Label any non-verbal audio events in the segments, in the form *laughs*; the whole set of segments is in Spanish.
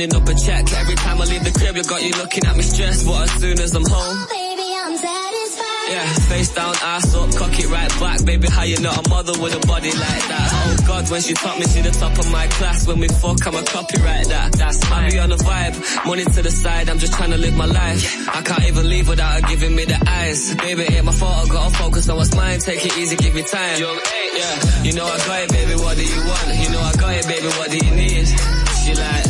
running up a check. Every time I leave the crib, you got you looking at me stressed. But as soon as I'm home, oh, Baby, I'm satisfied. yeah, face down, ass up, cock it right back. Baby, how you not a mother with a body like that? Oh God, when she taught me, she the top of my class. When we fuck, I'm a copyright that. That's mine. I be on the vibe, money to the side, I'm just trying to live my life. I can't even leave without her giving me the eyes. Baby, ain't my fault, I gotta focus on what's mine. Take it easy, give me time. Yeah, you know I got it, baby, what do you want? You know I got it, baby, what do you need? She like,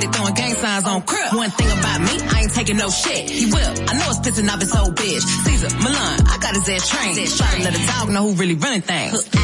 They throwing gang signs on crib. One thing about me, I ain't taking no shit. He will. I know it's pissing off his whole bitch. Caesar, Milan, I got his ass trained. Try to let a dog know who really running things.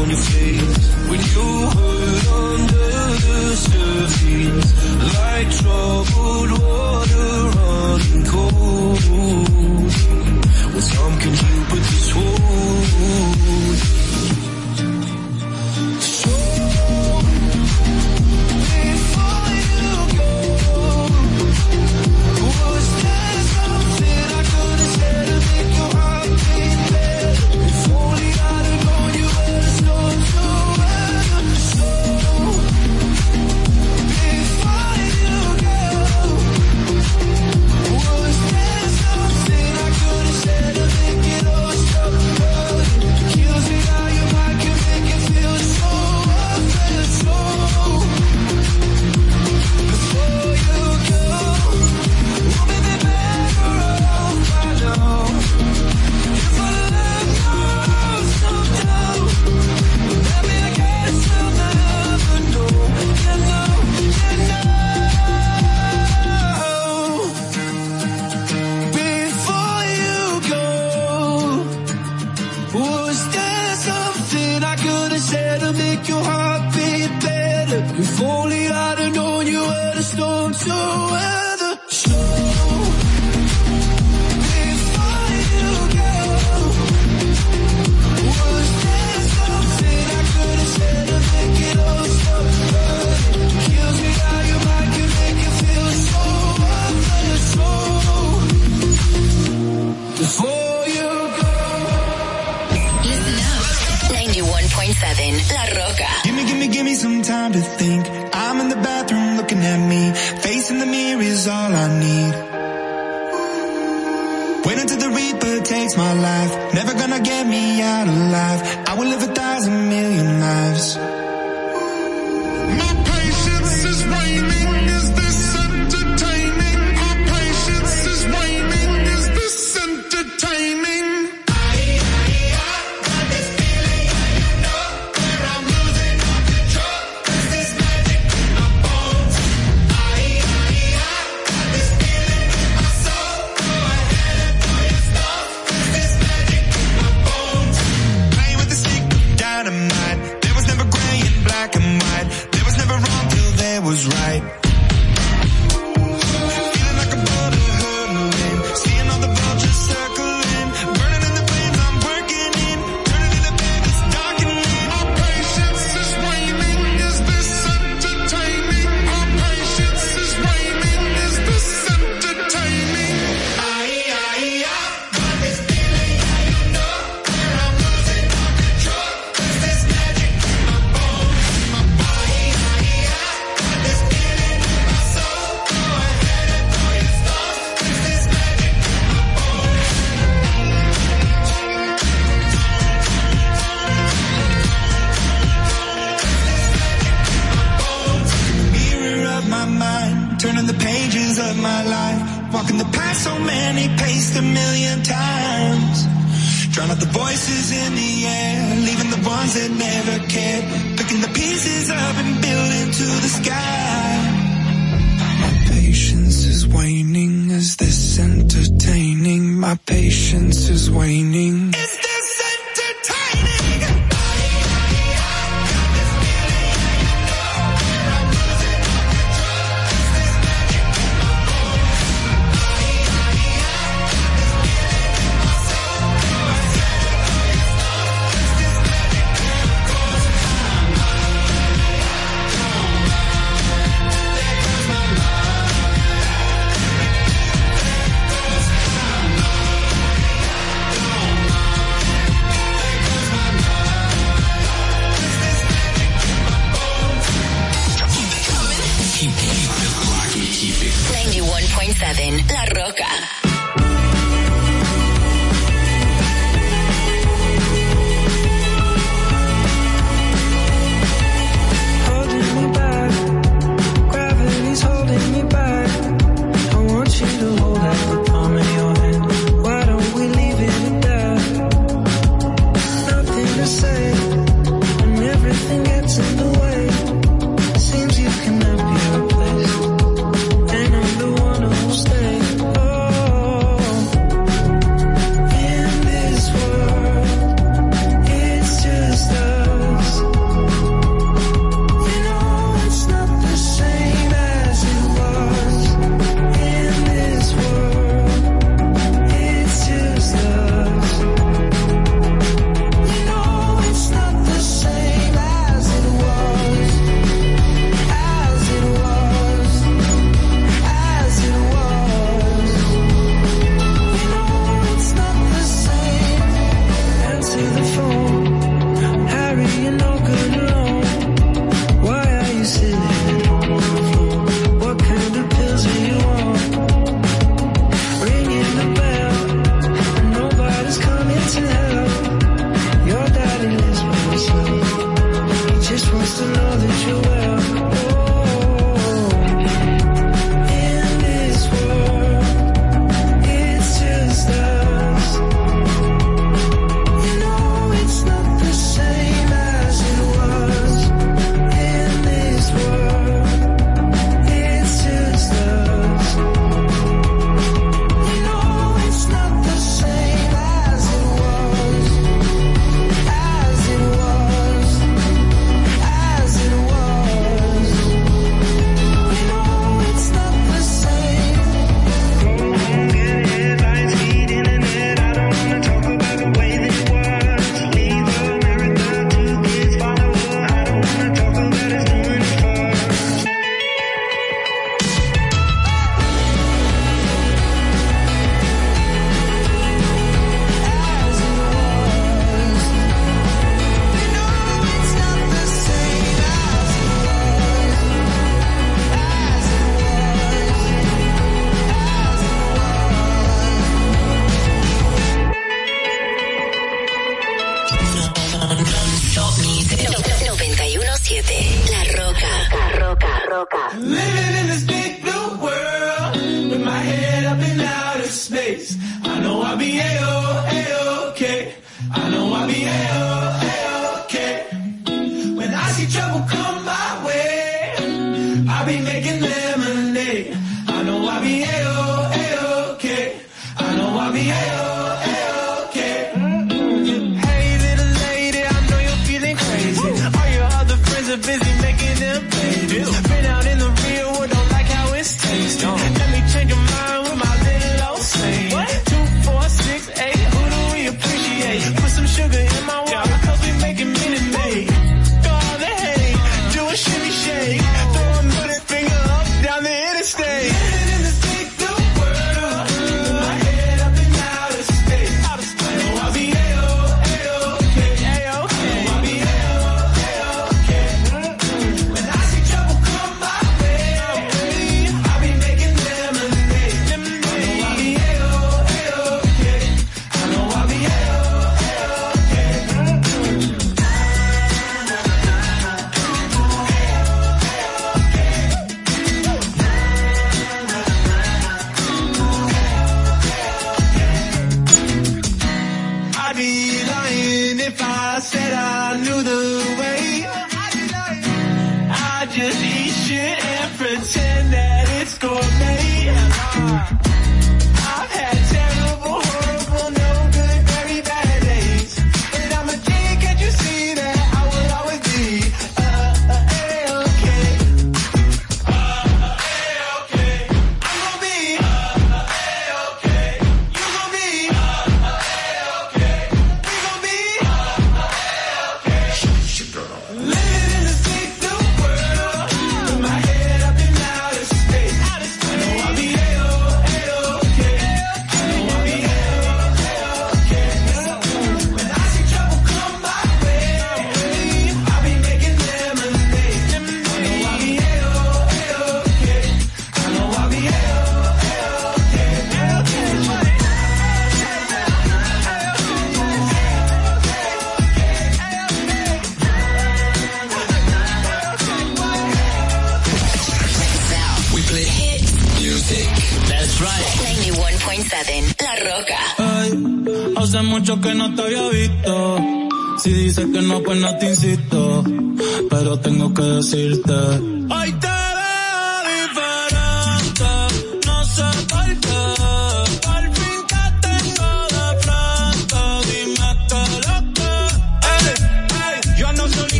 on your face. When you hurt under the surface. Like trouble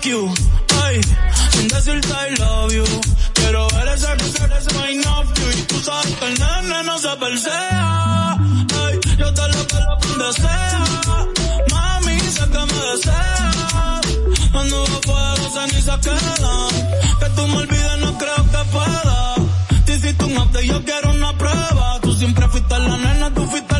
fuck you. Ay, sin decirte I love you. Quiero ver esa que eres my love you. Y tú sabes que el nene no se persea. Ay, yo te lo pelo cuando desea. Mami, sé que me deseas. Cuando va fuego, cenizas quedan. Que tú me olvides, no creo que pueda. Te hiciste un update, yo quiero una prueba. Tú siempre fuiste la nena, tú fuiste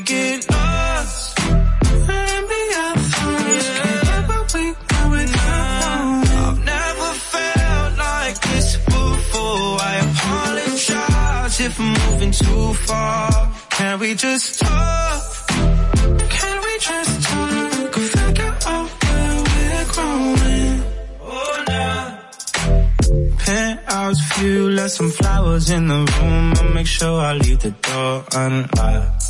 we get lost and be our thoughts. Can't ever wake. I've never felt like this before. I apologize if I'm moving too far. Can we just talk? Can we just talk? Figure out where we're growing. Oh, nah. Penthouse view, left some flowers in the room. I'll make sure I leave the door unlocked.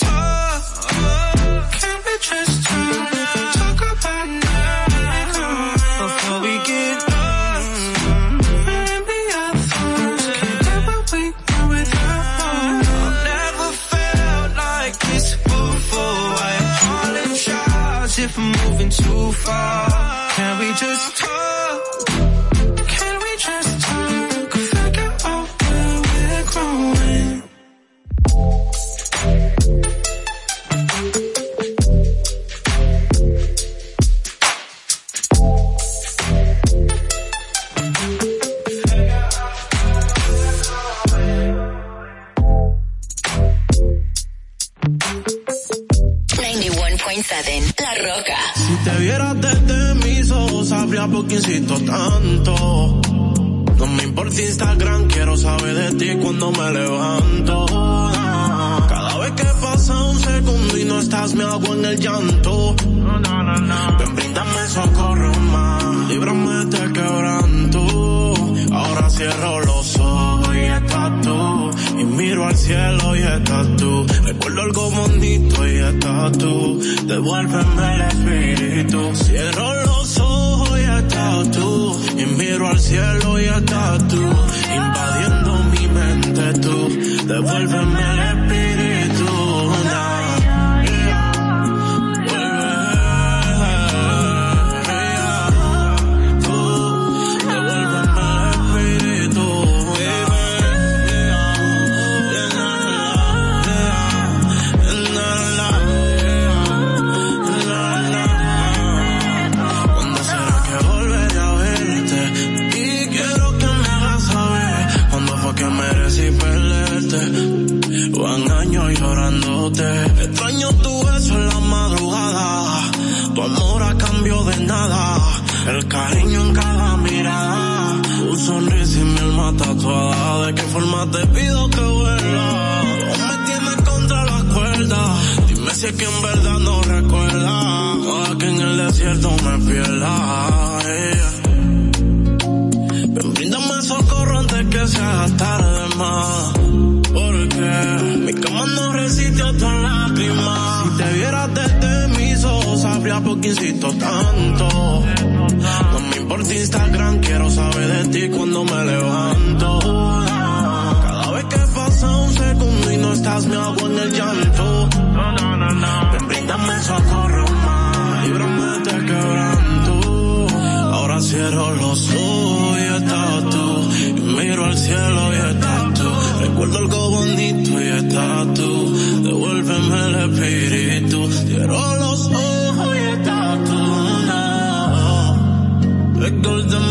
far. porque insisto tanto. No me importa Instagram, quiero saber de ti cuando me levanto. Cada vez que pasa un segundo y no estás, me hago en el llanto. Ven, brindame socorro más, líbrame de quebranto. Ahora cierro los ojos y estás tú. Y miro al cielo y estás tú. Recuerdo algo bonito y estás tú. Devuélveme el espíritu. Cierro los ojos estás. Y miro al cielo y estás tú. Invadiendo mi mente tú. Devuélveme dice que en verdad no recuerda, o que en el desierto me pierda. Yeah. Ven, brindame socorro antes que se haga tarde más, porque mi cama no resistió tu lágrimas. Si te vieras desde mis ojos, sabría por qué insisto tanto. gold the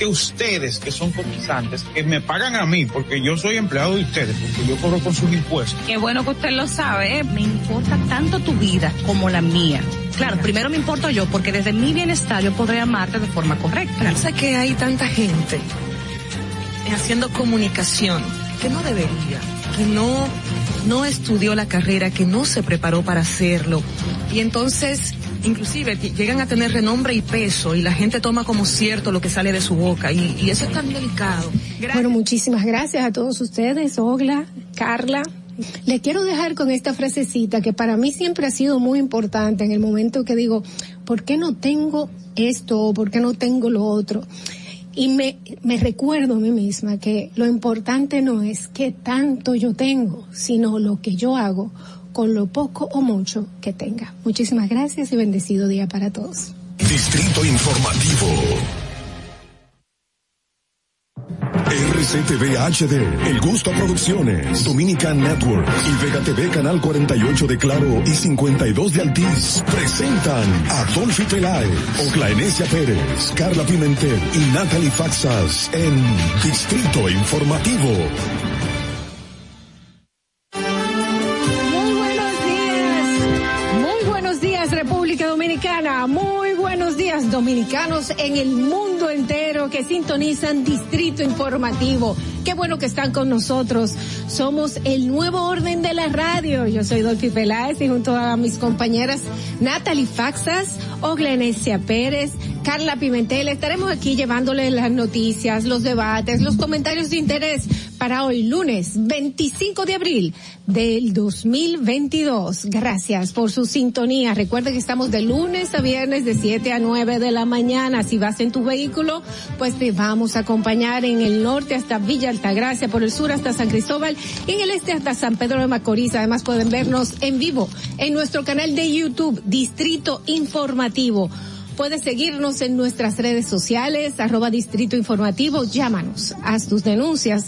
que ustedes, que son cotizantes, que me pagan a mí, porque yo soy empleado de ustedes, porque yo corro con sus impuestos. Qué bueno que usted lo sabe, ¿eh? Me importa tanto tu vida como la mía. Claro, primero me importo yo, porque desde mi bienestar yo podré amarte de forma correcta. Sé que hay tanta gente haciendo comunicación que no debería, que no, no estudió la carrera, que no se preparó para hacerlo. Y entonces inclusive llegan a tener renombre y peso y la gente toma como cierto lo que sale de su boca y, y eso es tan delicado. Bueno, muchísimas gracias a todos ustedes, Ogla, Carla. Le quiero dejar con esta frasecita que para mí siempre ha sido muy importante en el momento que digo, ¿por qué no tengo esto o por qué no tengo lo otro? Y me, me recuerdo a mí misma que lo importante no es qué tanto yo tengo, sino lo que yo hago con lo poco o mucho que tenga. Muchísimas gracias y bendecido día para todos. Distrito Informativo. RCTV HD, El Gusto Producciones, Dominican Network y Vega TV Canal 48 de Claro y 52 de Altiz presentan a Dolphy Peláez, Oclaenecia Pérez, Carla Pimentel y Natalie Faxas en Distrito Informativo. Dominicana. Muy buenos días, dominicanos en el mundo entero que sintonizan Distrito Informativo. Qué bueno que están con nosotros. Somos el nuevo orden de la radio. Yo soy Dolphy Peláez y junto a mis compañeras Natalie Faxas, Oglenesia Pérez, Carla Pimentel, estaremos aquí llevándole las noticias, los debates, los comentarios de interés para hoy lunes 25 de abril del 2022. Gracias por su sintonía. Recuerde que estamos de lunes a viernes de 7 a 9 de la mañana. Si vas en tu vehículo, pues te vamos a acompañar en el norte hasta Villa Altagracia, por el sur hasta San Cristóbal y en el este hasta San Pedro de Macorís. Además pueden vernos en vivo en nuestro canal de YouTube, Distrito Informativo. Puedes seguirnos en nuestras redes sociales, arroba Distrito Informativo, llámanos, haz tus denuncias,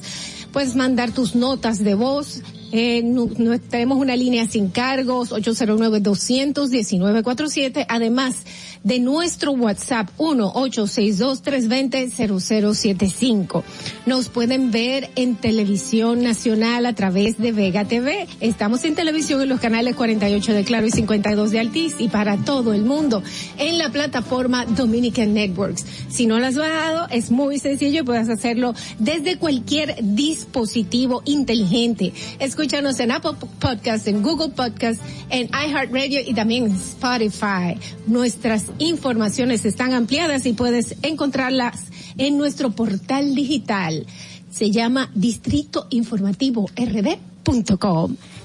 puedes mandar tus notas de voz, eh, no, tenemos una línea sin cargos, 809-200-1947, además de nuestro WhatsApp 1-862-320-0075. Nos pueden ver en televisión nacional a través de Vega TV. Estamos en televisión en los canales 48 de Claro y 52 de Altiz y para todo el mundo en la plataforma Dominican Networks. Si no la has bajado, es muy sencillo, puedes hacerlo desde cualquier dispositivo inteligente. Escúchanos en Apple Podcast, en Google Podcast, en iHeartRadio y también en Spotify. Nuestras informaciones están ampliadas y puedes encontrarlas en nuestro portal digital. Se llama Distrito.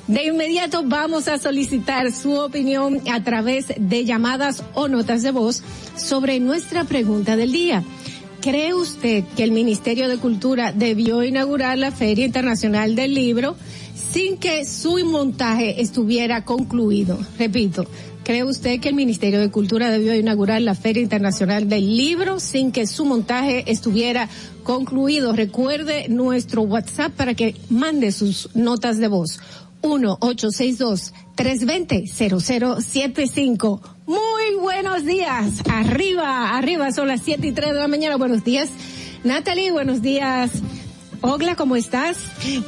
De inmediato vamos a solicitar su opinión a través de llamadas o notas de voz sobre nuestra pregunta del día. ¿Cree usted que el Ministerio de Cultura debió inaugurar la Feria Internacional del Libro sin que su montaje estuviera concluido? Repito, ¿cree usted que el Ministerio de Cultura debió inaugurar la Feria Internacional del Libro sin que su montaje estuviera concluido? Recuerde nuestro WhatsApp para que mande sus notas de voz. 1-862-320-0075. Muy buenos días. Arriba, arriba, son las 7 y 3 de la mañana. Buenos días. Natalie, buenos días. Ogla, ¿cómo estás?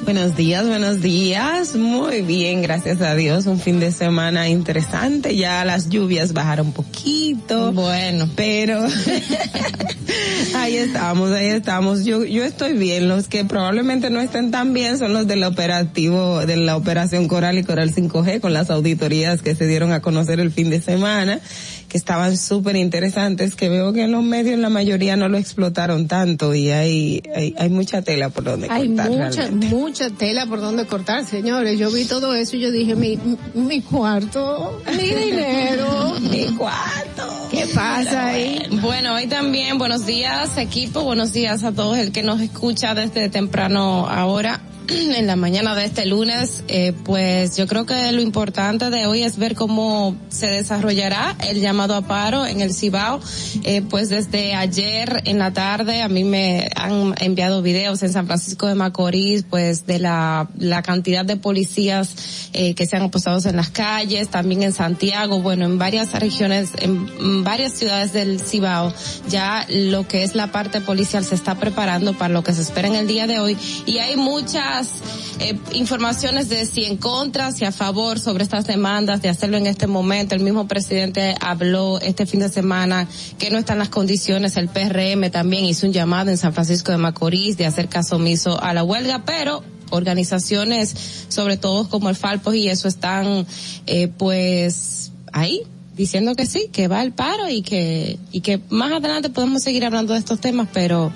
Buenos días, buenos días. Muy bien, gracias a Dios. Un fin de semana interesante. Ya las lluvias bajaron un poquito. Bueno. Pero *laughs* ahí estamos, ahí estamos. Yo, yo estoy bien. Los que probablemente no estén tan bien son los del operativo, de la operación Coral y Coral 5G con las auditorías que se dieron a conocer el fin de semana que estaban súper interesantes, que veo que en los medios la mayoría no lo explotaron tanto y hay, hay, hay mucha tela por donde Hay cortar. mucha, realmente. mucha tela por donde cortar, señores. Yo vi todo eso y yo dije, mi, mi cuarto, mi *laughs* dinero, mi cuarto. ¿Qué pasa ahí? Bueno, hoy también buenos días equipo, buenos días a todos el que nos escucha desde temprano ahora *clears throat* en la mañana de este lunes, eh, pues yo creo que lo importante de hoy es ver cómo se desarrollará el llamado a paro en el Cibao. Eh, pues desde ayer en la tarde a mí me han enviado videos en San Francisco de Macorís, pues de la, cantidad de policías eh, que se han apostados en las calles, también en Santiago, bueno, en varias regiones, en, en varias ciudades del Cibao, ya lo que es la parte policial se está preparando para lo que se espera en el día de hoy y hay muchas eh, informaciones de si en contra, si a favor sobre estas demandas de hacerlo en este momento. El mismo presidente habló este fin de semana que no están las condiciones. El PRM también hizo un llamado en San Francisco de Macorís de hacer caso omiso a la huelga, pero organizaciones, sobre todo como el Falpos y eso están, eh, pues, ahí diciendo que sí, que va el paro y que, y que más adelante podemos seguir hablando de estos temas, pero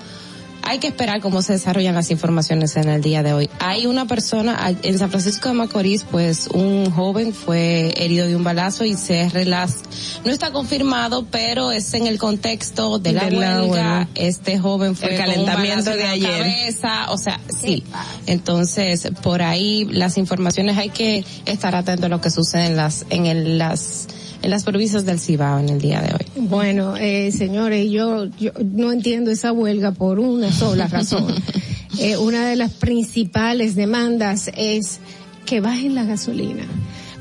hay que esperar cómo se desarrollan las informaciones en el día de hoy. Hay una persona en San Francisco de Macorís, pues un joven fue herido de un balazo y se relaza. No está confirmado, pero es en el contexto de la De la huelga. Este joven fue El con un calentamiento en de la ayer. cabeza, o sea, sí. Entonces, por ahí las informaciones hay que estar atentos a lo que sucede en las, en el- las, en las provincias del Cibao en el día de hoy. Bueno, eh, señores, yo, yo no entiendo esa huelga por una sola razón. *laughs* Eh, una de las principales demandas es que bajen la gasolina.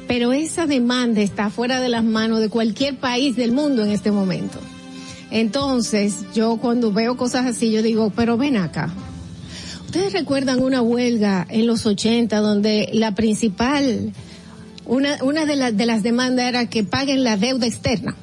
Pero esa demanda está fuera de las manos de cualquier país del mundo en este momento. Entonces, yo cuando veo cosas así, yo digo, pero ven acá. ¿Ustedes recuerdan una huelga en los 80 donde la principal, una, una de, las de las demandas era que paguen la deuda externa?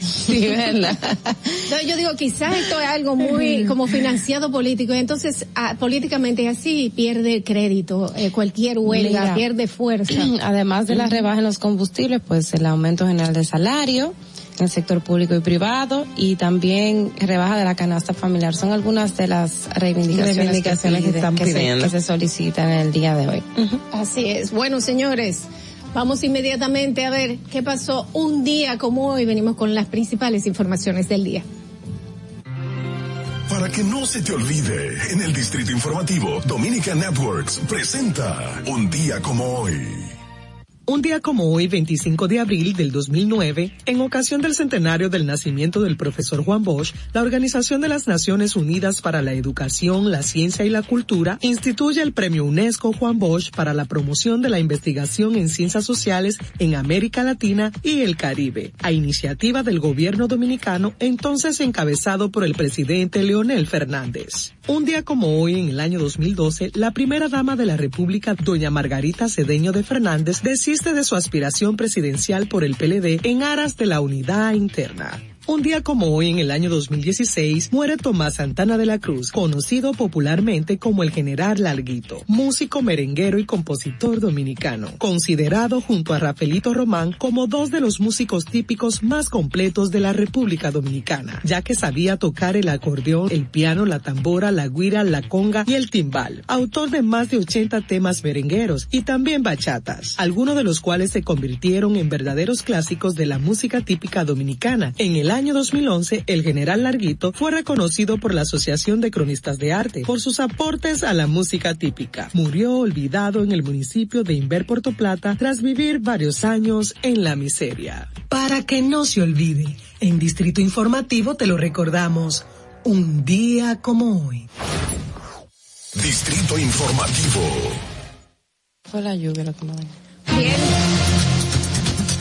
Sí, verdad. Entonces yo digo, quizás esto es algo muy como financiado político, y entonces ah, políticamente así pierde crédito, eh, cualquier huelga, Mira, pierde fuerza. *clears throat* Además de la rebaja en los combustibles, pues el aumento general de salario en el sector público y privado y también rebaja de la canasta familiar. Son algunas de las reivindicaciones, Reivindicaciones que pide- están se- pidiendo. que se solicitan en el día de hoy. Así es. Bueno, señores, vamos inmediatamente a ver qué pasó un día como hoy. Venimos con las principales informaciones del día. Para que no se te olvide, en el Distrito Informativo, Dominica Networks presenta Un día como hoy. Un día como hoy, 25 de abril del 2009, en ocasión del centenario del nacimiento del profesor Juan Bosch, la Organización de las Naciones Unidas para la Educación, la Ciencia y la Cultura instituye el Premio UNESCO Juan Bosch para la promoción de la investigación en ciencias sociales en América Latina y el Caribe, a iniciativa del gobierno dominicano, entonces encabezado por el presidente Leonel Fernández. Un día como hoy, en el año 2012, la primera dama de la República, doña Margarita Cedeño de Fernández, desiste de su aspiración presidencial por el PLD en aras de la unidad interna. Un día como hoy, en el año 2016, muere Tomás Santana de la Cruz, conocido popularmente como el General Larguito, músico merenguero y compositor dominicano, considerado junto a Rafaelito Román como dos de los músicos típicos más completos de la República Dominicana, ya que sabía tocar el acordeón, el piano, la tambora, la guira, la conga y el timbal, autor de más de 80 temas merengueros y también bachatas, algunos de los cuales se convirtieron en verdaderos clásicos de la música típica dominicana. En el año 2011, el general Larguito fue reconocido por la Asociación de Cronistas de Arte por sus aportes a la música típica. Murió olvidado en el municipio de Inver Puerto Plata tras vivir varios años en la miseria. Para que no se olvide, en Distrito Informativo te lo recordamos, un día como hoy. Distrito Informativo. Fue la lluvia lo que me Bien.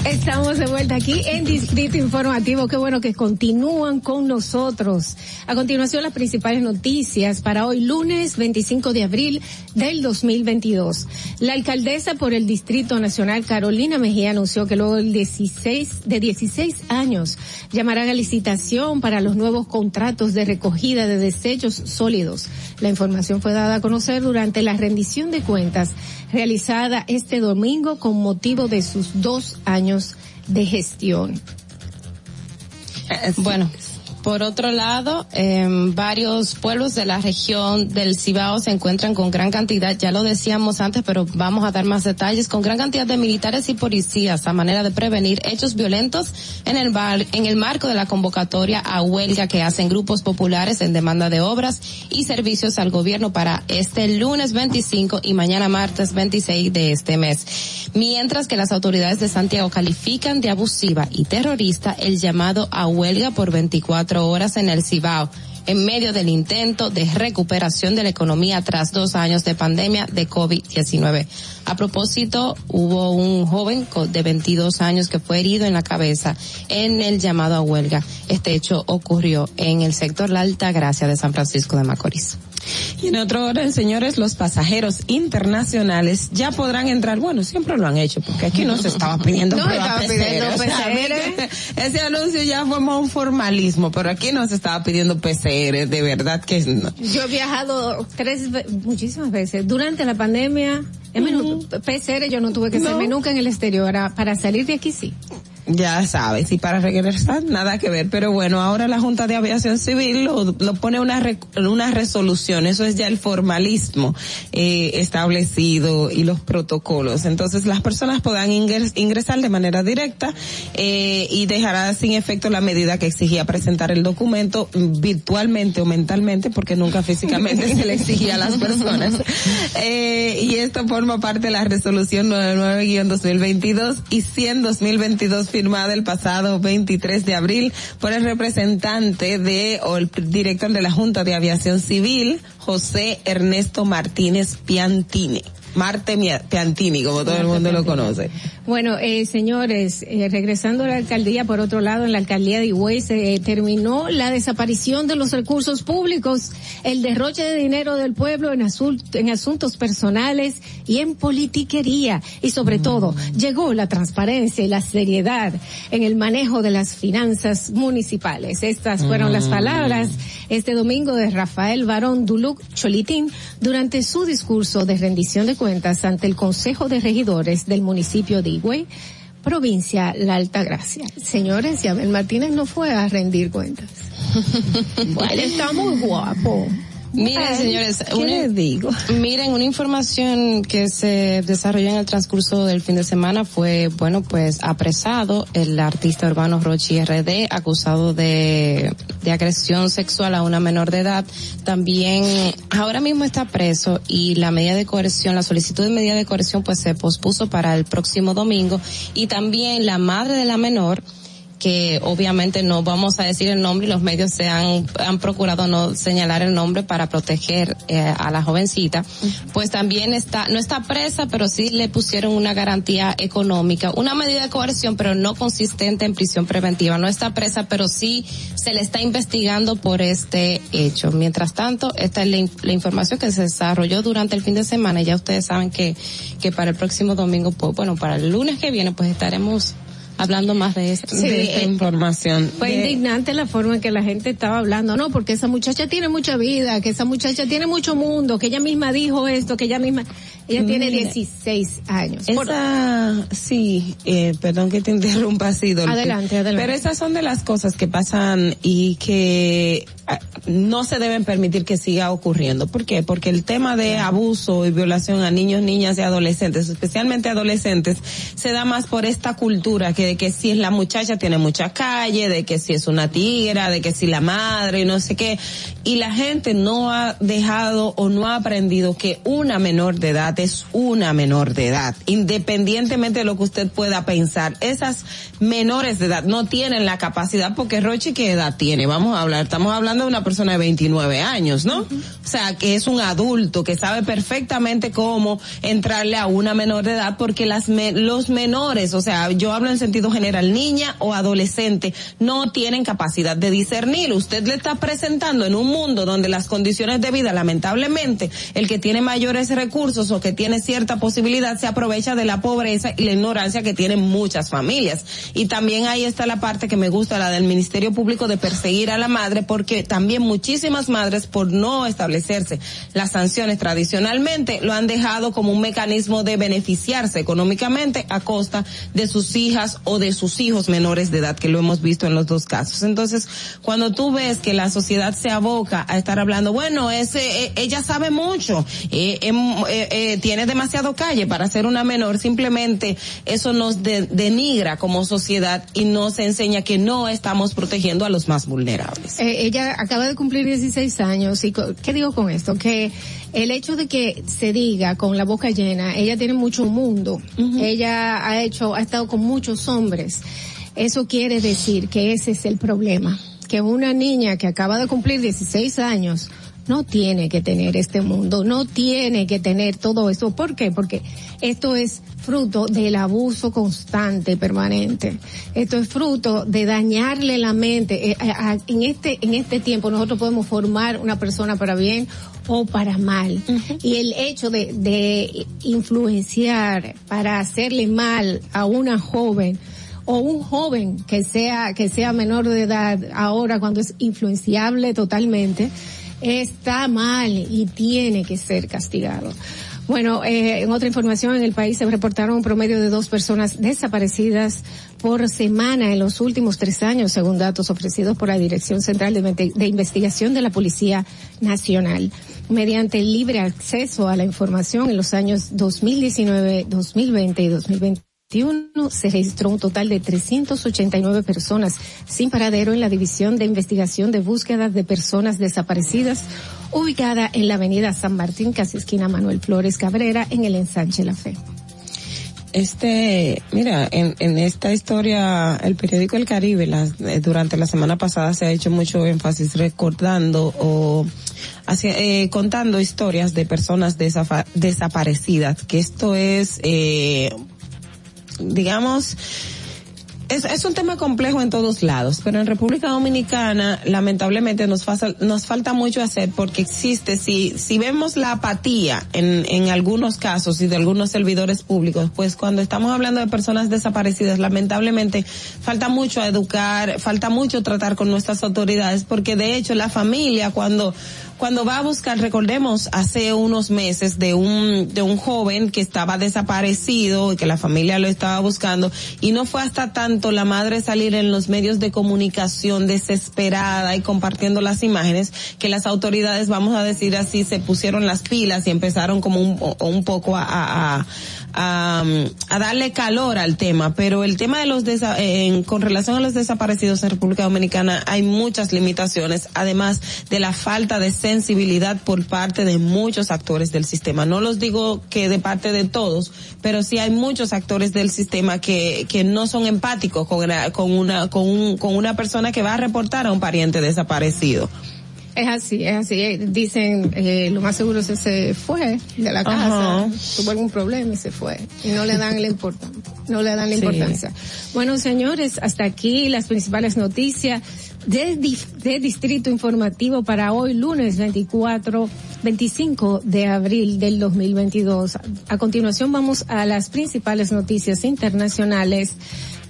Estamos de vuelta aquí en Distrito Informativo. Qué bueno que continúan con nosotros. A continuación, las principales noticias para hoy, lunes 25 de abril del 2022. La alcaldesa por el Distrito Nacional, Carolina Mejía, anunció que luego del 16, de 16 años llamarán a licitación para los nuevos contratos de recogida de desechos sólidos. La información fue dada a conocer durante la rendición de cuentas realizada este domingo con motivo de sus dos años de gestión. Bueno, por otro lado, em, varios pueblos de la región del Cibao se encuentran con gran cantidad, ya lo decíamos antes, pero vamos a dar más detalles, con gran cantidad de militares y policías a manera de prevenir hechos violentos en el bar, en el marco de la convocatoria a huelga que hacen grupos populares en demanda de obras y servicios al gobierno para este lunes 25 y mañana martes 26 de este mes. Mientras que las autoridades de Santiago califican de abusiva y terrorista el llamado a huelga por 24 horas en el Cibao en medio del intento de recuperación de la economía tras dos años de pandemia de COVID-19. A propósito, hubo un joven de 22 años que fue herido en la cabeza en el llamado a huelga. Este hecho ocurrió en el sector La Alta Gracia de San Francisco de Macorís. Y en otro orden, señores, los pasajeros internacionales ya podrán entrar. Bueno, siempre lo han hecho, porque aquí no se estaba pidiendo *laughs* No estaba pidiendo PCR. O sea, que ese anuncio ya fue más un formalismo, pero aquí no se estaba pidiendo PCR, de verdad que no. Yo he viajado tres, muchísimas veces. Durante la pandemia, en menos, PCR yo no tuve que hacerme nunca en el exterior. Ahora, Para salir de aquí sí. Ya sabes, y para regresar nada que ver, pero bueno, ahora la Junta de Aviación Civil lo, lo pone una re- una resolución, eso es ya el formalismo eh, establecido y los protocolos. Entonces las personas podrán ingres- ingresar de manera directa eh, y dejará sin efecto la medida que exigía presentar el documento virtualmente o mentalmente, porque nunca físicamente *laughs* se le exigía a las personas. Eh, y esto forma parte de la resolución 99-2022 y 100-2022 firmada el pasado 23 de abril por el representante de o el director de la Junta de Aviación Civil, José Ernesto Martínez Piantini. Marte Piantini, como todo el mundo lo conoce. Bueno, eh, señores, eh, regresando a la alcaldía, por otro lado, en la alcaldía de Higüey se eh, terminó la desaparición de los recursos públicos, el derroche de dinero del pueblo en, asul- en asuntos personales y en politiquería. Y sobre todo, llegó la transparencia y la seriedad en el manejo de las finanzas municipales. Estas fueron las palabras este domingo de Rafael Barón Duluc Cholitín durante su discurso de rendición de cuentas ante el Consejo de Regidores del municipio de Higüey, provincia La Altagracia. Señores, y Abel Martínez no fue a rendir cuentas. *laughs* Él está muy guapo. Miren, Ay, señores, ¿qué una- les digo? Miren, una información que se desarrolló en el transcurso del fin de semana fue, bueno, pues apresado el artista urbano Rochi RD, acusado de, de agresión sexual a una menor de edad. También, ahora mismo está preso y la medida de coerción, la solicitud de medida de coerción, pues se pospuso para el próximo domingo. Y también la madre de la menor, que obviamente no vamos a decir el nombre y los medios se han, han procurado no señalar el nombre para proteger eh, a la jovencita, pues también está, no está presa, pero sí le pusieron una garantía económica, una medida de coerción, pero no consistente en prisión preventiva. No está presa, pero sí se le está investigando por este hecho. Mientras tanto, esta es la, la información que se desarrolló durante el fin de semana. Ya ustedes saben que, que para el próximo domingo, pues, bueno, para el lunes que viene, pues estaremos hablando más de esto. Sí, de esta eh, información. Fue De- indignante la forma en que la gente estaba hablando, no, porque esa muchacha tiene mucha vida, que esa muchacha tiene mucho mundo, que ella misma dijo esto, que ella misma, ella tiene Mira, 16 años. Por- Esa, sí, eh, perdón que te *laughs* interrumpa, sí, Dolphy. Adelante, adelante. Pero esas son de las cosas que pasan y que ah, no se deben permitir que siga ocurriendo. ¿Por qué? Porque el tema de abuso y violación a niños, niñas y adolescentes, especialmente adolescentes, se da más por esta cultura que de que si es la muchacha tiene mucha calle, de que si es una tigra, de que si la madre y no sé qué. Y la gente no ha dejado o no ha aprendido que una menor de edad es una menor de edad, independientemente de lo que usted pueda pensar. Esas menores de edad no tienen la capacidad porque Rochi qué edad tiene, vamos a hablar, estamos hablando de una persona de 29 años, ¿no? O sea, que es un adulto que sabe perfectamente cómo entrarle a una menor de edad porque las me- los menores, o sea, yo hablo en sentido general, niña o adolescente, no tienen capacidad de discernir. Usted le está presentando en un mundo donde las condiciones de vida, lamentablemente, el que tiene mayores recursos o que tiene cierta posibilidad se aprovecha de la pobreza y la ignorancia que tienen muchas familias. Y también ahí está la parte que me gusta, la del Ministerio Público de perseguir a la madre, porque también muchísimas madres, por no establecerse las sanciones tradicionalmente, lo han dejado como un mecanismo de beneficiarse económicamente a costa de sus hijas o de sus hijos menores de edad, que lo hemos visto en los dos casos. Entonces, cuando tú ves que la sociedad se aboca a estar hablando, bueno, ese, eh, ella sabe mucho, eh, tiene demasiado calle. Para ser una menor, simplemente eso nos de- denigra como sociedad y nos enseña que no estamos protegiendo a los más vulnerables. Eh, ella acaba de cumplir 16 años y ¿qué digo con esto? Que el hecho de que se diga con la boca llena, ella tiene mucho mundo, ella ha hecho, ha estado con muchos hombres, eso quiere decir que ese es el problema, que una niña que acaba de cumplir 16 años no tiene que tener este mundo, no tiene que tener todo esto. ¿Por qué? Porque esto es fruto del abuso constante y permanente. Esto es fruto de dañarle la mente. Eh, a- a- en este, en este tiempo nosotros podemos formar una persona para bien o para mal. Y el hecho de, de influenciar para hacerle mal a una joven, o un joven que sea que sea menor de edad ahora cuando es influenciable totalmente está mal y tiene que ser castigado. Bueno, eh, en otra información en el país se reportaron un promedio de dos personas desaparecidas por semana en los últimos tres años, según datos ofrecidos por la Dirección Central de, Investigación de la Policía Nacional. Mediante libre acceso a la información en los años 2019, 2020 y 2021 se registró un total de 389 personas sin paradero en la División de Investigación de Búsqueda de Personas Desaparecidas, ubicada en la avenida San Martín, casi esquina Manuel Flores Cabrera, en el ensanche La Fe. Este, mira, en, esta historia, el periódico El Caribe, eh, durante la semana pasada se ha hecho mucho énfasis recordando o eh, contando historias de personas desaparecidas, que esto es, eh, digamos, es, es un tema complejo en todos lados, pero en República Dominicana lamentablemente nos, nos falta mucho hacer porque existe, si, si vemos la apatía en, en algunos casos y de algunos servidores públicos, pues cuando estamos hablando de personas desaparecidas, lamentablemente falta mucho educar, falta mucho tratar con nuestras autoridades porque de hecho la familia cuando cuando va a buscar, recordemos hace unos meses de un, de un joven que estaba desaparecido y que la familia lo estaba buscando y no fue hasta tanto la madre salir en los medios de comunicación desesperada y compartiendo las imágenes que las autoridades, vamos a decir así, se pusieron las pilas y empezaron como un, un poco a, a, a, a darle calor al tema, pero el tema de los desa- en, con relación a los desaparecidos en República Dominicana hay muchas limitaciones, además de la falta de sensibilidad por parte de muchos actores del sistema. No los digo que de parte de todos, pero sí hay muchos actores del sistema que, que no son empáticos con con una, con un, con una persona que va a reportar a un pariente desaparecido. Es así, es así. Eh, Dicen, eh, lo más seguro es que se fue de la casa, Ajá. tuvo algún problema y se fue. Y no le dan la importancia. No le dan la Sí. importancia. Bueno, señores, hasta aquí las principales noticias de, de Distrito Informativo para hoy, lunes 24, 25 de abril del 2022. A continuación vamos a las principales noticias internacionales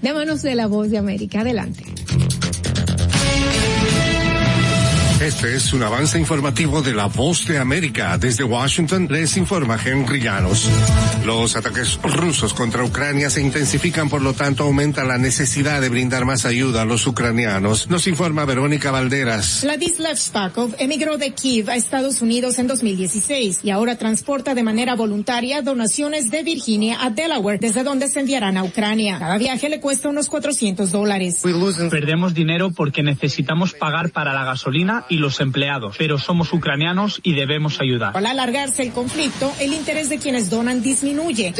de manos de la voz de América. Adelante. Este es un avance informativo de la voz de América. Desde Washington les informa Henry Llanos. Los ataques rusos contra Ucrania se intensifican, por lo tanto aumenta la necesidad de brindar más ayuda a los ucranianos. Nos informa Verónica Valderas. Vladislav Spakov emigró de Kiev a Estados Unidos en 2016 y ahora transporta de manera voluntaria donaciones de Virginia a Delaware, desde donde se enviarán a Ucrania. Cada viaje le cuesta unos 400 dólares. Perdemos dinero porque necesitamos pagar para la gasolina y los empleados, pero somos ucranianos y debemos ayudar. Al alargarse el conflicto, el interés de quienes donan disminuye.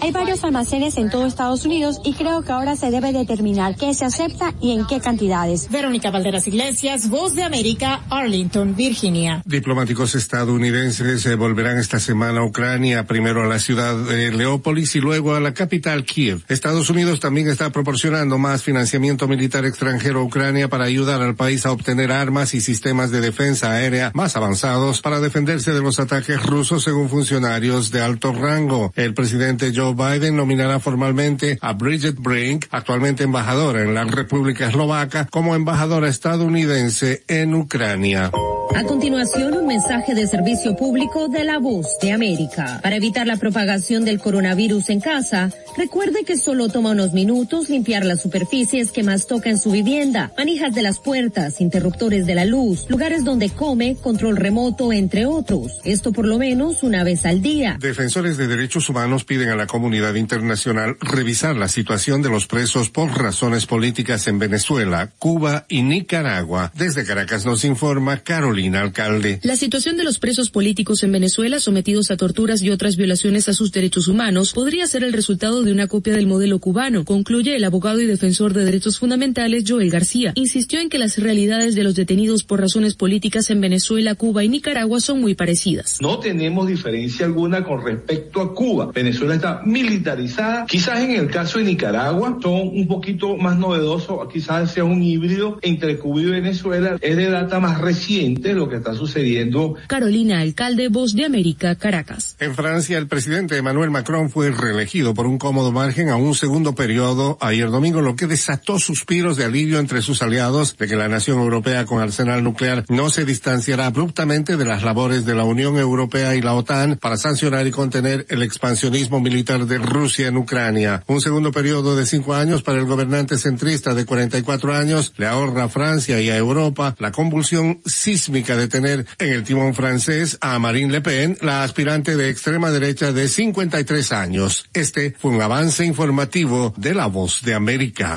Hay varios almacenes en todo Estados Unidos y creo que ahora se debe determinar qué se acepta y en qué cantidades. Verónica Valderas Iglesias, Voz de América, Arlington, Virginia. Diplomáticos estadounidenses eh, volverán esta semana a Ucrania, primero a la ciudad de Leópolis y luego a la capital Kiev. Estados Unidos también está proporcionando más financiamiento militar extranjero a Ucrania para ayudar al país a obtener armas y sistemas sistemas de defensa aérea más avanzados para defenderse de los ataques rusos según funcionarios de alto rango. El presidente Joe Biden nominará formalmente a Bridget Brink, actualmente embajadora en la República Eslovaca, como embajadora estadounidense en Ucrania. A continuación, un mensaje de servicio público de la voz de América. Para evitar la propagación del coronavirus en casa, recuerde que solo toma unos minutos limpiar las superficies que más toca en su vivienda, manijas de las puertas, interruptores de la luz, lugares donde come, control remoto, entre otros. Esto por lo menos una vez al día. Defensores de derechos humanos piden a la comunidad internacional revisar la situación de los presos por razones políticas en Venezuela, Cuba y Nicaragua. Desde Caracas nos informa Carolina Alcalde. La situación de los presos políticos en Venezuela sometidos a torturas y otras violaciones a sus derechos humanos podría ser el resultado de una copia del modelo cubano, concluye el abogado y defensor de derechos fundamentales Joel García. Insistió en que las realidades de los detenidos por razones políticas en Venezuela, Cuba y Nicaragua son muy parecidas. No tenemos diferencia alguna con respecto a Cuba. Venezuela está militarizada. Quizás en el caso de Nicaragua son un poquito más novedosos, quizás sea un híbrido entre Cuba y Venezuela. Es de data más reciente lo que está sucediendo. Carolina Alcalde, Voz de América, Caracas. En Francia, el presidente Emmanuel Macron fue reelegido por un cómodo margen a un segundo periodo ayer domingo, lo que desató suspiros de alivio entre sus aliados de que la nación europea con arsenal no se distanciará abruptamente de las labores de la Unión Europea y la OTAN para sancionar y contener el expansionismo militar de Rusia en Ucrania. Un segundo periodo de cinco años para el gobernante centrista de 44 años le ahorra a Francia y a Europa la convulsión sísmica de tener en el timón francés a Marine Le Pen, la aspirante de extrema derecha de 53 años. Este fue un avance informativo de La Voz de América.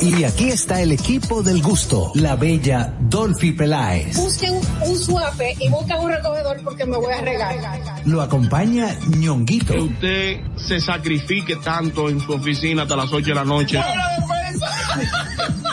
Y, y aquí está el equipo del gusto, la bella Dolphy Peláez. Busquen un suape y busquen un recogedor porque me voy a regar. Lo acompaña ñonguito. Que usted se sacrifique tanto en su oficina hasta las 8 de la noche. *laughs*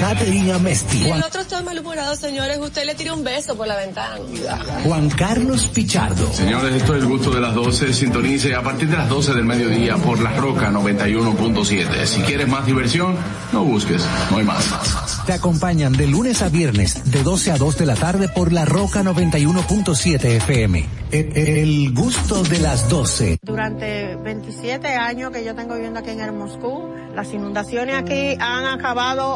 Caterina Amesti. El otro está malhumorado, señores. Usted le tira un beso por la ventana. Juan Carlos Pichardo. Señores, esto es el gusto de las 12. Sintonice a partir de las 12 del mediodía por La Roca 91.7. Si quieres más diversión, no busques, no hay más. Te acompañan de lunes a viernes, de 12 a 2 de la tarde por La Roca 91.7 FM. El, el gusto de las 12. Durante 27 años que yo tengo viviendo aquí en el Moscú, las inundaciones aquí han acabado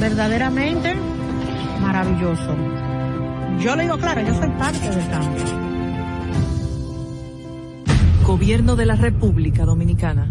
verdaderamente maravilloso. Yo le digo claro, yo soy parte del cambio. Gobierno de la República Dominicana.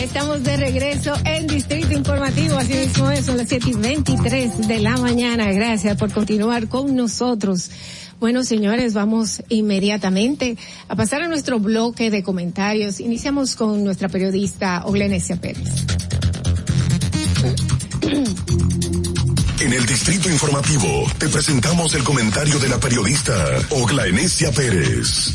Estamos de regreso en Distrito Informativo, así mismo es, son las 7 y 23 de la mañana. Gracias por continuar con nosotros. Bueno, señores, vamos inmediatamente a pasar a nuestro bloque de comentarios. Iniciamos con nuestra periodista Oglenesia Pérez. En el Distrito Informativo te presentamos el comentario de la periodista Oglanesia Pérez.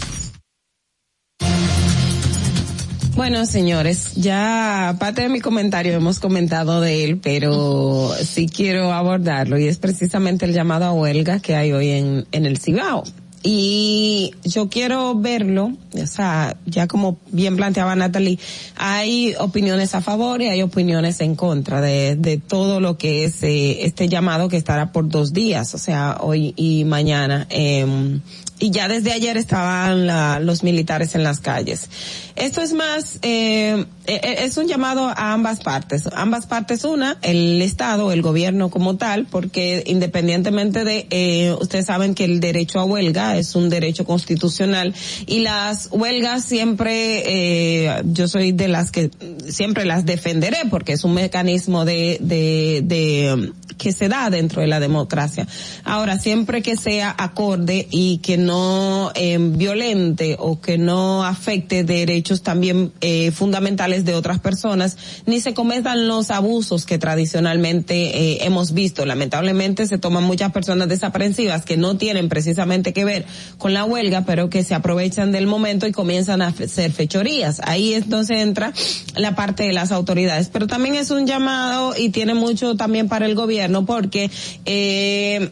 Bueno, señores, ya parte de mi comentario hemos comentado de él, pero sí quiero abordarlo y es precisamente el llamado a huelga que hay hoy en, en el Cibao. Y yo quiero verlo, o sea, ya como bien planteaba Natalie, hay opiniones a favor y hay opiniones en contra de, de todo lo que es eh, este llamado que estará por dos días, o sea, hoy y mañana. Eh, y ya desde ayer estaban la, los militares en las calles. Esto es más, eh, es un llamado a ambas partes. Ambas partes, una, el Estado, el gobierno como tal, porque independientemente de, eh, ustedes saben que el derecho a huelga es un derecho constitucional y las huelgas siempre, eh, yo soy de las que siempre las defenderé porque es un mecanismo de, de, de, que se da dentro de la democracia. Ahora, siempre que sea acorde y que eh, violente o que no afecte derechos también eh, fundamentales de otras personas, ni se cometan los abusos que tradicionalmente eh, hemos visto. Lamentablemente se toman muchas personas desaprensivas que no tienen precisamente que ver con la huelga, pero que se aprovechan del momento y comienzan a hacer fechorías. Ahí entonces entra la parte de las autoridades. Pero también es un llamado y tiene mucho también para el gobierno porque eh,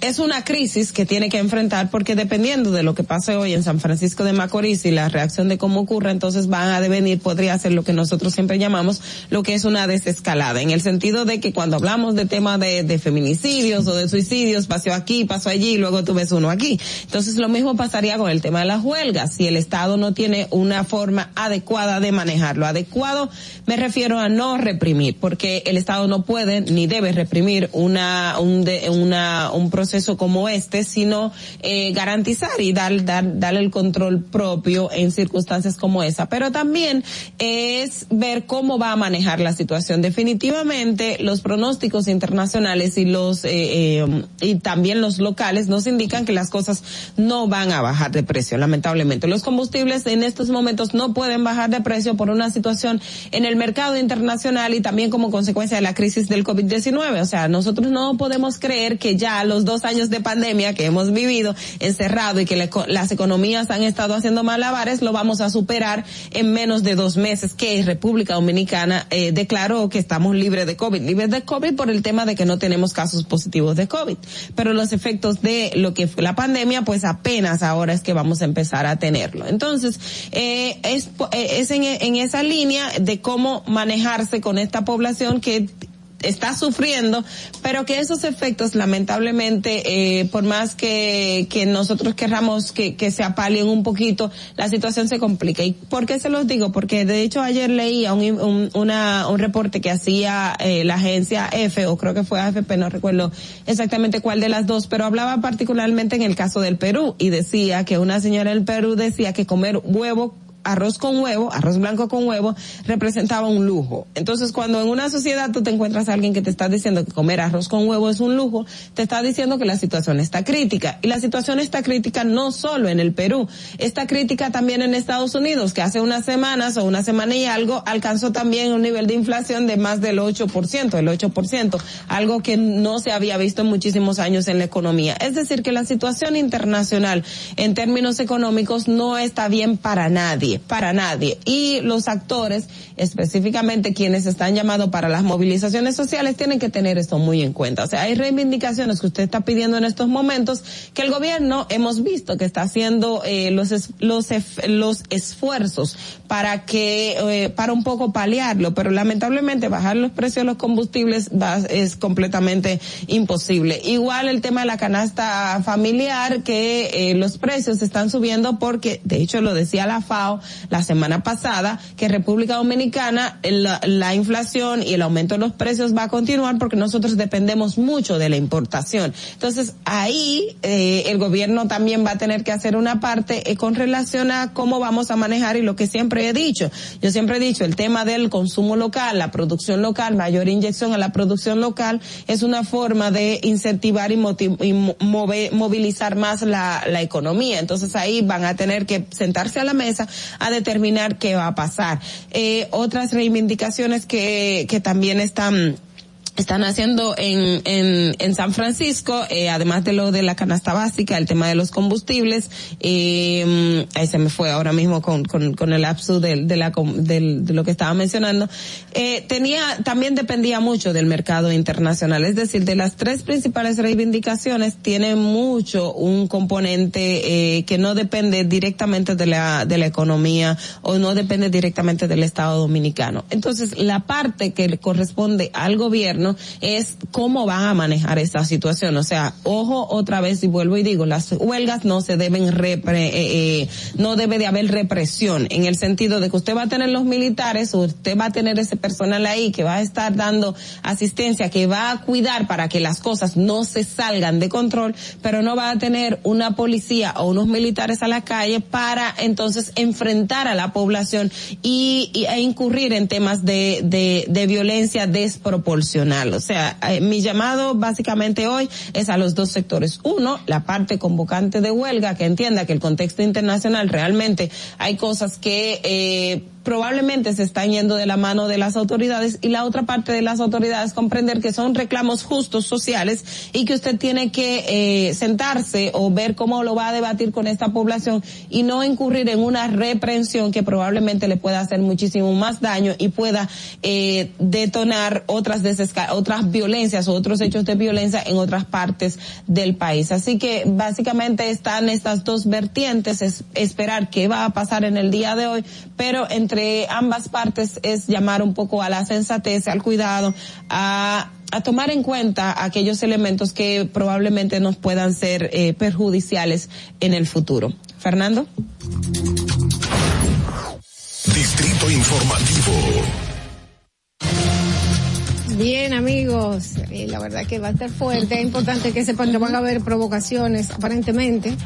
es una crisis que tiene que enfrentar porque dependiendo de lo que pase hoy en San Francisco de Macorís y la reacción de cómo ocurre, entonces van a devenir, podría ser lo que nosotros siempre llamamos lo que es una desescalada, en el sentido de que cuando hablamos de temas de, de, feminicidios o de suicidios, pasó aquí, pasó allí, luego tú ves uno aquí. Entonces lo mismo pasaría con el tema de las huelgas, si el Estado no tiene una forma adecuada de manejarlo. Adecuado me refiero a no reprimir, porque el Estado no puede ni debe reprimir una, un, de, una, un proceso proceso como este, sino eh, garantizar y dar, dar, dar el control propio en circunstancias como esa. Pero también es ver cómo va a manejar la situación. Definitivamente los pronósticos internacionales y los eh, eh, y también los locales nos indican que las cosas no van a bajar de precio, lamentablemente. Los combustibles en estos momentos no pueden bajar de precio por una situación en el mercado internacional y también como consecuencia de la crisis del COVID-19. O sea, nosotros no podemos creer que ya los dos años de pandemia que hemos vivido encerrado y que le, las economías han estado haciendo malabares, lo vamos a superar en menos de dos meses, que República Dominicana eh, declaró que estamos libres de COVID. Libres de COVID por el tema de que no tenemos casos positivos de COVID. Pero los efectos de lo que fue la pandemia, pues apenas ahora es que vamos a empezar a tenerlo. Entonces, eh, es, es en, en esa línea de cómo manejarse con esta población que está sufriendo, pero que esos efectos lamentablemente, eh, por más que, que nosotros querramos que, que se apalien un poquito, la situación se complica. ¿Y por qué se los digo? Porque de hecho ayer leía un, un, una, un reporte que hacía eh, la agencia F, o creo que fue AFP, no recuerdo exactamente cuál de las dos, pero hablaba particularmente en el caso del Perú y decía que una señora del Perú decía que comer huevo arroz con huevo, arroz blanco con huevo, representaba un lujo. Entonces, cuando en una sociedad tú te encuentras a alguien que te está diciendo que comer arroz con huevo es un lujo, te está diciendo que la situación está crítica. Y la situación está crítica no solo en el Perú, está crítica también en Estados Unidos, que hace unas semanas o una semana y algo alcanzó también un nivel de inflación de más del 8%, el 8%, algo que no se había visto en muchísimos años en la economía. Es decir, que la situación internacional en términos económicos no está bien para nadie, para nadie. Y los actores, específicamente quienes están llamados para las movilizaciones sociales, tienen que tener esto muy en cuenta. O sea, hay reivindicaciones que usted está pidiendo en estos momentos que el gobierno hemos visto que está haciendo eh, los, los, los esfuerzos para que, eh, para un poco paliarlo, pero lamentablemente bajar los precios de los combustibles es completamente imposible. Igual el tema de la canasta familiar, que eh, los precios están subiendo porque, de hecho lo decía la FAO la semana pasada, que República Dominicana la, la inflación y el aumento de los precios va a continuar porque nosotros dependemos mucho de la importación. Entonces ahí eh, el gobierno también va a tener que hacer una parte eh, con relación a cómo vamos a manejar y lo que siempre he dicho. Yo siempre he dicho el tema del consumo local, la producción local, mayor inyección a la producción local es una forma de incentivar y, y movilizar más la, la economía. Entonces ahí van a tener que sentarse a la mesa a determinar qué va a pasar. Eh, otras reivindicaciones que, que también están están haciendo en, en, en San Francisco, eh, además de lo de la canasta básica, el tema de los combustibles, eh, ahí se me fue ahora mismo con, con, con el lapsus de, de, la, de, de lo que estaba mencionando, eh, tenía, también dependía mucho del mercado internacional, es decir, de las tres principales reivindicaciones, tiene mucho un componente eh, que no depende directamente de la, de la economía o no depende directamente del Estado dominicano. Entonces, la parte que le corresponde al gobierno, es cómo van a manejar esta situación. O sea, ojo otra vez y vuelvo y digo, las huelgas no se deben repre, eh, eh, no debe de haber represión en el sentido de que usted va a tener los militares, usted va a tener ese personal ahí que va a estar dando asistencia, que va a cuidar para que las cosas no se salgan de control, pero no va a tener una policía o unos militares a la calle para entonces enfrentar a la población y, e incurrir en temas de, de, de violencia desproporcional. O sea, eh, mi llamado básicamente hoy es a los dos sectores. Uno, la parte convocante de huelga que entienda que el contexto internacional realmente hay cosas que eh, probablemente se están yendo de la mano de las autoridades y la otra parte de las autoridades comprender que son reclamos justos sociales y que usted tiene que eh, sentarse o ver cómo lo va a debatir con esta población y no incurrir en una reprensión que probablemente le pueda hacer muchísimo más daño y pueda eh, detonar otras otras violencias o otros hechos de violencia en otras partes del país. Así que básicamente están estas dos vertientes, es esperar qué va a pasar en el día de hoy, pero entre ambas partes es llamar un poco a la sensatez, al cuidado, a a tomar en cuenta aquellos elementos que probablemente nos puedan ser eh, perjudiciales en el futuro. Fernando. Distrito Informativo. Bien, amigos, eh, la verdad que va a estar fuerte. Es importante que sepan que van a haber provocaciones, aparentemente,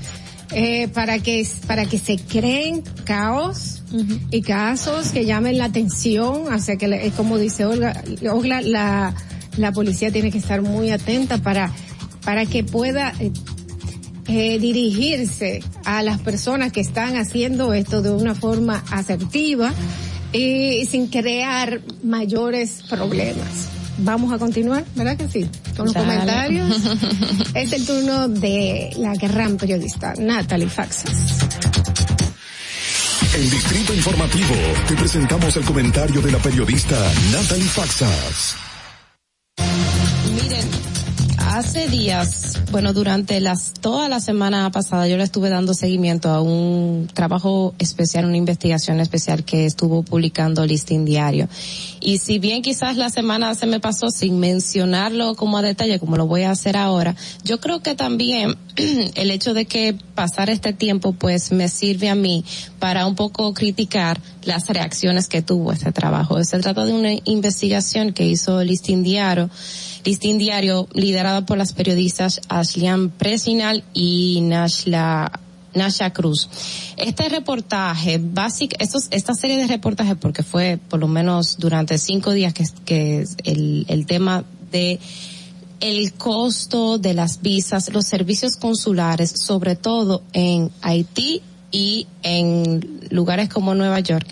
eh, para que para que se creen caos y casos que llamen la atención, o que, es como dice Olga, Olga la, la policía tiene que estar muy atenta para, para que pueda eh, eh, dirigirse a las personas que están haciendo esto de una forma asertiva y sin crear mayores problemas. Vamos a continuar, ¿verdad que sí? Con los comentarios. *laughs* es el turno de la gran periodista Natalie Faxas. En Distrito Informativo te presentamos el comentario de la periodista Natalie Faxas. Hace días, bueno, durante las toda la semana pasada yo le estuve dando seguimiento a un trabajo especial, una investigación especial que estuvo publicando Listín Diario. Y si bien quizás la semana se me pasó sin mencionarlo como a detalle, como lo voy a hacer ahora, yo creo que también *clears throat* el hecho de que pasar este tiempo pues me sirve a mí para un poco criticar las reacciones que tuvo este trabajo. Se trata de una investigación que hizo el Listín Diario, Listín Diario liderada por las periodistas Ashlian Presinal y Nashla Nasha Cruz. Este reportaje, básico, esta serie de reportajes, porque fue por lo menos durante cinco días que, que el tema de el costo de las visas, los servicios consulares, sobre todo en Haití y en lugares como Nueva York,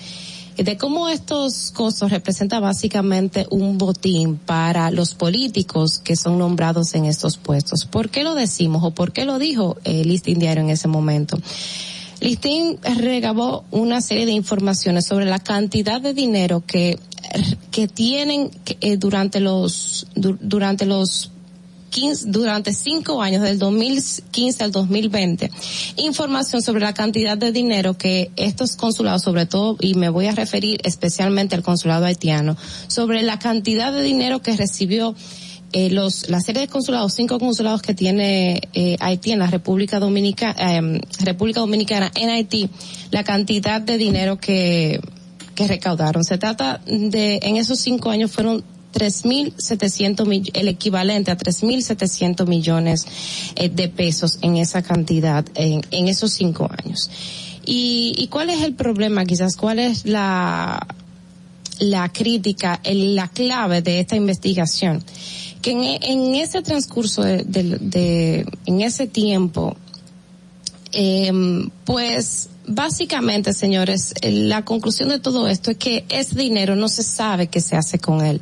de cómo estos costos representan básicamente un botín para los políticos que son nombrados en estos puestos. ¿Por qué lo decimos o por qué lo dijo el Listín Diario en ese momento? Listín regabó una serie de informaciones sobre la cantidad de dinero que que tienen eh, durante los durante los durante cinco años, del 2015 al 2020, información sobre la cantidad de dinero que estos consulados, sobre todo, y me voy a referir especialmente al consulado haitiano, sobre la cantidad de dinero que recibió eh, los, la serie de consulados, cinco consulados que tiene eh, Haití en la República Dominicana, eh, República Dominicana en Haití, la cantidad de dinero que, que recaudaron. Se trata de, en esos cinco años fueron 3.700 el equivalente a 3.700 millones eh, de pesos en esa cantidad en, en esos cinco años. Y, ¿Y cuál es el problema? Quizás cuál es la la crítica, el, la clave de esta investigación, que en, en ese transcurso de, en ese tiempo, eh, pues básicamente, señores, la conclusión de todo esto es que ese dinero no se sabe qué se hace con él.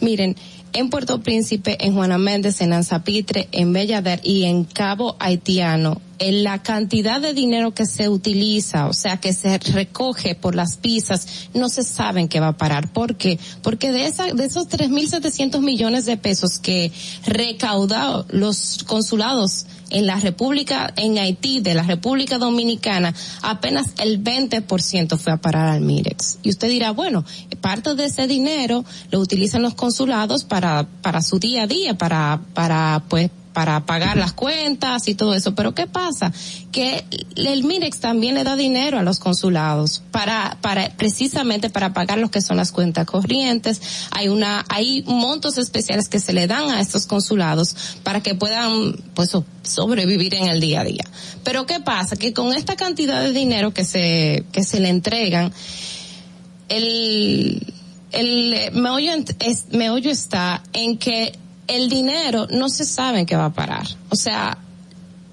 Miren, en Puerto Príncipe, en Juana Méndez, en Anzapitre, en Bellader y en Cabo Haitiano, en la cantidad de dinero que se utiliza, o sea, que se recoge por las pizzas, no se saben qué va a parar. ¿Por qué? Porque de esa, de esos 3.700 millones de pesos que recaudado los consulados en la República, en Haití, de la República Dominicana, apenas el 20% fue a parar al Mirex. Y usted dirá, bueno, parte de ese dinero lo utilizan los consulados para, para su día a día, para, para, pues, para pagar las cuentas y todo eso. Pero ¿qué pasa? Que el Mirex también le da dinero a los consulados para, para, precisamente para pagar lo que son las cuentas corrientes. Hay una, hay montos especiales que se le dan a estos consulados para que puedan, pues, sobrevivir en el día a día. Pero ¿qué pasa? Que con esta cantidad de dinero que se, que se le entregan, el, el meollo, es, meollo está en que el dinero no se sabe qué va a parar. O sea,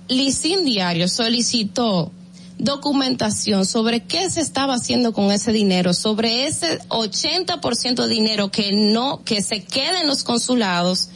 Licin Diario solicitó documentación sobre qué se estaba haciendo con ese dinero, sobre ese 80% de dinero que no, que se queda en los consulados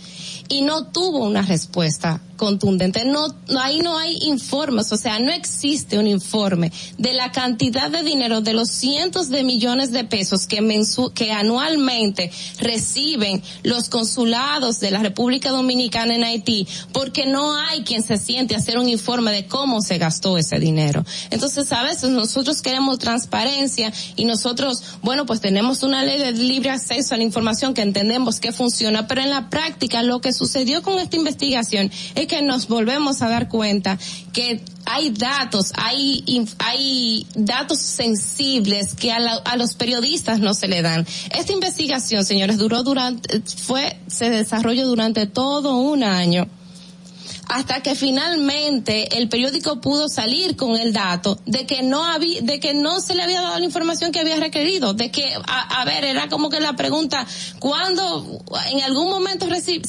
y no tuvo una respuesta contundente. No, ahí no hay informes, o sea, no existe un informe de la cantidad de dinero de los cientos de millones de pesos que mensu que anualmente reciben los consulados de la República Dominicana en Haití, porque no hay quien se siente a hacer un informe de cómo se gastó ese dinero. Entonces, a veces nosotros queremos transparencia y nosotros, bueno, pues tenemos una ley de libre acceso a la información que entendemos que funciona, pero en la práctica lo que sucedió con esta investigación es nos volvemos a dar cuenta que hay datos, hay, hay datos sensibles que a, a, los periodistas no se le dan. Esta investigación, señores, duró durante, fue, se desarrolló durante todo un año hasta que finalmente el periódico pudo salir con el dato de que no había, de que no se le había dado la información que había requerido, de que, a, ver, era como que la pregunta, ¿cuándo, en algún momento se,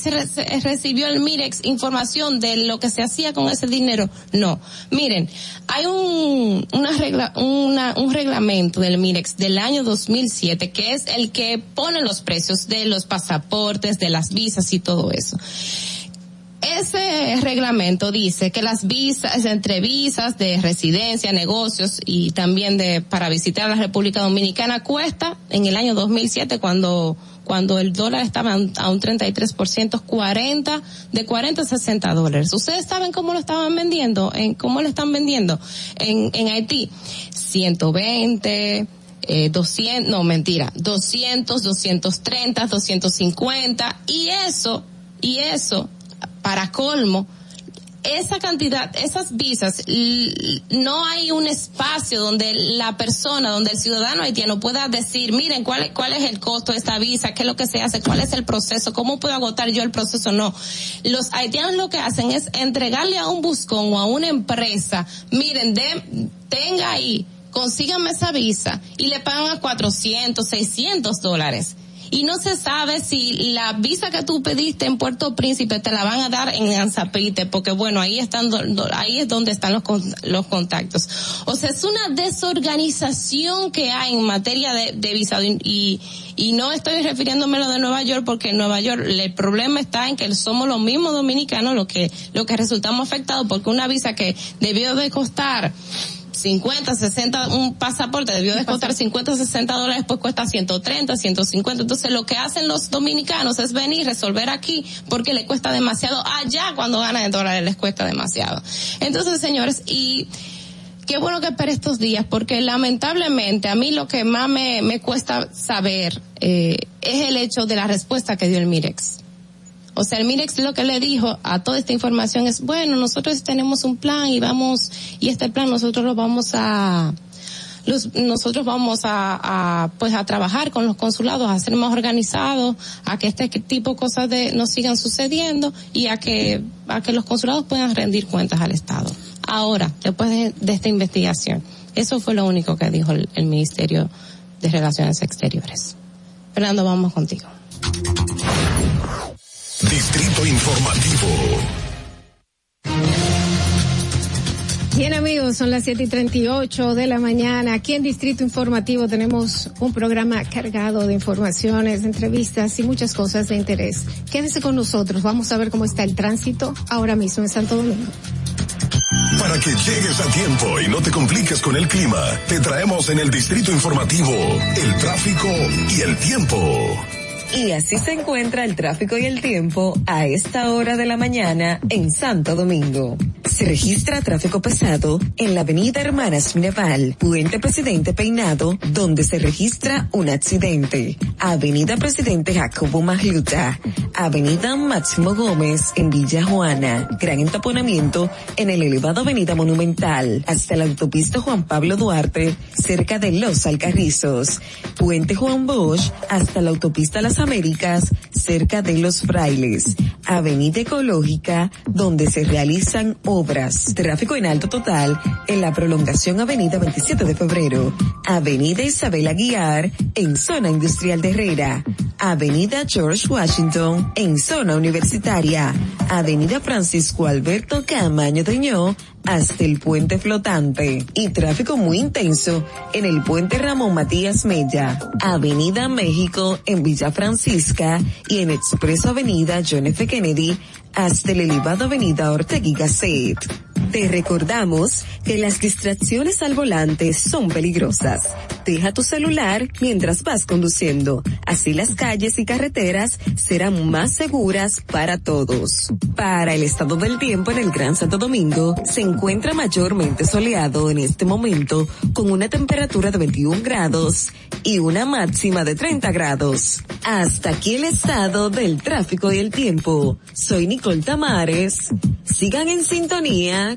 recibió el Mirex información de lo que se hacía con ese dinero? No. Miren, hay un, una regla, una, un reglamento del Mirex del año 2007 que es el que pone los precios de los pasaportes, de las visas y todo eso ese reglamento dice que las visas, entre visas de residencia, negocios y también de para visitar la República Dominicana cuesta en el año 2007 cuando cuando el dólar estaba a un 33%, 40, de 40 a 60 dólares. ¿Ustedes saben cómo lo estaban vendiendo? En, ¿Cómo lo están vendiendo? En, en Haití, 120, eh, 200, no mentira, 200, 230, 250 y eso, y eso para colmo, esa cantidad, esas visas, no hay un espacio donde la persona, donde el ciudadano haitiano pueda decir, miren, cuál, cuál es el costo de esta visa, qué es lo que se hace, cuál es el proceso, cómo puedo agotar yo el proceso. No. Los haitianos lo que hacen es entregarle a un buscón o a una empresa, miren, de, tenga ahí, consíganme esa visa y le pagan a 400, 600 dólares y no se sabe si la visa que tú pediste en Puerto Príncipe te la van a dar en Anzapite, porque bueno, ahí están, ahí es donde están los, los contactos. O sea, es una desorganización que hay en materia de, de visado y, y no estoy refiriéndome a lo de Nueva York porque en Nueva York el problema está en que somos los mismos dominicanos los que, los que resultamos afectados porque una visa que debió de costar 50, 60, un pasaporte debió de costar 50, 60 dólares, pues cuesta 130, 150. Entonces lo que hacen los dominicanos es venir, resolver aquí, porque le cuesta demasiado allá cuando ganan en dólares les cuesta demasiado. Entonces, señores, y qué bueno que espere estos días, porque lamentablemente a mí lo que más me, me cuesta saber eh, es el hecho de la respuesta que dio el Mirex. O sea, el Mirex lo que le dijo a toda esta información es, bueno, nosotros tenemos un plan y vamos, y este plan nosotros lo vamos a, los, nosotros vamos a, a, pues a trabajar con los consulados, a ser más organizados, a que este tipo de cosas de, no sigan sucediendo y a que, a que los consulados puedan rendir cuentas al Estado. Ahora, después de, esta investigación, eso fue lo único que dijo el, el Ministerio de Relaciones Exteriores. Fernando, vamos contigo. Distrito Informativo. Bien amigos, son las siete y treinta y ocho de la mañana. Aquí en Distrito Informativo tenemos un programa cargado de informaciones, entrevistas y muchas cosas de interés. Quédese con nosotros, vamos a ver cómo está el tránsito ahora mismo en Santo Domingo. Para que llegues a tiempo y no te compliques con el clima, te traemos en el Distrito Informativo el tráfico y el tiempo. Y así se encuentra el tráfico y el tiempo a esta hora de la mañana en Santo Domingo. Se registra tráfico pesado en la avenida Hermanas Mineval, Puente Presidente Peinado, donde se registra un accidente. Avenida Presidente Jacobo Magluta, Avenida Máximo Gómez en Villa Juana, gran entaponamiento en el elevado Avenida Monumental, hasta la autopista Juan Pablo Duarte, cerca de Los Alcarrizos. Puente Juan Bosch hasta la autopista Las Américas, cerca de Los Frailes, Avenida Ecológica, donde se realizan obras. Tráfico en alto total en la prolongación Avenida 27 de Febrero, Avenida Isabel Aguiar, en zona industrial de Herrera, Avenida George Washington, en zona universitaria, Avenida Francisco Alberto Camaño Deñó, hasta el puente flotante y tráfico muy intenso en el puente Ramón Matías Mella, Avenida México en Villa Francisca y en Expreso Avenida John F. Kennedy hasta el elevado Avenida Ortega y Gasset. Te recordamos que las distracciones al volante son peligrosas. Deja tu celular mientras vas conduciendo. Así las calles y carreteras serán más seguras para todos. Para el estado del tiempo en el Gran Santo Domingo, se encuentra mayormente soleado en este momento con una temperatura de 21 grados y una máxima de 30 grados. Hasta aquí el estado del tráfico y el tiempo. Soy Nicole Tamares. Sigan en sintonía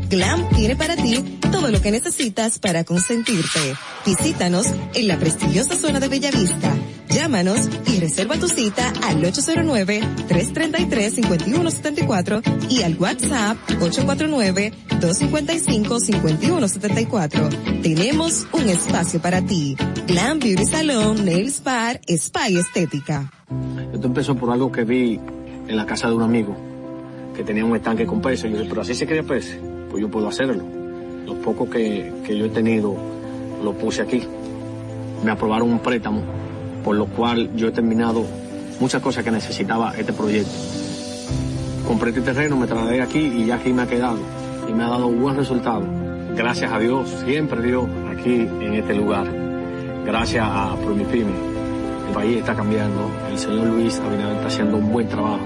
Glam tiene para ti todo lo que necesitas para consentirte. Visítanos en la prestigiosa zona de Bellavista Llámanos y reserva tu cita al 809-333-5174 y al WhatsApp 849-255-5174. Tenemos un espacio para ti. Glam Beauty Salon, Nails Bar, Spa y Estética. Esto empezó por algo que vi en la casa de un amigo que tenía un estanque con peces. Y yo dije, pero así se quería peces, pues yo puedo hacerlo. Lo poco que, que yo he tenido lo puse aquí. Me aprobaron un préstamo, por lo cual yo he terminado muchas cosas que necesitaba este proyecto. Compré este terreno, me trasladé aquí y ya aquí me ha quedado. Y me ha dado buen resultado. Gracias a Dios, siempre Dios, aquí en este lugar. Gracias a Promipyme. El país está cambiando. El señor Luis Abinader está haciendo un buen trabajo.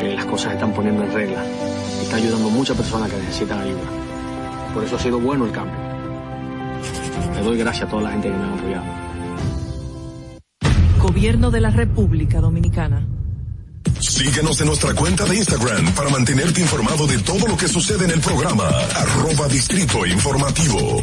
Eh, las cosas se están poniendo en regla. Está ayudando a muchas personas que necesitan ayuda. Por eso ha sido bueno el cambio. Le doy gracias a toda la gente que me ha apoyado. Gobierno de la República Dominicana. Síguenos en nuestra cuenta de Instagram para mantenerte informado de todo lo que sucede en el programa. Arroba Distrito Informativo.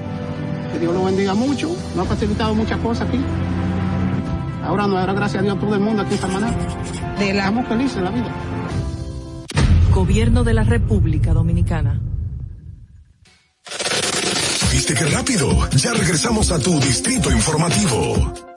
que Dios lo bendiga mucho, nos ha facilitado muchas cosas aquí. Ahora nos dará gracias a Dios todo el mundo aquí en Samaná. Estamos felices en la vida. Gobierno de la República Dominicana. ¿Viste qué rápido? Ya regresamos a tu distrito informativo.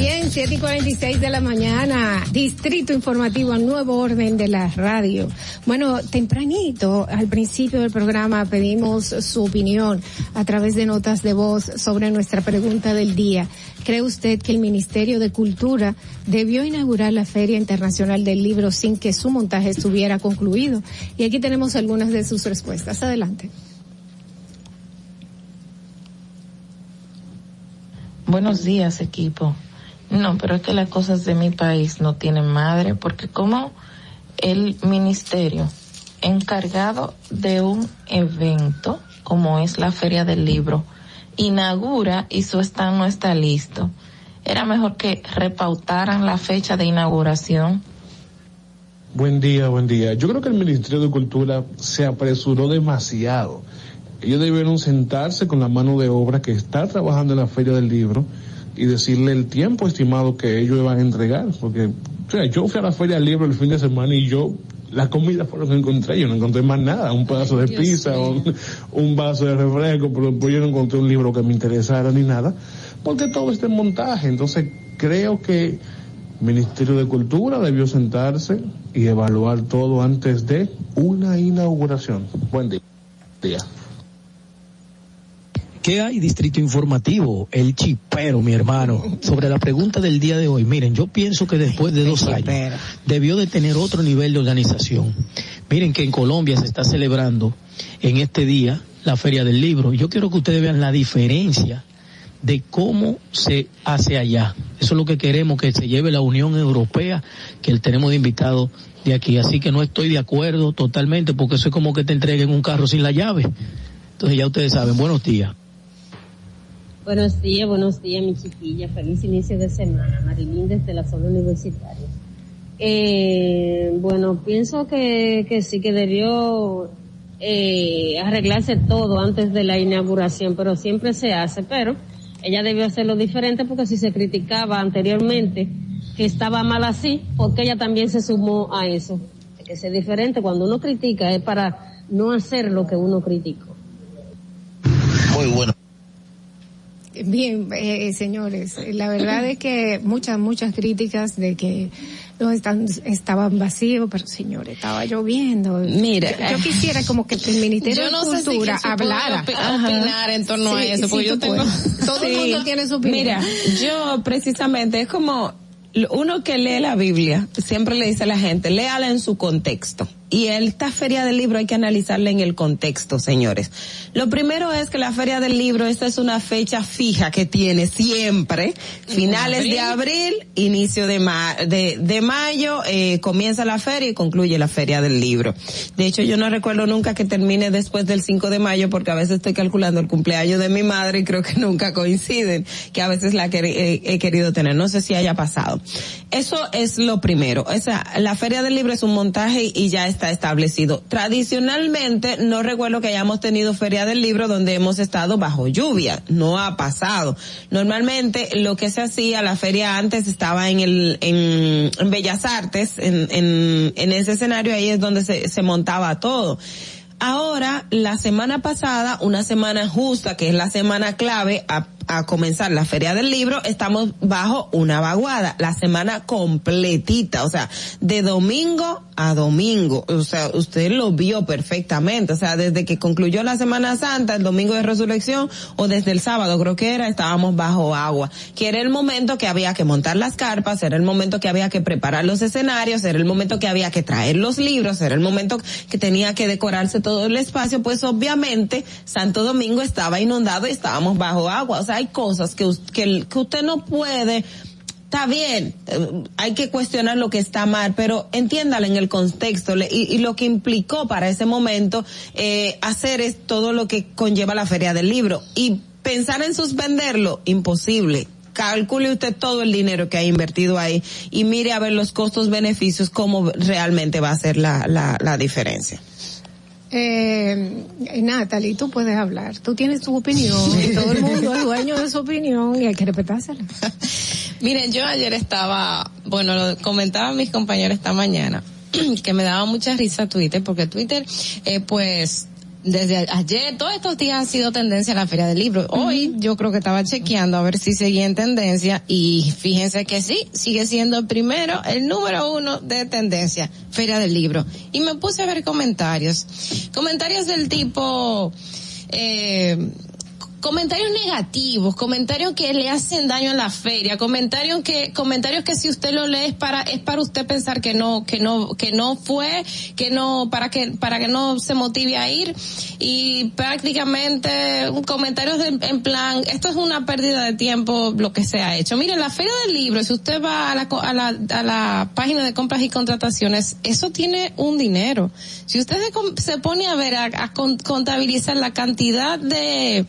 Bien, 7 y 46 de la mañana, Distrito Informativo, nuevo orden de la radio. Bueno, tempranito, al principio del programa, pedimos su opinión a través de notas de voz sobre nuestra pregunta del día. ¿Cree usted que el Ministerio de Cultura debió inaugurar la Feria Internacional del Libro sin que su montaje estuviera concluido? Y aquí tenemos algunas de sus respuestas. Adelante. Buenos días, equipo. No, pero es que las cosas de mi país no tienen madre, porque como el ministerio encargado de un evento, como es la Feria del Libro, inaugura y su stand no está listo, era mejor que repautaran la fecha de inauguración. Buen día, buen día. Yo creo que el Ministerio de Cultura se apresuró demasiado. Ellos debieron sentarse con la mano de obra que está trabajando en la Feria del Libro y decirle el tiempo estimado que ellos iban a entregar, porque O sea, yo fui a la feria del libro el fin de semana y yo, la comida fue lo que encontré, yo no encontré más nada, un pedazo de Dios pizza, un, un vaso de refresco, pero pues yo no encontré un libro que me interesara ni nada, porque todo está en montaje. Entonces creo que el Ministerio de Cultura debió sentarse y evaluar todo antes de una inauguración. Buen día. ¿Qué hay, Distrito Informativo? El chipero, mi hermano. Sobre la pregunta del día de hoy, miren, yo pienso que después de dos años debió de tener otro nivel de organización. Miren que en Colombia se está celebrando en este día la Feria del Libro. Yo quiero que ustedes vean la diferencia de cómo se hace allá. Eso es lo que queremos, que se lleve la Unión Europea, que tenemos de invitado de aquí. Así que no estoy de acuerdo totalmente, porque eso es como que te entreguen un carro sin la llave. Entonces ya ustedes saben, buenos días. Buenos días, buenos días, mi chiquilla. Feliz inicio de semana. Marilín desde la zona universitaria. Eh, bueno, pienso que, que sí que debió eh, arreglarse todo antes de la inauguración, pero siempre se hace, pero ella debió hacerlo diferente porque si se criticaba anteriormente que estaba mal así, porque ella también se sumó a eso. Que diferente, cuando uno critica es para no hacer lo que uno criticó. Muy bueno. Bien, eh, señores, la verdad es que muchas, muchas críticas de que los están, estaban vacíos, pero señores, estaba lloviendo. Mira, yo, yo quisiera como que el Ministerio yo no de sé si Cultura hablara. opinar en torno a eso, sí, porque yo tengo-. *laughs* Todo el mundo tiene su opinión. Mira, yo precisamente es como uno que lee la Biblia, siempre le dice a la gente, léala en su contexto. Y esta feria del libro hay que analizarla en el contexto, señores. Lo primero es que la feria del libro, esta es una fecha fija que tiene siempre, finales de abril, inicio de, ma de, de mayo, eh, comienza la feria y concluye la feria del libro. De hecho, yo no recuerdo nunca que termine después del 5 de mayo porque a veces estoy calculando el cumpleaños de mi madre y creo que *laughs* nunca coinciden, que a veces la que he, he querido tener. No sé si haya pasado. Eso es lo primero. O sea, la feria del libro es un montaje y ya está establecido. Tradicionalmente, no recuerdo que hayamos tenido feria del libro donde hemos estado bajo lluvia. No ha pasado. Normalmente, lo que se hacía, la feria antes estaba en el, en, Bellas Artes, en, en, en ese escenario ahí es donde se, se montaba todo. Ahora, la semana pasada, una semana justa, que es la semana clave a, a comenzar la feria del libro, estamos bajo una vaguada, la semana completita, o sea, de domingo a domingo, o sea, usted lo vio perfectamente, o sea, desde que concluyó la Semana Santa, el domingo de resurrección, o desde el sábado creo que era, estábamos bajo agua, que era el momento que había que montar las carpas, era el momento que había que preparar los escenarios, era el momento que había que traer los libros, era el momento que tenía que decorarse todo el espacio, pues obviamente Santo Domingo estaba inundado y estábamos bajo agua, hay cosas que, que, usted no puede Está bien, eh, hay que cuestionar lo que está mal, pero entiéndalo en el contexto y, y lo que implicó para ese momento eh, hacer es todo lo que conlleva la feria del libro y pensar en suspenderlo, imposible. Calcule usted todo el dinero que ha invertido ahí y mire a ver los costos beneficios cómo realmente va a ser la, la, la diferencia. Eh, Natalie, tú puedes hablar. Tú tienes tu opinión y todo el mundo es dueño de su opinión y hay que respetársela. *laughs* Miren, yo ayer estaba, bueno, lo comentaban mis compañeros esta mañana, *clears throat* que me daba mucha risa Twitter, porque Twitter, eh, pues, desde ayer, todos estos días ha sido tendencia en la Feria del Libro. Hoy yo creo que estaba chequeando a ver si seguía en tendencia y fíjense que sí, sigue siendo el primero, el número uno de tendencia, Feria del Libro. Y me puse a ver comentarios. Comentarios del tipo, eh, comentarios negativos, comentarios que le hacen daño a la feria, comentarios que comentarios que si usted lo lee es para es para usted pensar que no que no que no fue, que no para que para que no se motive a ir y prácticamente comentarios de- en plan esto es una pérdida de tiempo lo que se ha hecho. Mire, la feria del libro, si usted va a la a la, a la página de compras y contrataciones, eso tiene un dinero. Si usted se, se pone a ver a, a con- contabilizar la cantidad de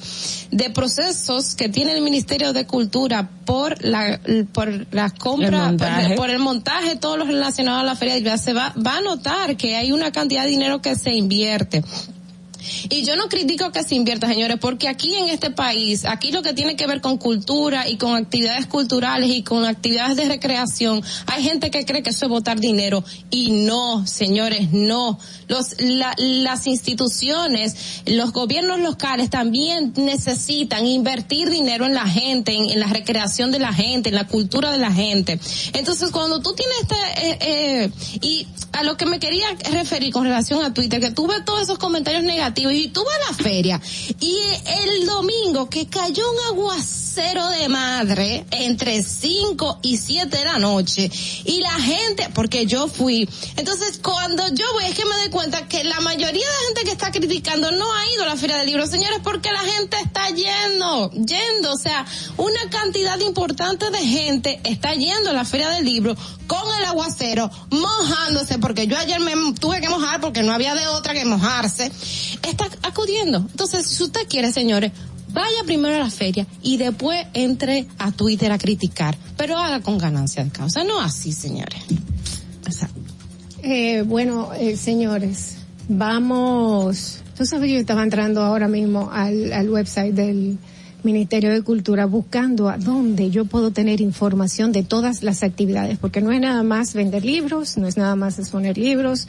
de procesos que tiene el Ministerio de Cultura por la por la compra El montaje. por, por el montaje todo lo relacionado a la feria ya se va va a notar que hay una cantidad de dinero que se invierte Y yo no critico que se invierta, señores, porque aquí en este país, aquí lo que tiene que ver con cultura y con actividades culturales y con actividades de recreación, hay gente que cree que eso es botar dinero y no, señores, no. Los, la, las instituciones, los gobiernos locales también necesitan invertir dinero en la gente, en, en la recreación de la gente, en la cultura de la gente. Entonces, cuando tú tienes este, eh, eh, y a lo que me quería referir con relación a Twitter, que tuve todos esos comentarios negativos y tuve la feria y el domingo que cayó un aguacero de madre entre 5 y 7 de la noche y la gente, porque yo fui, entonces cuando yo voy es que me doy cuenta que la mayoría de gente que está criticando no ha ido a la feria del libro, señores, porque la gente está yendo, yendo, o sea, una cantidad importante de gente está yendo a la feria del libro con el aguacero, mojándose, porque yo ayer me tuve que mojar porque no había de otra que mojarse, está acudiendo. Entonces, si usted quiere, señores, vaya primero a la feria y después entre a Twitter a criticar, pero haga con ganancia de causa, no así, señores. Eh, bueno, eh, señores, vamos. Tú yo estaba entrando ahora mismo al, al website del Ministerio de Cultura buscando a dónde yo puedo tener información de todas las actividades, porque no es nada más vender libros, no es nada más exponer libros.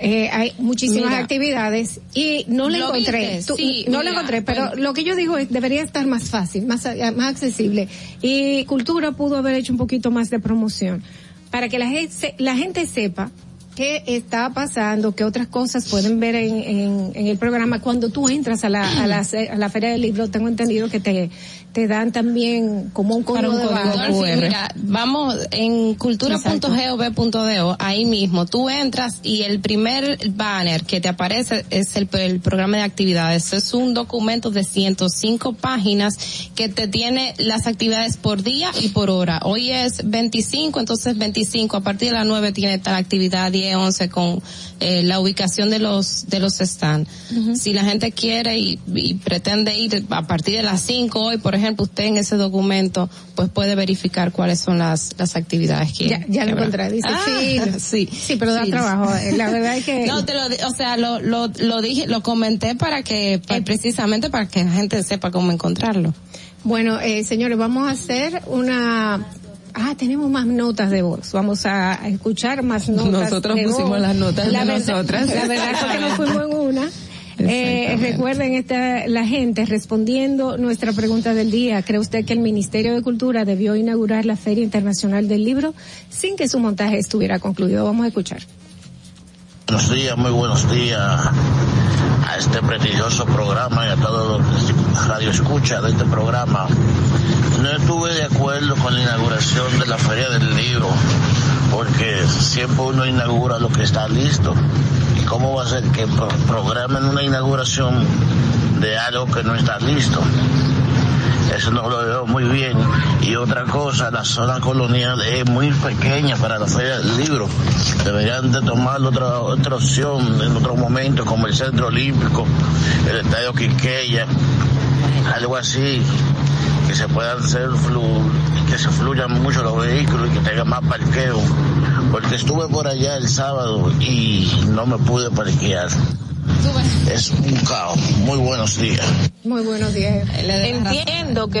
Eh, hay muchísimas Mira. actividades y no la ¿Lo encontré. Tú- Sí, no la encontré, pero bueno. lo que yo digo es debería estar más fácil, más, más accesible. Y Cultura pudo haber hecho un poquito más de promoción para que la gente, la gente sepa qué está pasando, qué otras cosas pueden ver en, en, en el programa. Cuando tú entras a la, a la, a la Feria del Libro, tengo entendido que te, te dan también como un código de barra. Dolphy, mira, vamos en cultura.gov.do, ahí mismo, tú entras y el primer banner que te aparece es el, el programa de actividades. Es un documento de 105 páginas que te tiene las actividades por día y por hora. Hoy es 25, entonces 25, a partir de las 9 tiene tal actividad, 10, 11 con eh, la ubicación de los, de los stands. Si la gente quiere y, y pretende ir a partir de las 5 hoy, por ejemplo, usted en ese documento, pues puede verificar cuáles son las, las actividades que Ya, ya que lo encontré, dice Ah. *laughs* Sí. Sí, pero da trabajo. eh, La verdad es que... *laughs* No, te lo, o sea, lo, lo, lo dije, lo comenté para que, para- precisamente para que la gente sepa cómo encontrarlo. Bueno, eh, señores, vamos a hacer una... Ah, tenemos más notas de voz. Vamos a escuchar más notas Nosotros de pusimos voz. las notas de verdad- nosotras. La verdad es que nos fuimos en una. *laughs* Eh, recuerden esta, la gente respondiendo nuestra pregunta del día. ¿Cree usted que el Ministerio de Cultura debió inaugurar la Feria Internacional del Libro sin que su montaje estuviera concluido? Vamos a escuchar. Buenos días, muy buenos días a este prestigioso programa y a todos los radio escucha de este programa. No estuve de acuerdo con la inauguración de la Feria del Libro, porque siempre uno inaugura lo que está listo. ¿Y cómo va a ser que pro- programen una inauguración de algo que no está listo? Eso no lo veo muy bien. Y otra cosa, la zona colonial es muy pequeña para la feria del libro. Deberían de tomar otra, otra opción en otro momento, como el Centro Olímpico, el Estadio Quiqueya, algo así, que se puedan hacer flu, que se fluyan mucho los vehículos y que tengan más parqueo. Porque estuve por allá el sábado y no me pude parquear. Es un caos. Muy buenos días. Muy buenos días. Entiendo que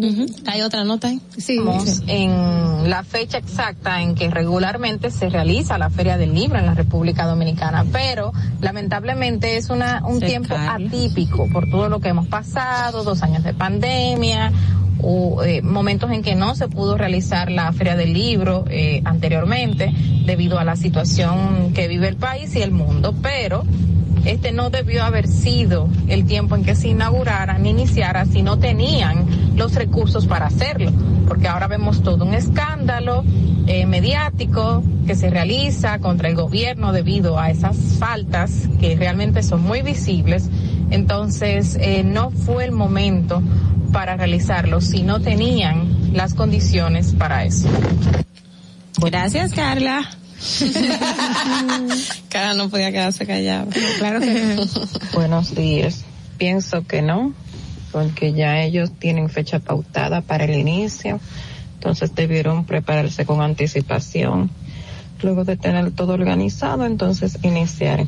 estamos ¿Hay otra nota ahí? Sí. en la fecha exacta en que regularmente se realiza la Feria del Libro en la República Dominicana, pero lamentablemente es una, un tiempo atípico por todo lo que hemos pasado, dos años de pandemia, o, eh, momentos en que no se pudo realizar la Feria del Libro eh, anteriormente debido a la situación que vive el país y el mundo, pero este no debió haber sido el tiempo en que se inaugurara ni iniciara si no tenían los recursos para hacerlo, porque ahora vemos todo un escándalo eh, mediático que se realiza contra el gobierno debido a esas faltas que realmente son muy visibles. Entonces, eh, no fue el momento para realizarlo si no tenían las condiciones para eso. Gracias, Carla. *laughs* Carla no podía quedarse callada. Claro que *laughs* Buenos días. Pienso que no, porque ya ellos tienen fecha pautada para el inicio, entonces debieron prepararse con anticipación. Luego de tener todo organizado, entonces iniciar.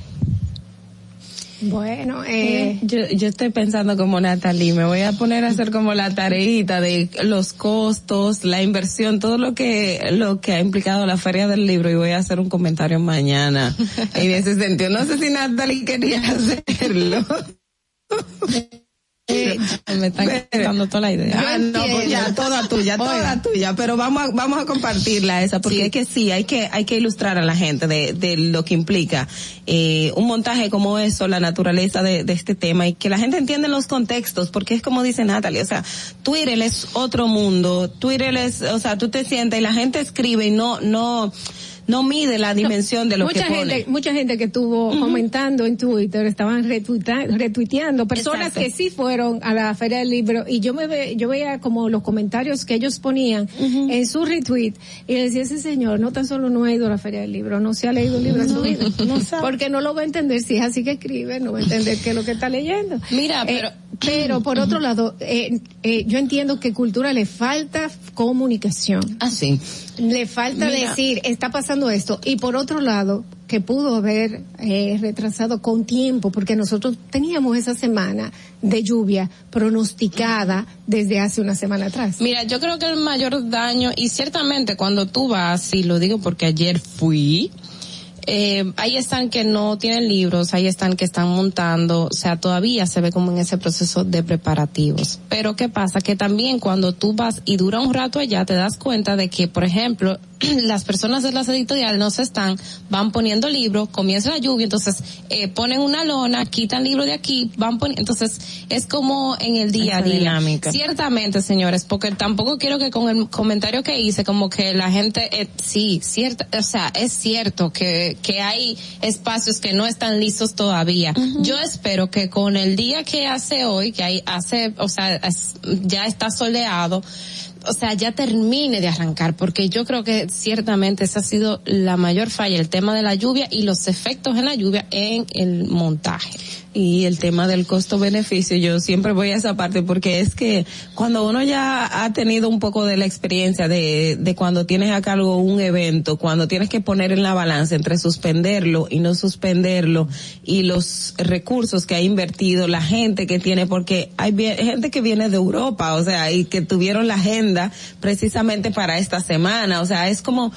Bueno, eh, yo, yo estoy pensando como Natalie, me voy a poner a hacer como la tareita de los costos, la inversión, todo lo que, lo que ha implicado la feria del libro y voy a hacer un comentario mañana *laughs* en ese sentido. No sé si Natalie quería *laughs* hacerlo. *laughs* *laughs* Me están dando toda la idea. Ah, no, pues ya, toda tuya, toda tuya, pero vamos a, vamos a compartirla esa, porque Sí. es que sí, hay que, hay que ilustrar a la gente de, de lo que implica, eh, un montaje como eso, la naturaleza de, de este tema y que la gente entienda los contextos, porque es como dice Natalie, o sea, Twitter es otro mundo, Twitter es, o sea, tú te sientas y la gente escribe y no, no, no mide la dimensión de lo mucha que pone. gente, mucha gente que estuvo comentando en Twitter, estaban retuiteando, personas Exacto. que sí fueron a la feria del libro y yo me ve, yo veía como los comentarios que ellos ponían en su retweet y decía ese señor no tan solo no ha ido a la feria del libro, no se ha leído un libro en su vida, porque no lo va a entender si es así que escribe, no va a entender qué es lo que está leyendo. Mira, Eh, pero- pero *clears throat* por otro lado, eh, eh, yo entiendo que cultura le falta comunicación. Ah, sí. Le falta Mira. decir, está pasando esto. Y por otro lado, que pudo haber eh, retrasado con tiempo, porque nosotros teníamos esa semana de lluvia pronosticada desde hace una semana atrás. Mira, yo creo que el mayor daño, y ciertamente cuando tú vas, y lo digo porque ayer fui, eh, ahí están que no tienen libros, ahí están que están montando, o sea, todavía se ve como en ese proceso de preparativos. Pero ¿qué pasa? Que también cuando tú vas y dura un rato allá, te das cuenta de que, por ejemplo, *clears throat* las personas de las editoriales no se están, van poniendo libros, comienza la lluvia, entonces eh, ponen una lona, quitan libro de aquí, van poniendo, entonces es como en el día a día. dinámica. Ciertamente, señores, porque tampoco quiero que con el comentario que hice, como que la gente, eh, sí, cierta, o sea, es cierto que, que hay espacios que no están listos todavía. Yo espero que con el día que hace hoy, que hay, hace, o sea, es- ya está soleado, o sea, ya termine de arrancar, porque yo creo que ciertamente esa ha sido la mayor falla, el tema de la lluvia y los efectos en la lluvia en el montaje. Y el tema del costo-beneficio, yo siempre voy a esa parte porque es que cuando uno ya ha tenido un poco de la experiencia de, de cuando tienes a cargo un evento, cuando tienes que poner en la balanza entre suspenderlo y no suspenderlo y los recursos que ha invertido, la gente que tiene, porque hay gente que viene de Europa, o sea, y que tuvieron la agenda precisamente para esta semana, o sea, es como,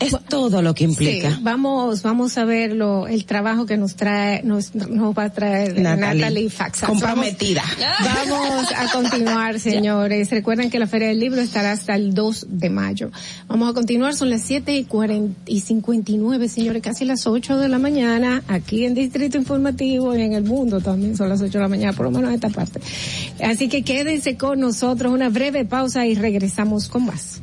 es todo lo que implica. Sí, vamos, vamos a ver lo, el trabajo que nos trae, nos, nos va a traer Natalie, Natalie, Faxas. comprometida. Vamos, vamos a continuar, *laughs* señores. Recuerden que la Feria del Libro estará hasta el 2 de mayo. Vamos a continuar, son las 7 y 40 y 59, señores, casi las 8 de la mañana, aquí en Distrito Informativo y en el mundo también son las 8 de la mañana, por lo menos en esta parte. Así que quédense con nosotros, una breve pausa y regresamos con más.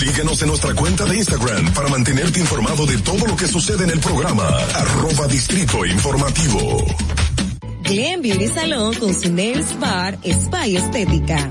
Síguenos en nuestra cuenta de Instagram para mantenerte informado de todo lo que sucede en el programa. Arroba Distrito Informativo. Glen Beauty Salón con su Nails Bar Spa y Estética.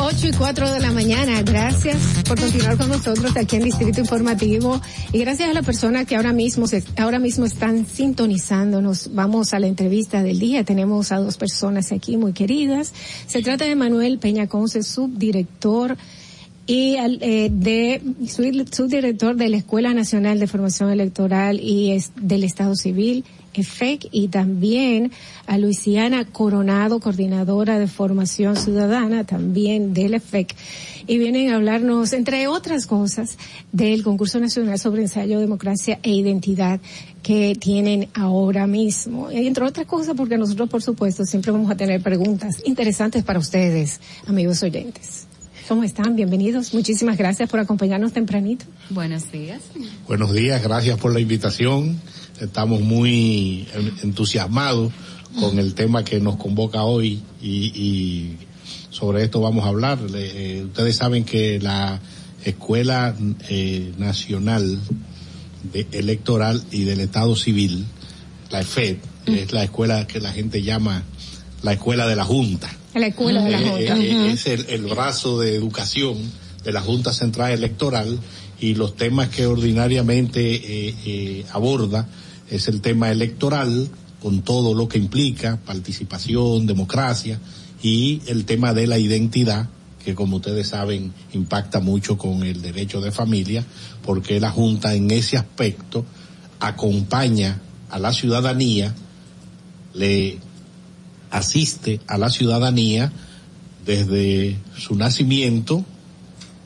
8 y 4 de la mañana. Gracias por continuar con nosotros aquí en Distrito Informativo y gracias a las personas que ahora mismo se, ahora mismo están sintonizándonos. Vamos a la entrevista del día. Tenemos a dos personas aquí muy queridas. Se trata de Manuel Peñaconce, subdirector y eh, de sub- subdirector de la Escuela Nacional de Formación Electoral y del Estado Civil. EFEC y también a Luisiana Coronado, coordinadora de formación ciudadana también del EFEC. Y vienen a hablarnos, entre otras cosas, del concurso nacional sobre ensayo, democracia e identidad que tienen ahora mismo. Y entre otras cosas, porque nosotros, por supuesto, siempre vamos a tener preguntas interesantes para ustedes, amigos oyentes. ¿Cómo están? Bienvenidos. Muchísimas gracias por acompañarnos tempranito. Buenos días. Buenos días, gracias por la invitación. Estamos muy en- entusiasmados con el tema que nos convoca hoy y, y sobre esto vamos a hablar. Eh, ustedes saben que la Escuela eh, Nacional de Electoral y del Estado Civil, la EFED, es la escuela que la gente llama la escuela de la Junta. La escuela de la Eh, Junta. eh. Es el, el brazo de educación de la Junta Central Electoral y los temas que ordinariamente eh, eh, aborda es el tema electoral con todo lo que implica participación, democracia y el tema de la identidad que como ustedes saben impacta mucho con el derecho de familia porque la Junta en ese aspecto acompaña a la ciudadanía, le asiste a la ciudadanía desde su nacimiento,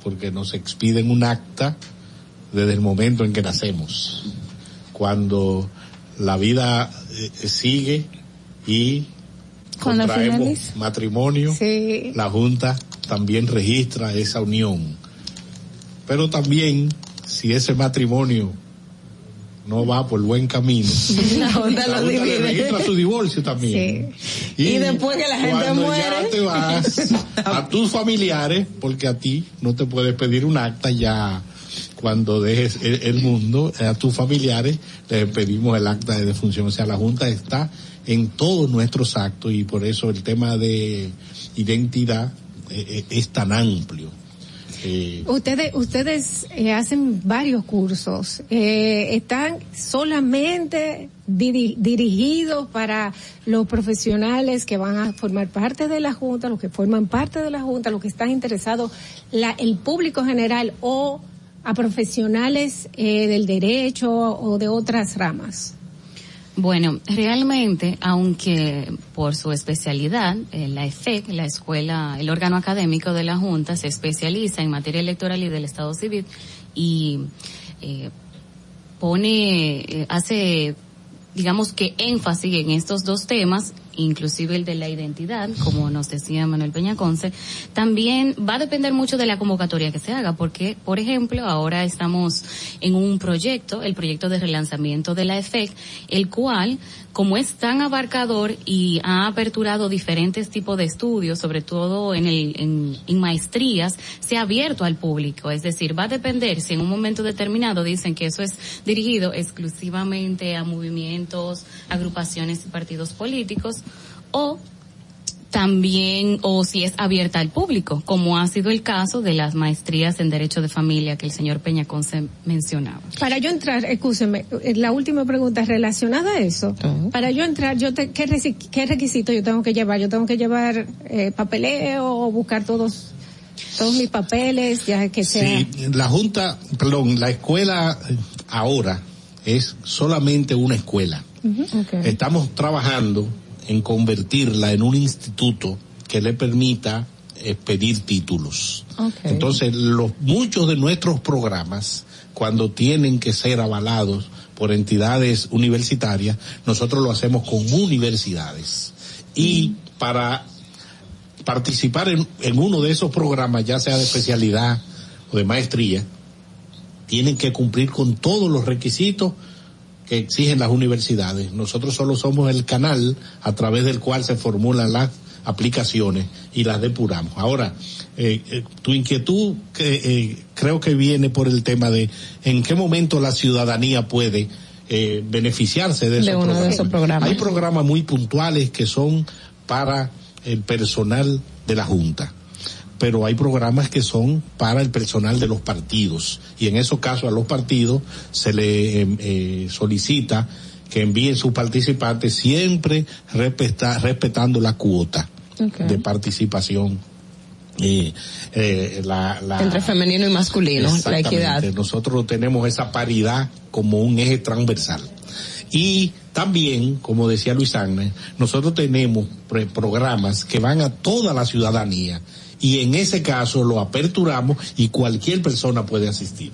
porque nos expiden un acta desde el momento en que nacemos. Cuando la vida eh, sigue y Cuando contraemos finaliza. matrimonio, Sí. la Junta también registra esa unión. Pero también, si ese matrimonio no va por buen camino, *laughs* La Junta lo le divide. registra su divorcio también. Y después que la gente muere. ya te vas *laughs* a tus familiares, porque a ti no te puedes pedir un acta ya cuando dejes el, mundo, a tus familiares les pedimos el acta de defunción. O sea, la Junta está en todos nuestros actos y por eso el tema de identidad eh, eh, es tan amplio. Eh, Ustedes, ustedes eh, hacen varios cursos. Eh, ¿Están solamente diri- dirigidos para los profesionales que van a formar parte de la Junta, los que forman parte de la Junta, los que están interesados, la, el público general o a profesionales eh, del derecho o de otras ramas? Bueno, realmente, aunque por su especialidad, eh, la EFEC, la escuela, el órgano académico de la Junta, se especializa en materia electoral y del Estado civil y eh, pone, eh, hace, digamos que énfasis en estos dos temas, inclusive el de la identidad, como nos decía Manuel Peñaconce, también va a depender mucho de la convocatoria que se haga, porque, por ejemplo, ahora estamos en un proyecto, el proyecto de relanzamiento de la EFEC, el cual, como es tan abarcador y ha aperturado diferentes tipos de estudios, sobre todo en, el, en, en maestrías, se ha abierto al público. Es decir, va a depender si en un momento determinado dicen que eso es dirigido exclusivamente a movimientos, agrupaciones y partidos políticos, o también, o si es abierta al público, como ha sido el caso de las maestrías en Derecho de Familia que el señor Peñaconce mencionaba. Para yo entrar, escúcheme, eh, la última pregunta es relacionada a eso. Para yo entrar, yo te, ¿qué, ¿qué requisito yo tengo que llevar? Yo tengo que llevar eh, papeleo o buscar todos todos mis papeles, ya que sea. Sí, la Junta, perdón, la escuela eh, ahora es solamente una escuela. Estamos trabajando en convertirla en un instituto que le permita eh, pedir títulos. Entonces, los, muchos de nuestros programas, cuando tienen que ser avalados por entidades universitarias, nosotros lo hacemos con universidades. Y para participar en, en uno de esos programas, ya sea de especialidad o de maestría, tienen que cumplir con todos los requisitos que exigen las universidades. Nosotros solo somos el canal a través del cual se formulan las aplicaciones y las depuramos. Ahora, eh, eh, tu inquietud que, eh, creo que viene por el tema de en qué momento la ciudadanía puede eh, beneficiarse de, De esos uno de esos programas. Hay programas muy puntuales que son para el personal de la Junta pero hay programas que son para el personal de los partidos. Y en esos casos a los partidos se le eh, eh, solicita que envíen sus participantes siempre respeta- respetando la cuota de participación. Eh, eh, la, la- Entre femenino y masculino, la equidad. Nosotros tenemos esa paridad como un eje transversal. Y también, como decía Luis Ángel, nosotros tenemos programas que van a toda la ciudadanía y en ese caso lo aperturamos y cualquier persona puede asistir.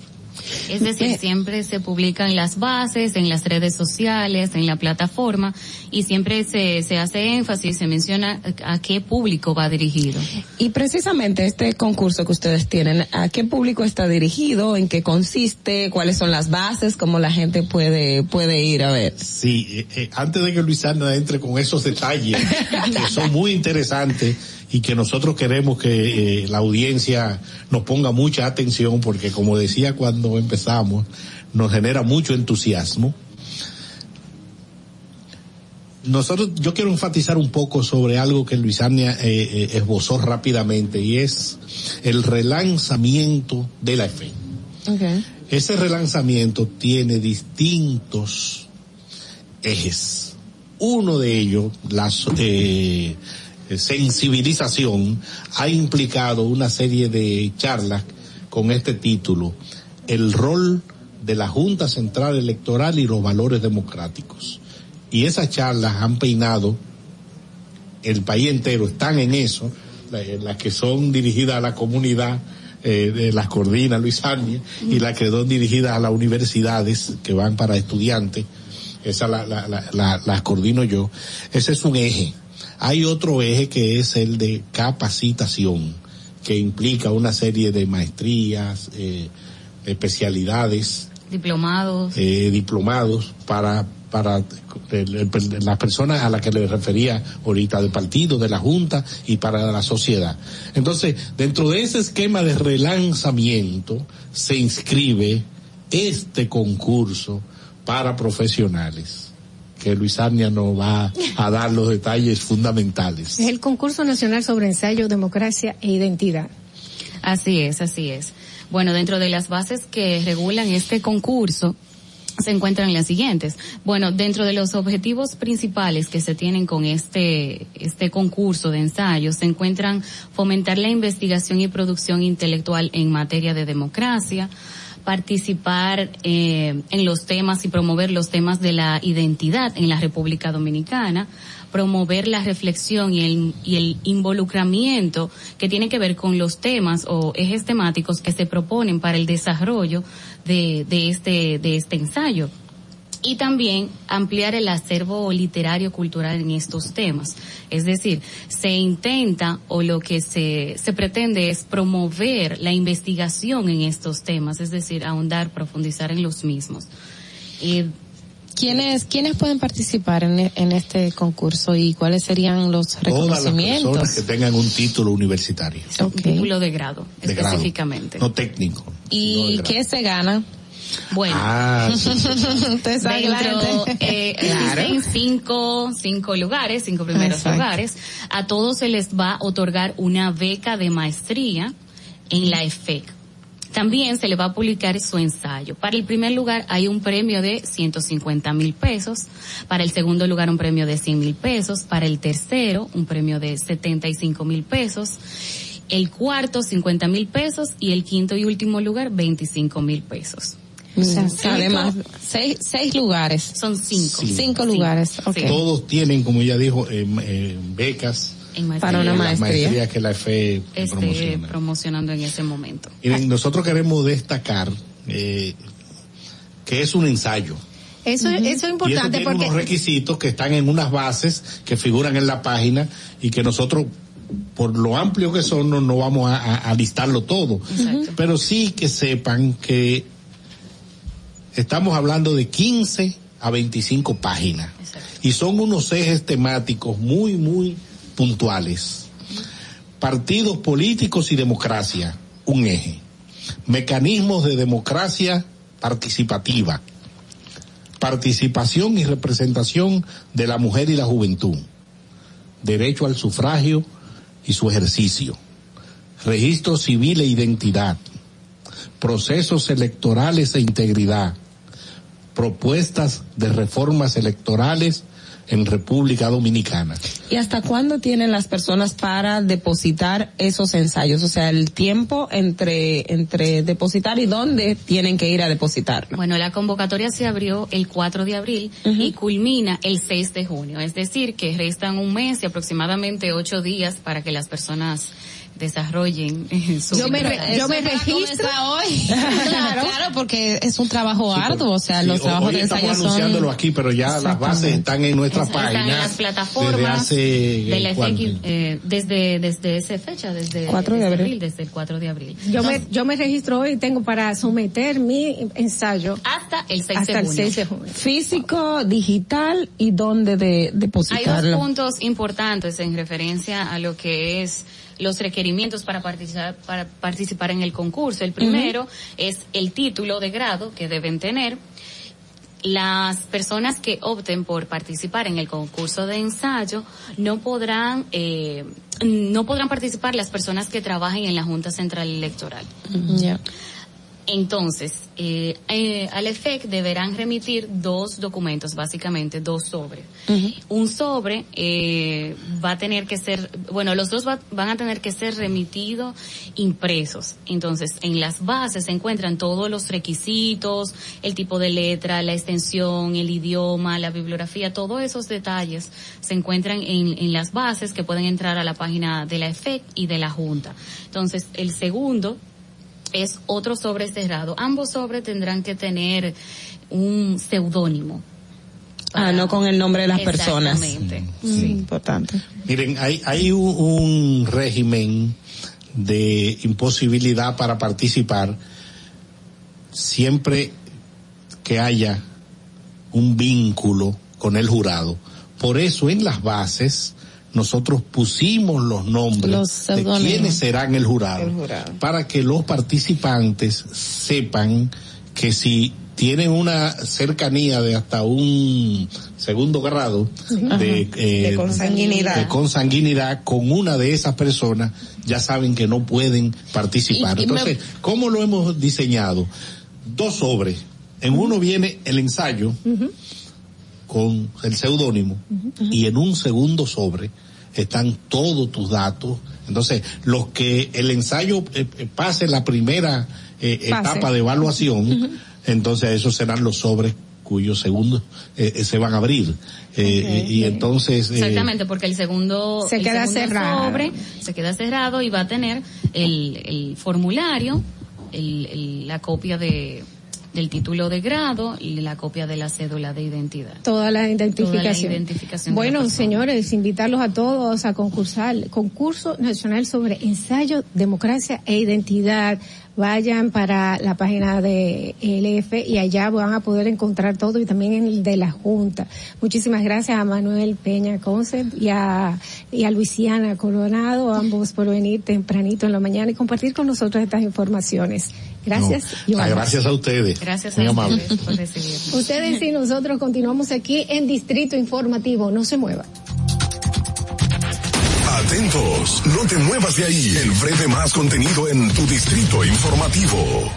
Es decir, siempre se publican las bases en las redes sociales, en la plataforma, y siempre se, se hace énfasis, se menciona a qué público va dirigido. Y precisamente este concurso que ustedes tienen, ¿a qué público está dirigido? ¿En qué consiste? ¿Cuáles son las bases? ¿Cómo la gente puede, puede ir a ver? Sí, eh, eh, antes de que Luis Ángel entre con esos detalles que son muy interesantes y que nosotros queremos que eh, la audiencia nos ponga mucha atención porque como decía cuando empezamos, nos genera mucho entusiasmo. Nosotros, yo quiero enfatizar un poco sobre algo que Luisania eh, eh, esbozó rápidamente y es el relanzamiento de la fe. Ese relanzamiento tiene distintos ejes. Uno de ellos, la so- eh, sensibilización, ha implicado una serie de charlas con este título, el rol de la Junta Central Electoral y los valores democráticos. Y esas charlas han peinado el país entero, están en eso, la- las que son dirigidas a la comunidad, eh, de las coordina Luis y las que son dirigidas a las universidades que van para estudiantes, esas la, la, la- las coordino yo. Ese es un eje. Hay otro eje que es el de capacitación, que implica una serie de maestrías, eh, especialidades, Diplomados. eh, diplomados para para las personas a las que le refería ahorita del partido, de la Junta y para la sociedad. Entonces, dentro de ese esquema de relanzamiento se inscribe este concurso para profesionales, que Luis Arnia nos va a dar los detalles fundamentales. Es el concurso nacional sobre ensayo, democracia e identidad. Así es, así es. Bueno, dentro de las bases que regulan este concurso, se encuentran las siguientes. Bueno, dentro de los objetivos principales que se tienen con este, este concurso de ensayos se encuentran fomentar la investigación y producción intelectual en materia de democracia, participar eh, en los temas y promover los temas de la identidad en la República Dominicana, promover la reflexión y el, y el involucramiento que tiene que ver con los temas o ejes temáticos que se proponen para el desarrollo de, de este, de este ensayo y también ampliar el acervo literario cultural en estos temas. Es decir, se intenta o lo que se, se pretende es promover la investigación en estos temas, es decir, ahondar, profundizar en los mismos. Y ¿Quiénes, ¿Quiénes pueden participar en, en este concurso y cuáles serían los Todas las reconocimientos? personas que tengan un título universitario. un título de grado, De grado, específicamente. no técnico. ¿Y qué se gana? Bueno. Ah, sí, *laughs* Dentro, eh, Claro. existen cinco, cinco lugares, cinco primeros Exacto. lugares. A todos se les va a otorgar una beca de maestría en la EFEC. También se le va a publicar su ensayo. Para el primer lugar hay un premio de 150 mil pesos. Para el segundo lugar un premio de 100 mil pesos. Para el tercero un premio de 75 mil pesos. El cuarto 50 mil pesos y el quinto y último lugar 25 mil pesos. O sea, Mm. cinco- Además- seis, seis lugares. Son cinco. Sí. Cinco lugares. Todos tienen, como ella dijo, eh, eh, becas En. Para una las maestría. maestrías que la FE esté promociona. promocionando en ese momento. Miren, nosotros queremos destacar eh, que es un ensayo. Eso, eso es Y eso importante tiene porque unos requisitos que están en unas bases que figuran en la página y que nosotros, por lo amplio que son, no, no vamos a, a- a listarlo todo. Pero sí que sepan que estamos hablando de 15 a 25 páginas. Y son unos ejes temáticos muy, muy puntuales. Partidos políticos y democracia, un eje. Mecanismos de democracia participativa. Participación y representación de la mujer y la juventud. Derecho al sufragio y su ejercicio. Registro civil e identidad. Procesos electorales e integridad. Propuestas de reformas electorales en República Dominicana. ¿Y hasta cuándo tienen las personas para depositar esos ensayos? O sea, el tiempo entre, entre depositar y dónde tienen que ir a depositarlo. Bueno, la convocatoria se abrió el 4 de abril y culmina el 6 de junio. Es decir, que restan un mes y aproximadamente ocho días para que las personas desarrollen eh, su Yo me re- yo me registro. hoy. *laughs* claro. claro, porque es un trabajo arduo, o sea, Sí, los trabajos de estamos ensayo son... anunciándolo aquí, pero ya las bases están en nuestra Están página. en las Desde plataformas hace, de la ¿cuánto? FX, eh, desde, desde esa fecha, desde 4 de desde abril. desde el 4 de abril. yo me, yo me registro hoy y tengo para someter mi ensayo hasta el 6 hasta de el junio. 6 de junio. Físico, digital y dónde de, Hay dos depositarlo. puntos importantes en referencia a lo que es los requerimientos para participar, para participar en el concurso. El primero es el título de grado que deben tener. Las personas que opten por participar en el concurso de ensayo no podrán eh, no podrán participar las personas que trabajen en la Junta Central Electoral. Ya. Entonces, eh, eh, al EFEC deberán remitir dos documentos, básicamente dos sobres. Un sobre eh, va a tener que ser, bueno, los dos va- van a tener que ser remitidos impresos. Entonces, en las bases se encuentran todos los requisitos, el tipo de letra, la extensión, el idioma, la bibliografía, todos esos detalles se encuentran en, en las bases que pueden entrar a la página de la EFEC y de la Junta. Entonces, el segundo es otro sobre cerrado. Ambos sobres tendrán que tener un seudónimo. Ah, no con el nombre de las personas. Exactamente. Sí. Importante. Miren, hay, hay un, un régimen de imposibilidad para participar siempre que haya un vínculo con el jurado. Por eso en las bases nosotros pusimos los nombres Los de quienes serán el jurado, El jurado. para que los participantes sepan que si tienen una cercanía de hasta un segundo grado de, eh, De consanguinidad. de consanguinidad con una de esas personas, ya saben que no pueden participar. Y- y me- Entonces, ¿cómo lo hemos diseñado? Dos sobres. En uno viene el ensayo con el seudónimo y en un segundo sobre están todos tus datos. Entonces, los que el ensayo eh, eh, pase la primera eh, Pase. etapa de evaluación, entonces esos serán los sobres cuyos segundos eh, se van a abrir. Eh, y, entonces... eh, Exactamente, porque el segundo, Se el queda segundo cerrado. sobre se queda cerrado y va a tener el, el formulario, el, el- la copia de del título de grado y la copia de la cédula de identidad. Toda la identificación. Toda la identificación la bueno, señores, invitarlos a todos a concursar. Concurso Nacional sobre Ensayo, Democracia e Identidad. Vayan para la página de LF y allá van a poder encontrar todo y también en el de la Junta. Muchísimas gracias a Manuel Peña Concept y a, y a Luisiana Coronado, ambos por venir tempranito en la mañana y compartir con nosotros estas informaciones. Gracias. no, y gracias a ustedes. Gracias Muy a amable. ustedes por recibirnos. Ustedes y nosotros continuamos aquí en Distrito Informativo. No se mueva. Atentos, no te muevas de ahí. El breve más contenido en tu distrito informativo.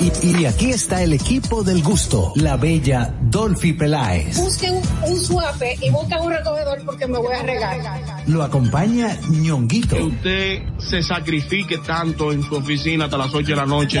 Y, y- y aquí está el equipo del gusto, la bella Dolphy Peláez. Busquen un, un suape y busquen un recogedor porque me voy a regar. Lo acompaña ñonguito. usted se sacrifique tanto en su oficina hasta las 8 de la noche.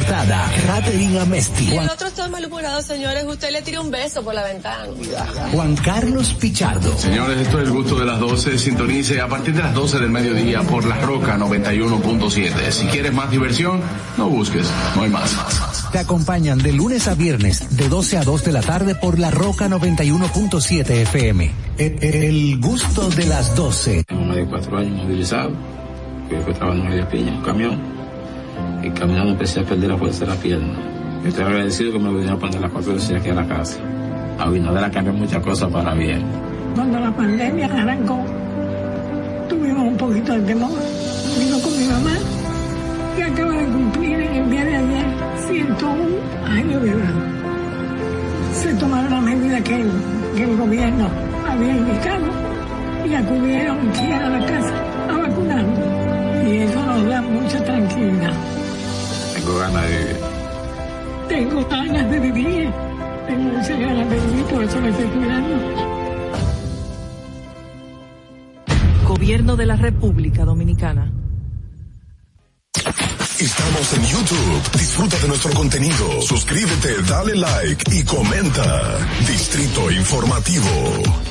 Catherine Amesti. Y Juan, el otro está malhumorado, señores. Usted le tira un beso por la ventana. Juan Carlos Pichardo. Señores, esto es el gusto de las 12. Sintonice a partir de las 12 del mediodía por La Roca 91.7. Si quieres más diversión, no busques, no hay más. Te acompañan de lunes a viernes, de 12 a 2 de la tarde por La Roca 91.7 FM. El, el gusto de las 12. Tengo más de cuatro años movilizado. Yo fui trabajando en Piña, en un camión. Y caminando empecé a perder la fuerza de la pierna. Yo estoy agradecido que me vinieron a poner las cuatro veces aquí a la casa. Abinader ha cambiado muchas cosas para bien. Cuando la pandemia arrancó, tuvimos un poquito de temor. Vino con mi mamá, que acaba de cumplir en el día de ayer 101 años de edad. Se tomaron las medidas que el, que el gobierno había indicado y acudieron aquí a la casa a vacunarnos. Y eso nos da mucha tranquilidad. Tengo ganas de vivir. Tengo ganas de vivir. Tengo muchas ganas de vivir, por eso me estoy cuidando. Gobierno de la República Dominicana. Estamos en YouTube. Disfruta de nuestro contenido. Suscríbete, dale like y comenta. Distrito Informativo.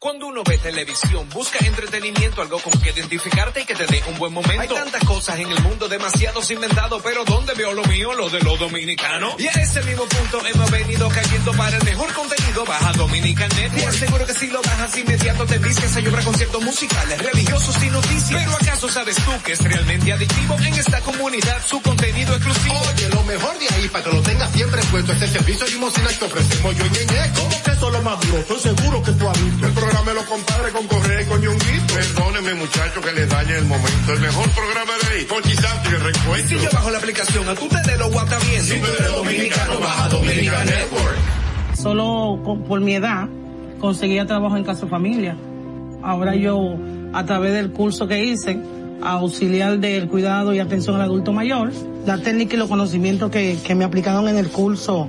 Cuando uno ve televisión, busca entretenimiento, algo con que identificarte y que te dé un buen momento. Hay tantas cosas en el mundo, demasiados inventados, pero ¿dónde veo lo mío? Lo de los dominicanos. Y a ese mismo punto hemos venido cayendo para el mejor contenido. Baja Dominican Network. Te aseguro que si lo bajas inmediato te vistes a llorar conciertos musicales, religiosos y noticias. Pero ¿acaso sabes tú que es realmente adictivo en esta comunidad su contenido exclusivo? Oye, lo mejor de ahí para que lo tengas siempre puesto es el servicio limosina que ofrecemos yo y Ñeñe. ¿Cómo que eso es lo más duro? Estoy seguro que tú has visto. El programa de los compadres con Correa y con Ñonguito. Perdóneme, muchacho, que les dañe el momento. El mejor programa de ahí. Con Chisanti y el reencuentro. Si yo bajo la aplicación, a tú te de lo guata bien. Si tú eres dominicano, baja Dominican Network. Solo con- por mi edad conseguía trabajo en Casa Familia. Ahora yo, a través del curso que hice, auxiliar del cuidado y atención al adulto mayor. La técnica y los conocimientos que, que me aplicaron en el curso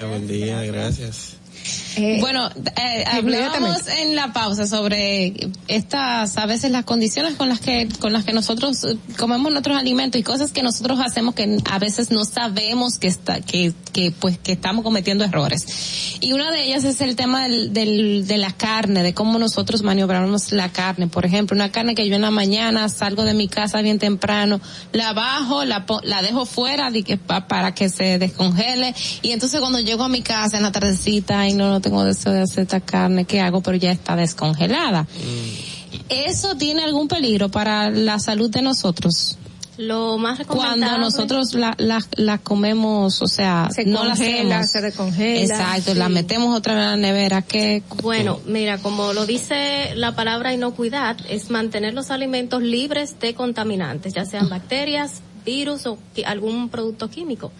Buen día, gracias. Bueno, eh, hablábamos en la pausa sobre estas, a veces las condiciones con las que, con las que nosotros eh, comemos nuestros alimentos y cosas que nosotros hacemos que a veces no sabemos que está, que, que pues que estamos cometiendo errores. Y una de ellas es el tema del, del, de la carne, de cómo nosotros maniobramos la carne. Por ejemplo, una carne que yo en la mañana salgo de mi casa bien temprano, la bajo, la, la dejo fuera para que se descongele y entonces cuando llego a mi casa en la tardecita y no, no tengo deseo de hacer esta carne, ¿qué hago? Pero ya está descongelada. ¿Eso tiene algún peligro para la salud de nosotros? Lo más recomendable. Cuando nosotros la, la, la comemos, o sea, Se no la congela, hacemos. se descongela, Exacto, la sí. metemos otra vez en la nevera, ¿qué? Bueno, mira, como lo dice la palabra inocuidad, es mantener los alimentos libres de contaminantes, ya sean bacterias, virus o algún producto químico.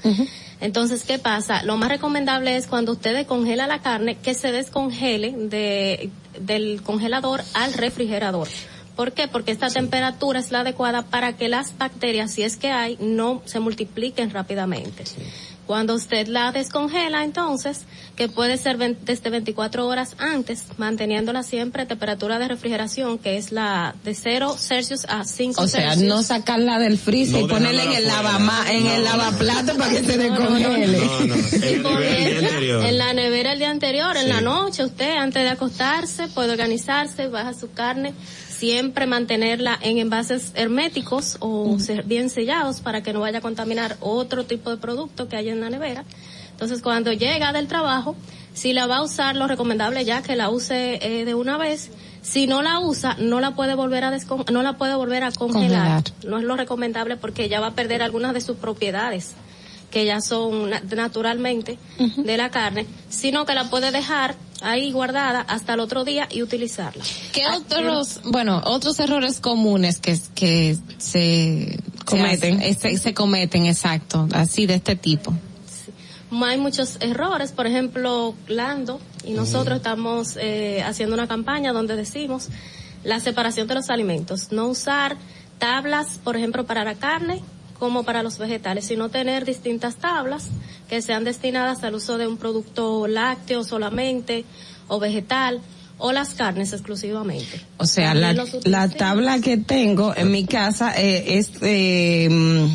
Entonces, ¿qué pasa? Lo más recomendable es cuando usted descongela la carne, que se descongele de, del congelador al refrigerador. ¿Por qué? Porque esta temperatura es la adecuada para que las bacterias, si es que hay, no se multipliquen rápidamente. Cuando usted la descongela, entonces, que puede ser desde 24 horas antes, manteniéndola siempre a temperatura de refrigeración, que es la de 0 Celsius a 5 O sea, Celsius. no sacarla del freezer No y ponerla en el lavama, en el lavaplato para que se descongele. Día anterior. En la nevera el día anterior, en la noche, usted antes de acostarse puede organizarse, baja su carne, siempre mantenerla en envases herméticos o bien sellados para que no vaya a contaminar otro tipo de producto que haya en la nevera. Entonces cuando llega del trabajo, si la va a usar, lo recomendable ya que la use eh, de una vez. Si no la usa, no la puede volver a descon no la puede volver a congelar. Congelar. No es lo recomendable porque ya va a perder algunas de sus propiedades que ya son na- naturalmente de la carne, sino que la puede dejar ahí guardada hasta el otro día y utilizarla. ¿Qué otros, bueno, otros errores comunes que, que se Cometen. Se, se, se cometen, exacto, así de este tipo? Hay muchos errores, por ejemplo, Lando y nosotros estamos eh, haciendo una campaña donde decimos la separación de los alimentos, no usar tablas, por ejemplo, para la carne como para los vegetales, sino tener distintas tablas que sean destinadas al uso de un producto lácteo solamente o vegetal o las carnes exclusivamente. O sea, la, la tabla que tengo en mi casa eh, es, eh, mm,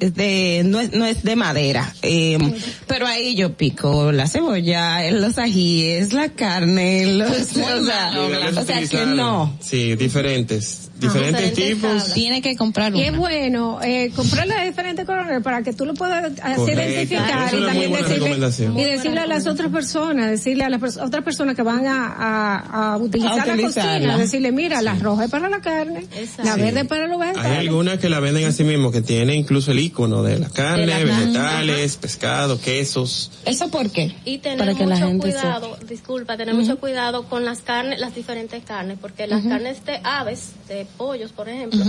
es de, no es, no es de madera, eh, pero ahí yo pico la cebolla, los ajíes, la carne, los, o sea, o sea que no. Sí, diferentes. Diferentes tipos. Tiene que comprar Y es bueno eh, comprarle a diferentes colores para que tú lo puedas así Correcto. identificar y una también decirle y decirle a las otras personas, decirle a las pers- otras personas que van a, a, a utilizar A la cocina, decirle mira, la roja es para la carne, la Sí. verde es para los Hay vegetales. algunas que la venden así mismo, que tiene incluso el icono de la carne, De la carne. vegetales, pescado, quesos. ¿Eso por qué? Y tener Para que la mucho gente cuidado, disculpa, tener mucho cuidado con las carnes, las diferentes carnes, porque las carnes de aves, de pollos, por ejemplo,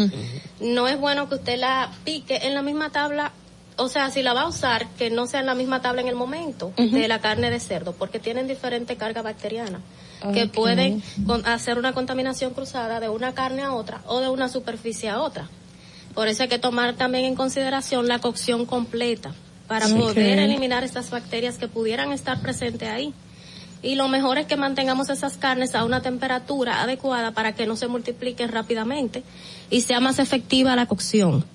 no es bueno que usted la pique en la misma tabla o sea, si la va a usar, que no sea en la misma tabla en el momento de la carne de cerdo, porque tienen diferente carga bacteriana, que pueden con- hacer una contaminación cruzada de una carne a otra o de una superficie a otra. Por eso hay que tomar también en consideración la cocción completa para Sí. poder eliminar estas bacterias que pudieran estar presentes ahí. Y lo mejor es que mantengamos esas carnes a una temperatura adecuada para que no se multipliquen rápidamente y sea más efectiva la cocción.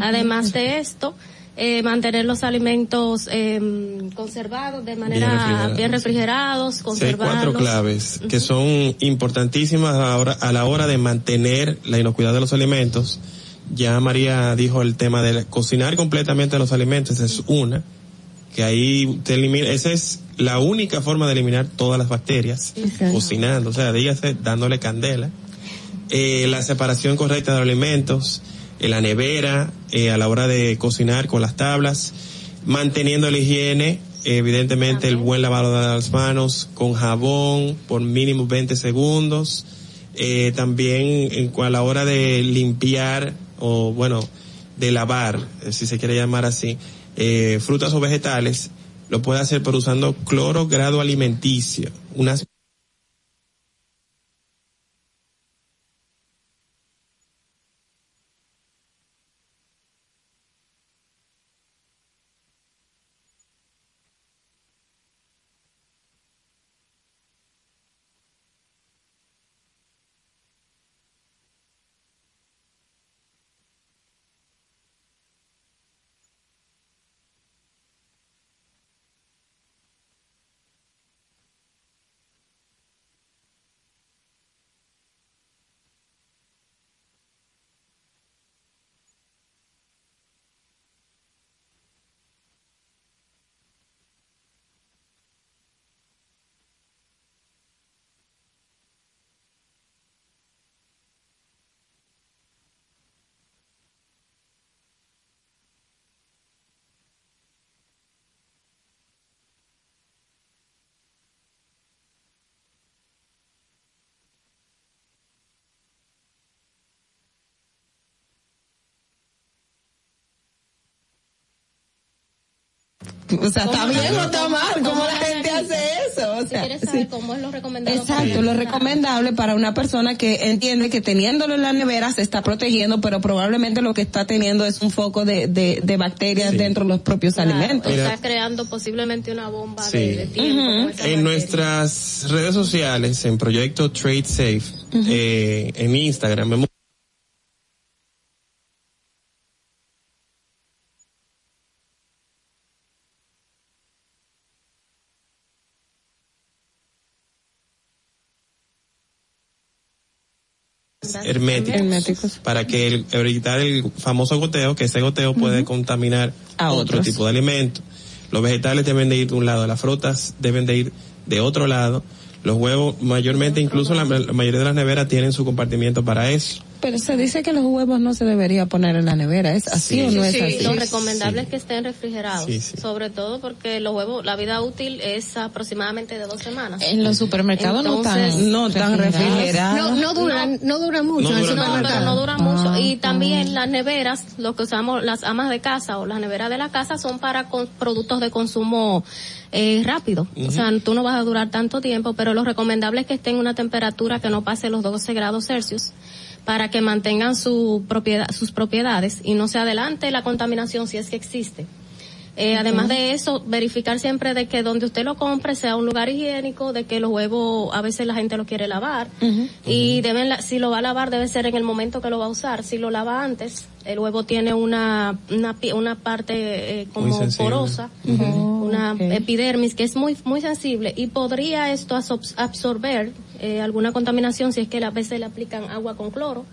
Además de esto, eh, mantener los alimentos eh, conservados de manera refrigerados, bien refrigerados, Sí, hay conservados. cuatro claves que son importantísimas a la, hora, a la hora de mantener la inocuidad de los alimentos. Ya María dijo el tema de cocinar completamente los alimentos, es una, que ahí te elimina, esa es la única forma de eliminar todas las bacterias, cocinando, o sea, dígase dándole candela. Eh, la separación correcta de los alimentos, en la nevera, eh, a la hora de cocinar con las tablas, manteniendo la higiene, evidentemente el buen lavado de las manos con jabón por mínimo 20 segundos, eh, también en a la hora de limpiar o bueno, de lavar, eh, si se quiere llamar así, eh, frutas o vegetales, lo puede hacer por usando cloro grado alimenticio, unas O sea, está ¿Cómo bien o está mal, cómo ¿cómo lo la gente hace eso? O Si sea, sí. cómo es lo recomendado. Exacto, lo recomendable para una persona que entiende que teniéndolo en la nevera se está protegiendo, pero probablemente lo que está teniendo es un foco de, de, de bacterias dentro de los propios alimentos. Está creando posiblemente una bomba Sí. de, de tiempo. En nuestras redes sociales, en Proyecto Trade Safe, eh, en Instagram, vemos herméticos, para que el, evitar el famoso goteo, que ese goteo puede contaminar A otro otros. tipo de alimento. Los vegetales deben de ir de un lado, las frutas deben de ir de otro lado. Los huevos, mayormente, incluso la, la mayoría de las neveras tienen su compartimiento para eso. Pero se dice que los huevos no se debería poner en la nevera, ¿es así Sí. o no Sí, es así? lo recomendable es que estén refrigerados, Sí, sí. sobre todo porque los huevos, la vida útil es aproximadamente de dos semanas. En los supermercados no Entonces- no tan refrigerados. No, no duran, no duran mucho No, en el duran- no, supermercado. pero no dura mucho. Y también las neveras, lo que usamos las amas de casa o las neveras de la casa son para con- productos de consumo eh, rápido. O sea, tú no vas a durar tanto tiempo, pero lo recomendable es que estén en una temperatura que no pase los 12 grados Celsius para que mantengan su propiedad, sus propiedades y no se adelante la contaminación si es que existe. Eh, Además de eso, verificar siempre de que donde usted lo compre sea un lugar higiénico, de que los huevos a veces la gente lo quiere lavar. Y deben la- si lo va a lavar debe ser en el momento que lo va a usar. Si lo lava antes, el huevo tiene una una, una parte eh, como porosa, una epidermis que es muy muy sensible y podría esto absor- absorber eh, alguna contaminación si es que a veces le aplican agua con cloro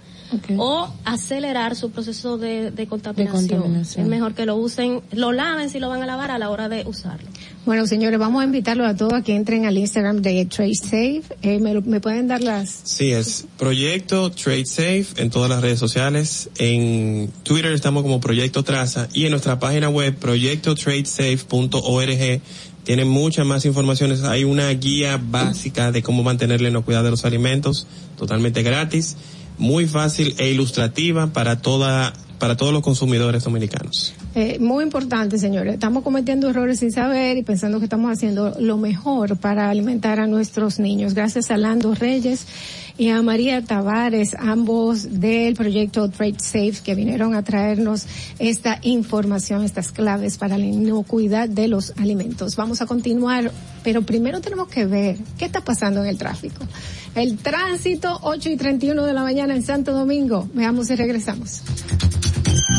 o acelerar su proceso de, de contaminación. contaminación. Es mejor que lo usen, lo laven si lo van a lavar a la hora de usarlo. Bueno, señores, vamos a invitarlos a todos a que entren al Instagram de Trade Safe. Eh, me, lo- me pueden dar las... Sí, es Proyecto Trade Safe en todas las redes sociales. En Twitter estamos como Proyecto Traza y en nuestra página web proyectotradesafe.org tienen muchas más informaciones. Hay una guía básica de cómo mantener la inocuidad de los alimentos, totalmente gratis, muy fácil e ilustrativa para toda para todos los consumidores dominicanos. Eh, muy importante, señores. Estamos cometiendo errores sin saber y pensando que estamos haciendo lo mejor para alimentar a nuestros niños. Gracias a Lando Reyes y a María Tavares, ambos del proyecto Trade Safe, que vinieron a traernos esta información, estas claves para la inocuidad de los alimentos. Vamos a continuar, pero primero tenemos que ver qué está pasando en el tráfico. El tránsito, 8 y 31 de la mañana en Santo Domingo. Veamos y regresamos.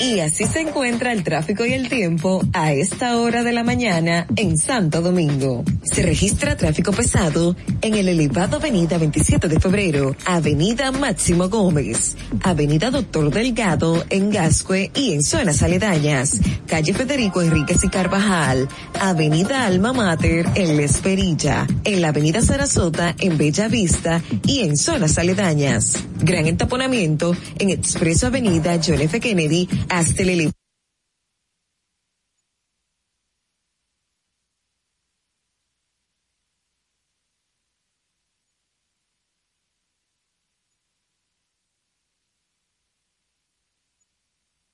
Y así se encuentra el tráfico y el tiempo a esta hora de la mañana en Santo Domingo. Se registra tráfico pesado en el elevado Avenida 27 de Febrero, Avenida Máximo Gómez, Avenida Doctor Delgado en Gascue y en zonas aledañas, calle Federico Enríquez y Carvajal, Avenida Alma Mater en La Esperilla, en la Avenida Sarasota en Bella Vista y en zonas aledañas. Gran entaponamiento en Expreso Avenida John F. Kennedy hasta el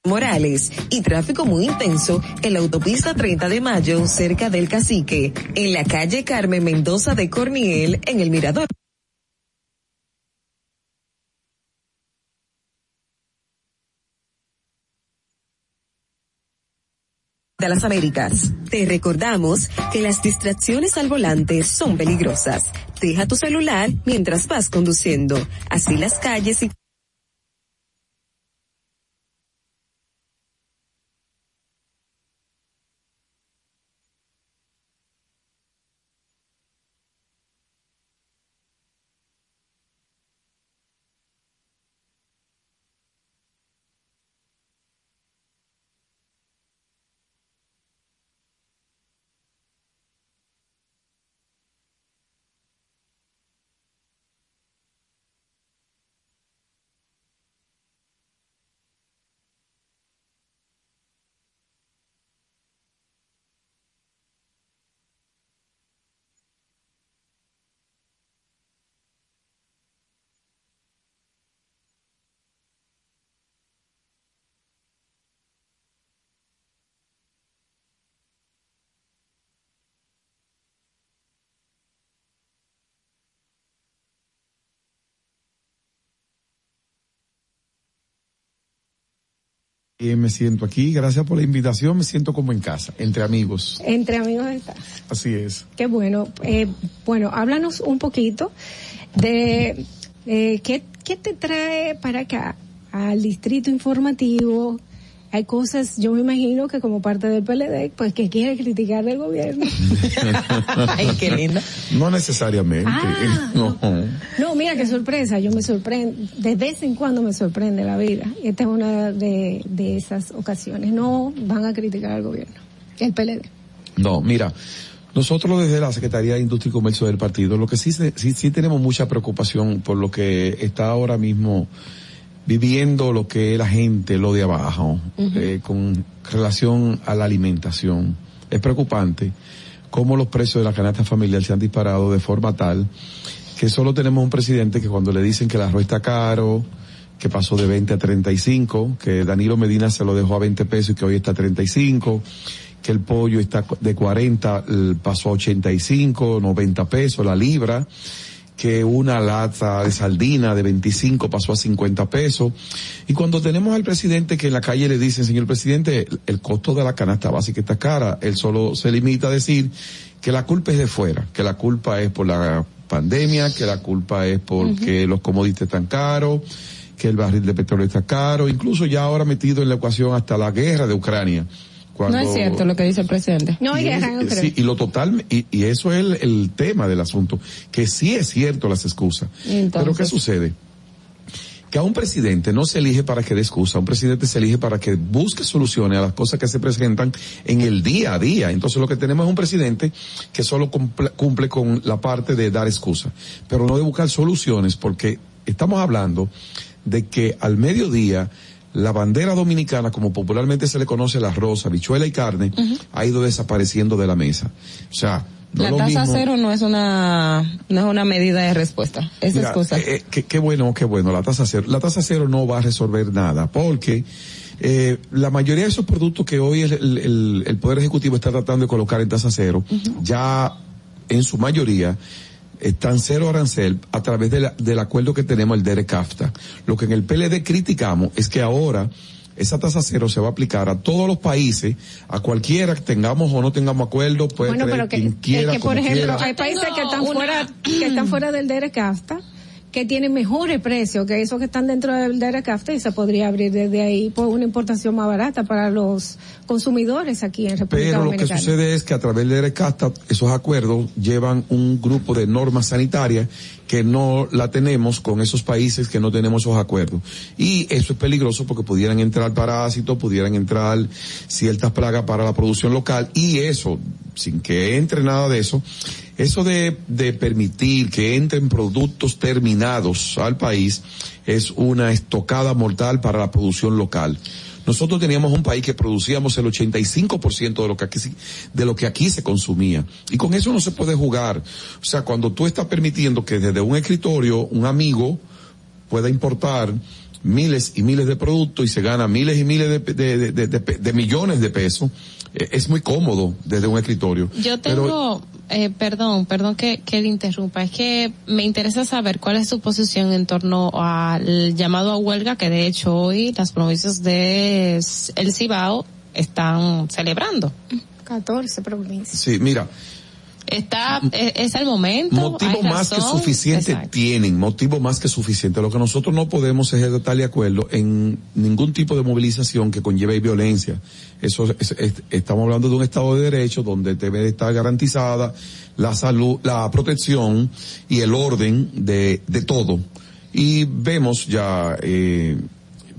Morales y tráfico muy intenso en la autopista 30 de Mayo cerca del Cacique, en la calle Carmen Mendoza de Corniel en el Mirador. Las Américas. Te recordamos que las distracciones al volante son peligrosas. Deja tu celular mientras vas conduciendo. Así las calles y Eh, me siento aquí, gracias por la invitación, me siento como en casa, entre amigos. Entre amigos está. Así es. Qué bueno. Eh, bueno, háblanos un poquito de eh, ¿qué, qué te trae para acá al distrito informativo. Hay cosas, yo me imagino que como parte del PLD, pues que quiere criticar del gobierno. *laughs* Ay, qué lindo. No necesariamente. Ah, *laughs* no. No, mira qué sorpresa, yo me sorprendo, de vez en cuando me sorprende la vida. Esta es una de, de esas ocasiones. No van a criticar al gobierno, el PLD. No, mira, nosotros desde la Secretaría de Industria y Comercio del partido, lo que sí, se- sí, sí tenemos mucha preocupación por lo que está ahora mismo viviendo lo que es la gente, lo de abajo, eh, con relación a la alimentación. Es preocupante cómo los precios de la canasta familiar se han disparado de forma tal que solo tenemos un presidente que cuando le dicen que el arroz está caro, que pasó de 20 a 35, que Danilo Medina se lo dejó a 20 pesos y que hoy está a 35, que el pollo está de 40, eh, pasó a 85, 90 pesos la libra, que una lata de sardina de 25 pasó a 50 pesos. Y cuando tenemos al presidente que en la calle le dicen, señor presidente, el- costo de la canasta básica está cara, él solo se limita a decir que la culpa es de fuera, que la culpa es por la pandemia, que la culpa es porque los commodities están caros, que el barril de petróleo está caro, incluso ya ahora metido en la ecuación hasta la guerra de Ucrania. Cuando- No es cierto lo que dice el presidente. No hay y, guerra es- en Ucrania. sí, y lo total, y, y eso es el, el tema del asunto, que sí es cierto las excusas. Entonces- Pero ¿qué sucede? Que a un presidente no se elige para que dé excusa, un presidente se elige para que busque soluciones a las cosas que se presentan en el día a día. Entonces lo que tenemos es un presidente que solo cumple, cumple con la parte de dar excusa, pero no de buscar soluciones, porque estamos hablando de que al mediodía la bandera dominicana, como popularmente se le conoce la rosa, bichuela y carne, ha ido desapareciendo de la mesa. O sea, No la es tasa mismo- cero no es una no es una medida de respuesta. Es Mira, excusa. eh, eh, qué, qué bueno, qué bueno. La tasa cero, la tasa cero no va a resolver nada, porque eh, la mayoría de esos productos que hoy el, el- el- el poder ejecutivo está tratando de colocar en tasa cero, ya en su mayoría están cero arancel a través de la- del acuerdo que tenemos el DERECAFTA. Lo que en el PLD criticamos es que ahora esa tasa cero se va a aplicar a todos los países, a cualquiera que tengamos o no tengamos acuerdo, puede Bueno, pero que, quien es quiera, que por ejemplo, quiera. hay países que están una- fuera, que están fuera del DERECAFTA, que tienen mejores precios que esos que están dentro del DERECAFTA y se podría abrir desde ahí por una importación más barata para los consumidores aquí en República Pero lo que sucede es que a través de RECASTA, esos acuerdos llevan un grupo de normas sanitarias que no la tenemos con esos países que no tenemos esos acuerdos. Y eso es peligroso porque pudieran entrar parásitos, pudieran entrar ciertas plagas para la producción local y eso, sin que entre nada de eso, eso de, de permitir que entren productos terminados al país es una estocada mortal para la producción local. Nosotros teníamos un país que producíamos el 85% de lo que aquí se- de lo que aquí se consumía. Y con eso no se puede jugar. O sea, cuando tú estás permitiendo que desde un escritorio un amigo pueda importar miles y miles de productos y se gana miles y miles de, de- de- de- millones de pesos, eh, es muy cómodo desde un escritorio. Yo Pero- tengo, eh, perdón, perdón que, que le interrumpa, es que me interesa saber cuál es su posición en torno al llamado a huelga que de hecho hoy las provincias de El Cibao están celebrando. 14 provincias. sí, mira, Está, es, es el momento. motivo más que suficiente Exacto. tienen, motivo más que suficiente. Lo que nosotros no podemos es estar de acuerdo en ningún tipo de movilización que conlleve violencia. Eso es- es- estamos hablando de un Estado de Derecho donde debe estar garantizada la salud, la protección y el orden de, de todo. Y vemos ya, eh,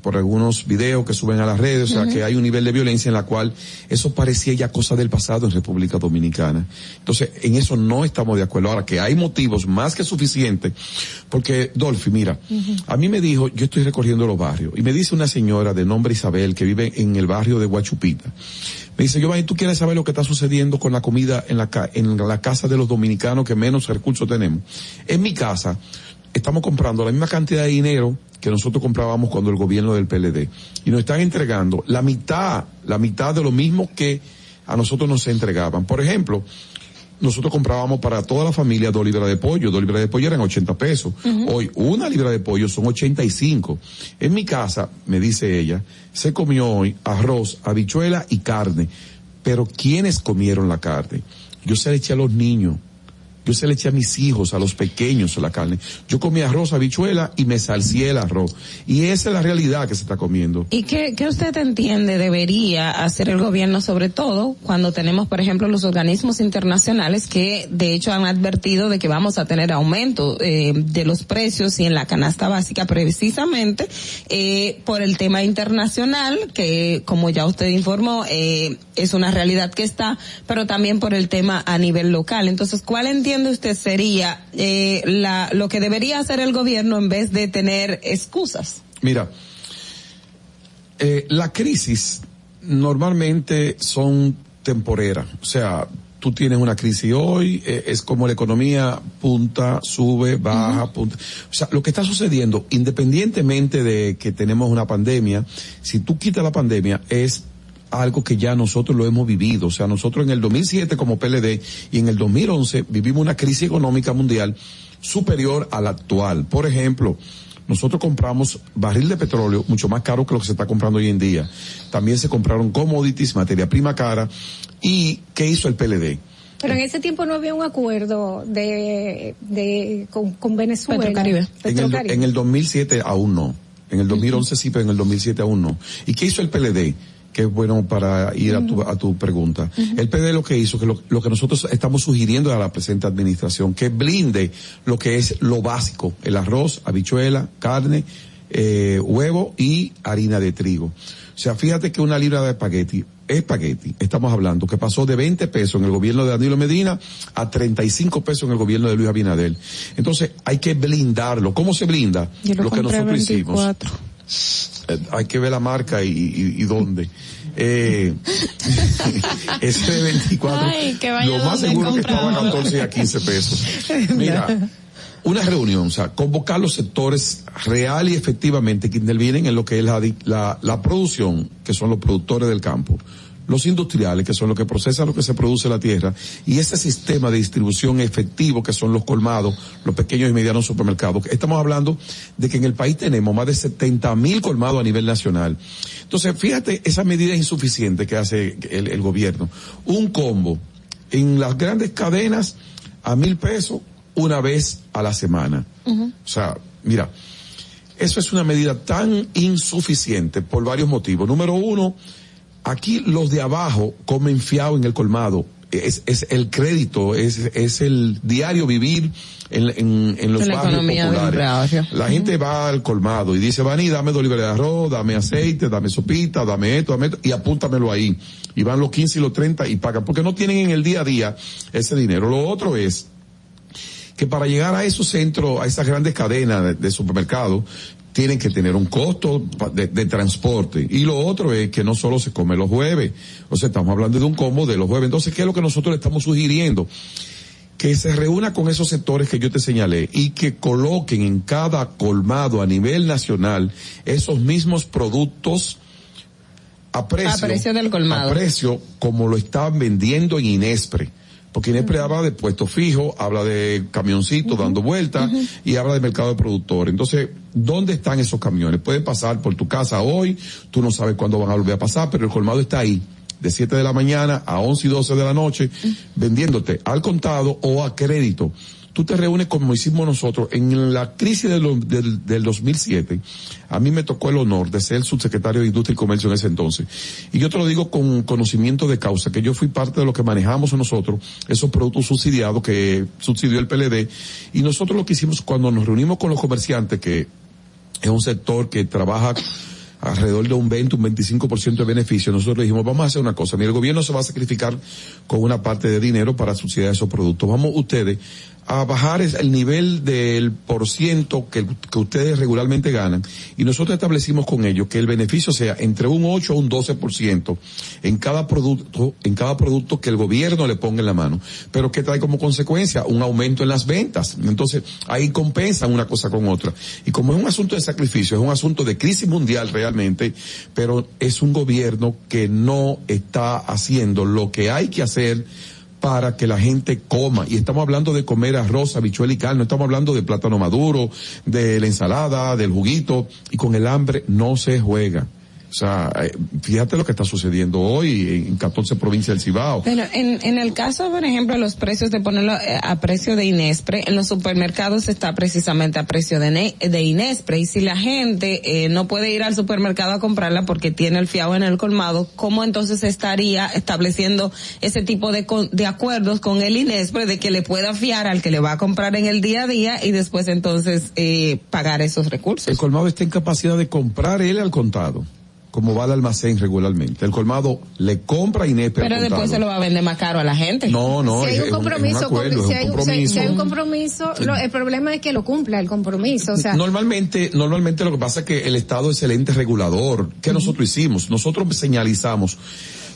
por algunos videos que suben a las redes, o sea, que hay un nivel de violencia en la cual eso parecía ya cosa del pasado en República Dominicana. Entonces, en eso no estamos de acuerdo. Ahora, que hay motivos más que suficientes, porque, Dolphy, mira, a mí me dijo, yo estoy recorriendo los barrios, y me dice una señora de nombre Isabel que vive en el barrio de Guachupita. Me dice, Giovanni, ¿tú quieres saber lo que está sucediendo con la comida en la, ca- en la casa de los dominicanos que menos recursos tenemos? En mi casa, estamos comprando la misma cantidad de dinero que nosotros comprábamos cuando el gobierno del PLD. Y nos están entregando la mitad, la mitad de lo mismo que a nosotros nos entregaban. Por ejemplo, nosotros comprábamos para toda la familia dos libras de pollo. Dos libras de pollo eran 80 pesos. Hoy, una libra de pollo son 85. En mi casa, me dice ella, se comió hoy arroz, habichuela y carne. Pero ¿quiénes comieron la carne? Yo se le eché a los niños. Yo se le eché a mis hijos, a los pequeños la carne. Yo comí arroz, habichuela y me salcié el arroz. Y esa es la realidad que se está comiendo. ¿Y qué, qué usted entiende debería hacer el gobierno sobre todo cuando tenemos, por ejemplo, los organismos internacionales que de hecho han advertido de que vamos a tener aumento eh, de los precios y en la canasta básica precisamente eh, por el tema internacional que como ya usted informó eh, es una realidad que está, pero también por el tema a nivel local. Entonces, ¿cuál entiende usted sería eh, la, lo que debería hacer el gobierno en vez de tener excusas? Mira, eh, la crisis normalmente son temporeras. O sea, tú tienes una crisis hoy, eh, es como la economía punta, sube, baja, punta. O sea, lo que está sucediendo, independientemente de que tenemos una pandemia, si tú quitas la pandemia, es algo que ya nosotros lo hemos vivido. O sea, nosotros en el 2007 como PLD y en el 2011 vivimos una crisis económica mundial superior a la actual. Por ejemplo, nosotros compramos barril de petróleo mucho más caro que lo que se está comprando hoy en día. También se compraron commodities, materia prima cara. ¿Y qué hizo el PLD? Pero en ese tiempo no había un acuerdo de, de con, con Venezuela. Petrocaribe. En el, Petrocaribe. en el 2007 aún no. En el 2011 sí, pero en el 2007 aún no. ¿Y qué hizo el PLD? Que es bueno para ir a tu, a tu pregunta. El PLD lo que hizo, que lo, lo que nosotros estamos sugiriendo a la presente administración, que blinde lo que es lo básico, el arroz, habichuela, carne, eh, huevo y harina de trigo. O sea, fíjate que una libra de espagueti, espagueti, estamos hablando, que pasó de 20 pesos en el gobierno de Danilo Medina a 35 pesos en el gobierno de Luis Abinadel. Entonces, hay que blindarlo. ¿Cómo se blinda? Yo lo, que nosotros hicimos. 24. Eh, hay que ver la marca y, y- y dónde. Eh, ese de 24, Ay, que vaya lo más seguro que estaba a ahora. 14 y a 15 pesos. Mira, una reunión, o sea, convocar los sectores real y efectivamente que intervienen en lo que es la, la producción, que son los productores del campo, los industriales, que son los que procesan lo que se produce en la tierra, y ese sistema de distribución efectivo, que son los colmados, los pequeños y medianos supermercados. Estamos hablando de que en el país tenemos más de 70 mil colmados a nivel nacional. Entonces, fíjate, esa medida insuficiente que hace el, el gobierno. Un combo en las grandes cadenas a mil pesos una vez a la semana. O sea, mira, eso es una medida tan insuficiente por varios motivos. Número uno, aquí los de abajo comen fiado en el colmado. Es, es el crédito, es, es el diario vivir en, en, en los la barrios populares. La gente va al colmado y dice, Vani, dame dos libras de arroz, dame aceite, dame sopita, dame esto, dame esto, y apúntamelo ahí. Y van los 15 y los 30 y pagan, porque no tienen en el día a día ese dinero. Lo otro es, que para llegar a esos centros, a esas grandes cadenas de, de supermercados, tienen que tener un costo de transporte. Y lo otro es que no solo se come los jueves. O sea, estamos hablando de un combo de los jueves. Entonces, ¿qué es lo que nosotros le estamos sugiriendo? Que se reúna con esos sectores que yo te señalé y que coloquen en cada colmado a nivel nacional esos mismos productos a precio, A precio del colmado. a precio como lo estaban vendiendo en Inespre. Porque Inespre habla de puesto fijo, habla de camioncito dando vueltas y habla de mercado de productores. Entonces, ¿dónde están esos camiones? Pueden pasar por tu casa hoy, tú no sabes cuándo van a volver a pasar, pero el colmado está ahí, de 7 de la mañana a 11 y 12 de la noche, vendiéndote al contado o a crédito. Tú te reúnes como hicimos nosotros en la crisis del, del 2007. A mí me tocó el honor de ser subsecretario de Industria y Comercio en ese entonces. Y yo te lo digo con conocimiento de causa, que yo fui parte de lo que manejamos nosotros, esos productos subsidiados que subsidió el PLD. Y nosotros lo que hicimos cuando nos reunimos con los comerciantes, que es un sector que trabaja alrededor de un 20, un 25% de beneficio, nosotros le dijimos, vamos a hacer una cosa, mira, el gobierno se va a sacrificar con una parte de dinero para subsidiar esos productos. Vamos ustedes a bajar el nivel del por ciento que, ustedes regularmente ganan y nosotros establecimos con ellos que el beneficio sea entre un 8 o un 12% en cada producto, en cada producto que el gobierno le ponga en la mano, pero que trae como consecuencia un aumento en las ventas. Entonces, ahí compensan una cosa con otra. Y como es un asunto de sacrificio, es un asunto de crisis mundial realmente, pero es un gobierno que no está haciendo lo que hay que hacer para que la gente coma. Y estamos hablando de comer arroz, habichuela y carne, estamos hablando de plátano maduro, de la ensalada, del juguito, y con el hambre no se juega. O sea, eh, fíjate lo que está sucediendo hoy en 14 provincias del Cibao. Pero en, en el caso, por ejemplo, los precios de ponerlo eh, a precio de Inespre, en los supermercados está precisamente a precio de, ne- de Inespre. Y si la gente eh, no puede ir al supermercado a comprarla porque tiene el fiado en el colmado, ¿cómo entonces estaría estableciendo ese tipo de, con- de acuerdos con el Inespre de que le pueda fiar al que le va a comprar en el día a día y después entonces eh, pagar esos recursos? El colmado está en capacidad de comprar él al contado, como va al almacén regularmente. El colmado le compra a Inés Pero después se lo va a vender más caro a la gente. No, no, si hay un compromiso, si, hay, un compromiso. lo- el problema es que lo cumpla el compromiso, o sea, Normalmente, normalmente lo que pasa es que el Estado es el ente regulador. ¿Qué nosotros hicimos? Nosotros señalizamos.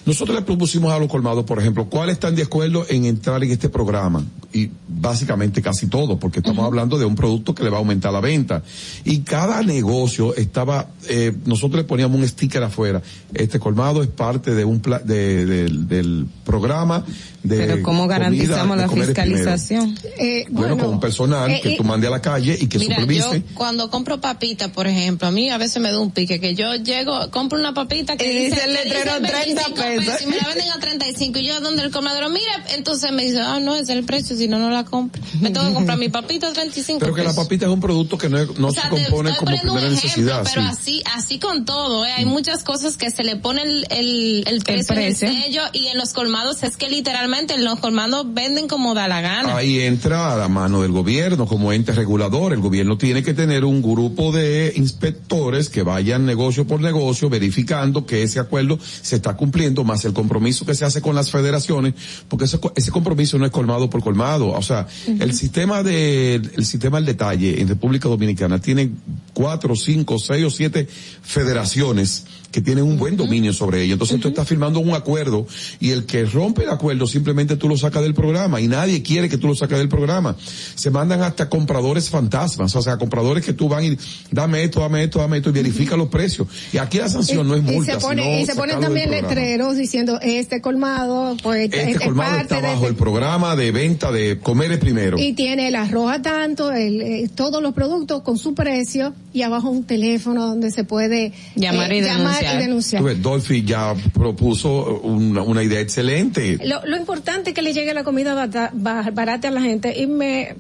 Nosotros le propusimos a los colmados, por ejemplo, cuáles están de acuerdo en entrar en este programa. Y básicamente casi todo, porque estamos hablando de un producto que le va a aumentar la venta. Y cada negocio estaba, eh, nosotros le poníamos un sticker afuera. Este colmado es parte de un pla- de- del- del programa de Pero ¿cómo garantizamos la fiscalización? eh, Bueno, con un personal eh, que y- tú mandes a la calle y que Mira, supervise. yo cuando compro papitas, por ejemplo, a mí a veces me da un pique que yo llego, compro una papita que Y dice el letrero 30 pesos. y me la venden a 35 y yo donde el colmadero, mira, entonces me dice, ah, no, ese es el precio, si no, no la compro. Me tengo que comprar mi *laughs* papita a 35 Pero que la pesos. papita es un producto que no, no O sea, se compone estoy como primera ejemplo, necesidad. pero sí. así, así con todo, ¿eh? hay muchas cosas que se le pone el, el, el precio, en el sello y en los colmados es que literalmente en los colmados venden como da la gana. Ahí entra a la mano del gobierno como ente regulador. El gobierno tiene que tener un grupo de inspectores que vayan negocio por negocio verificando que ese acuerdo se está cumpliendo, más el compromiso que se hace con las federaciones, porque ese, ese compromiso no es colmado por colmado. O sea, el sistema de, el sistema del detalle en República Dominicana tiene cuatro, cinco, seis o siete federaciones que tienen un buen dominio sobre ella. Entonces tú estás firmando un acuerdo y el que rompe el acuerdo simplemente tú lo sacas del programa y nadie quiere que tú lo saques del programa. Se mandan hasta compradores fantasmas, o sea, compradores que tú van y dame esto, dame esto, dame esto y verifica los precios. Y aquí la sanción no es multa, y se pone, sino y se ponen también letreros diciendo este colmado pues Este es, es colmado parte está de bajo el programa de venta de comer es primero. y tiene el arroz a tanto, el, eh, todos los productos con su precio y abajo un teléfono donde se puede Llamar y llamar denunciar. y denunciar. Tú ves, Dolphy ya propuso una, una idea excelente. Lo, lo importante es que le llegue la comida bata- ba- barata a la gente y me,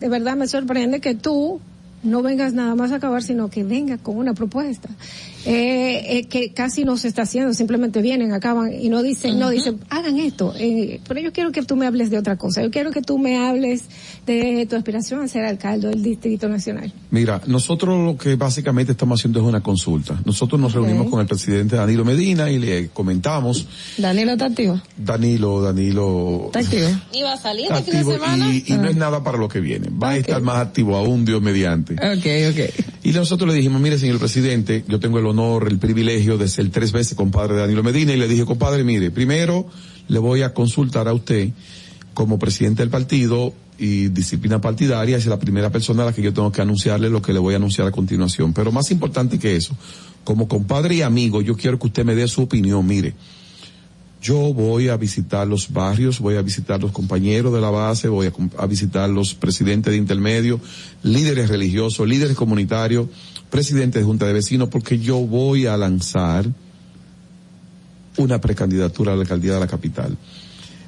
de verdad me sorprende que tú no vengas nada más a acabar, sino que vengas con una propuesta. Eh, eh, que casi no se está haciendo, simplemente vienen, acaban y no dicen, no dicen, hagan esto. Eh, pero yo quiero que tú me hables de otra cosa. Yo quiero que tú me hables de tu aspiración a ser alcalde del Distrito Nacional. Mira, nosotros lo que básicamente estamos haciendo es una consulta. Nosotros nos reunimos con el presidente Danilo Medina y le comentamos, Danilo está activo. Danilo, Danilo, Está activo. *laughs* Iba a salir este fin de semana. y, y no es nada para lo que viene. Va a estar más activo aún, Dios mediante. Ok, ok. Y nosotros le dijimos, mire señor presidente, yo tengo el honor, el privilegio de ser tres veces compadre de Danilo Medina y le dije, compadre, mire, primero le voy a consultar a usted como presidente del partido y disciplina partidaria, es la primera persona a la que yo tengo que anunciarle lo que le voy a anunciar a continuación. Pero más importante que eso, como compadre y amigo, yo quiero que usted me dé su opinión, mire. Yo voy a visitar los barrios, voy a visitar los compañeros de la base, voy a, a visitar los presidentes de intermedio, líderes religiosos, líderes comunitarios, presidentes de junta de vecinos, porque yo voy a lanzar una precandidatura a la alcaldía de la capital.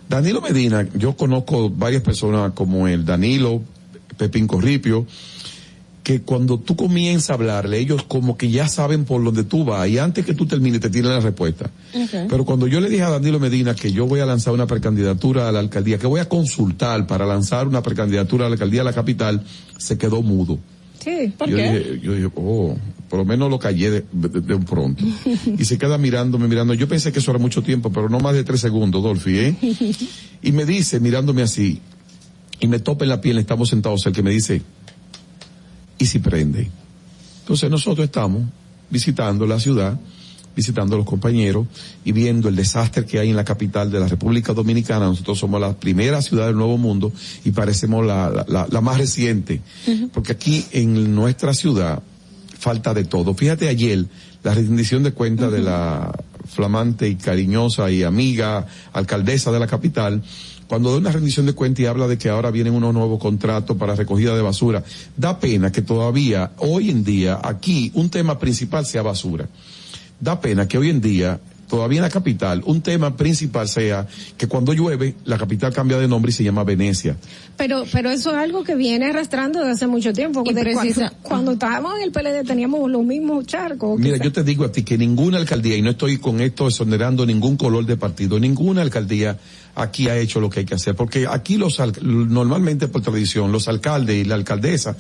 Danilo Medina, yo conozco varias personas como él, Danilo, Pepín Corripio, que cuando tú comienzas a hablarle, ellos como que ya saben por dónde tú vas y antes que tú termines te tienen la respuesta. Pero cuando yo le dije a Danilo Medina que yo voy a lanzar una precandidatura a la alcaldía, que voy a consultar para lanzar una precandidatura a la alcaldía de la capital, se quedó mudo. Sí, ¿por yo qué? dije, yo dije, oh, por lo menos lo callé de, de- de un pronto. y se queda mirándome, mirando. Yo pensé que eso era mucho tiempo, pero no más de tres segundos, Dolphy, ¿eh? *laughs* Y me dice, mirándome así, y me topa en la piel, estamos sentados, el que me dice, ¿y si prende? Entonces nosotros estamos visitando la ciudad, visitando a los compañeros y viendo el desastre que hay en la capital de la República Dominicana. Nosotros somos la primera ciudad del Nuevo Mundo y parecemos la, la- la- más reciente. Porque aquí en nuestra ciudad falta de todo. Fíjate ayer la rendición de cuentas de la flamante y cariñosa y amiga alcaldesa de la capital, cuando da una rendición de cuentas y habla de que ahora vienen unos nuevos contratos para recogida de basura, da pena que todavía, hoy en día, aquí, un tema principal sea basura. Da pena que hoy en día, todavía en la capital, un tema principal sea que cuando llueve, la capital cambia de nombre y se llama Venecia. Pero, pero eso es algo que viene arrastrando desde hace mucho tiempo. Y De precisa- cuando, cuando estábamos en el PLD teníamos los mismos charcos. Mira, quizá. yo te digo a ti que ninguna alcaldía, y no estoy con esto exonerando ningún color de partido, ninguna alcaldía aquí ha hecho lo que hay que hacer, porque aquí los, al- normalmente por tradición, los alcaldes y la alcaldesa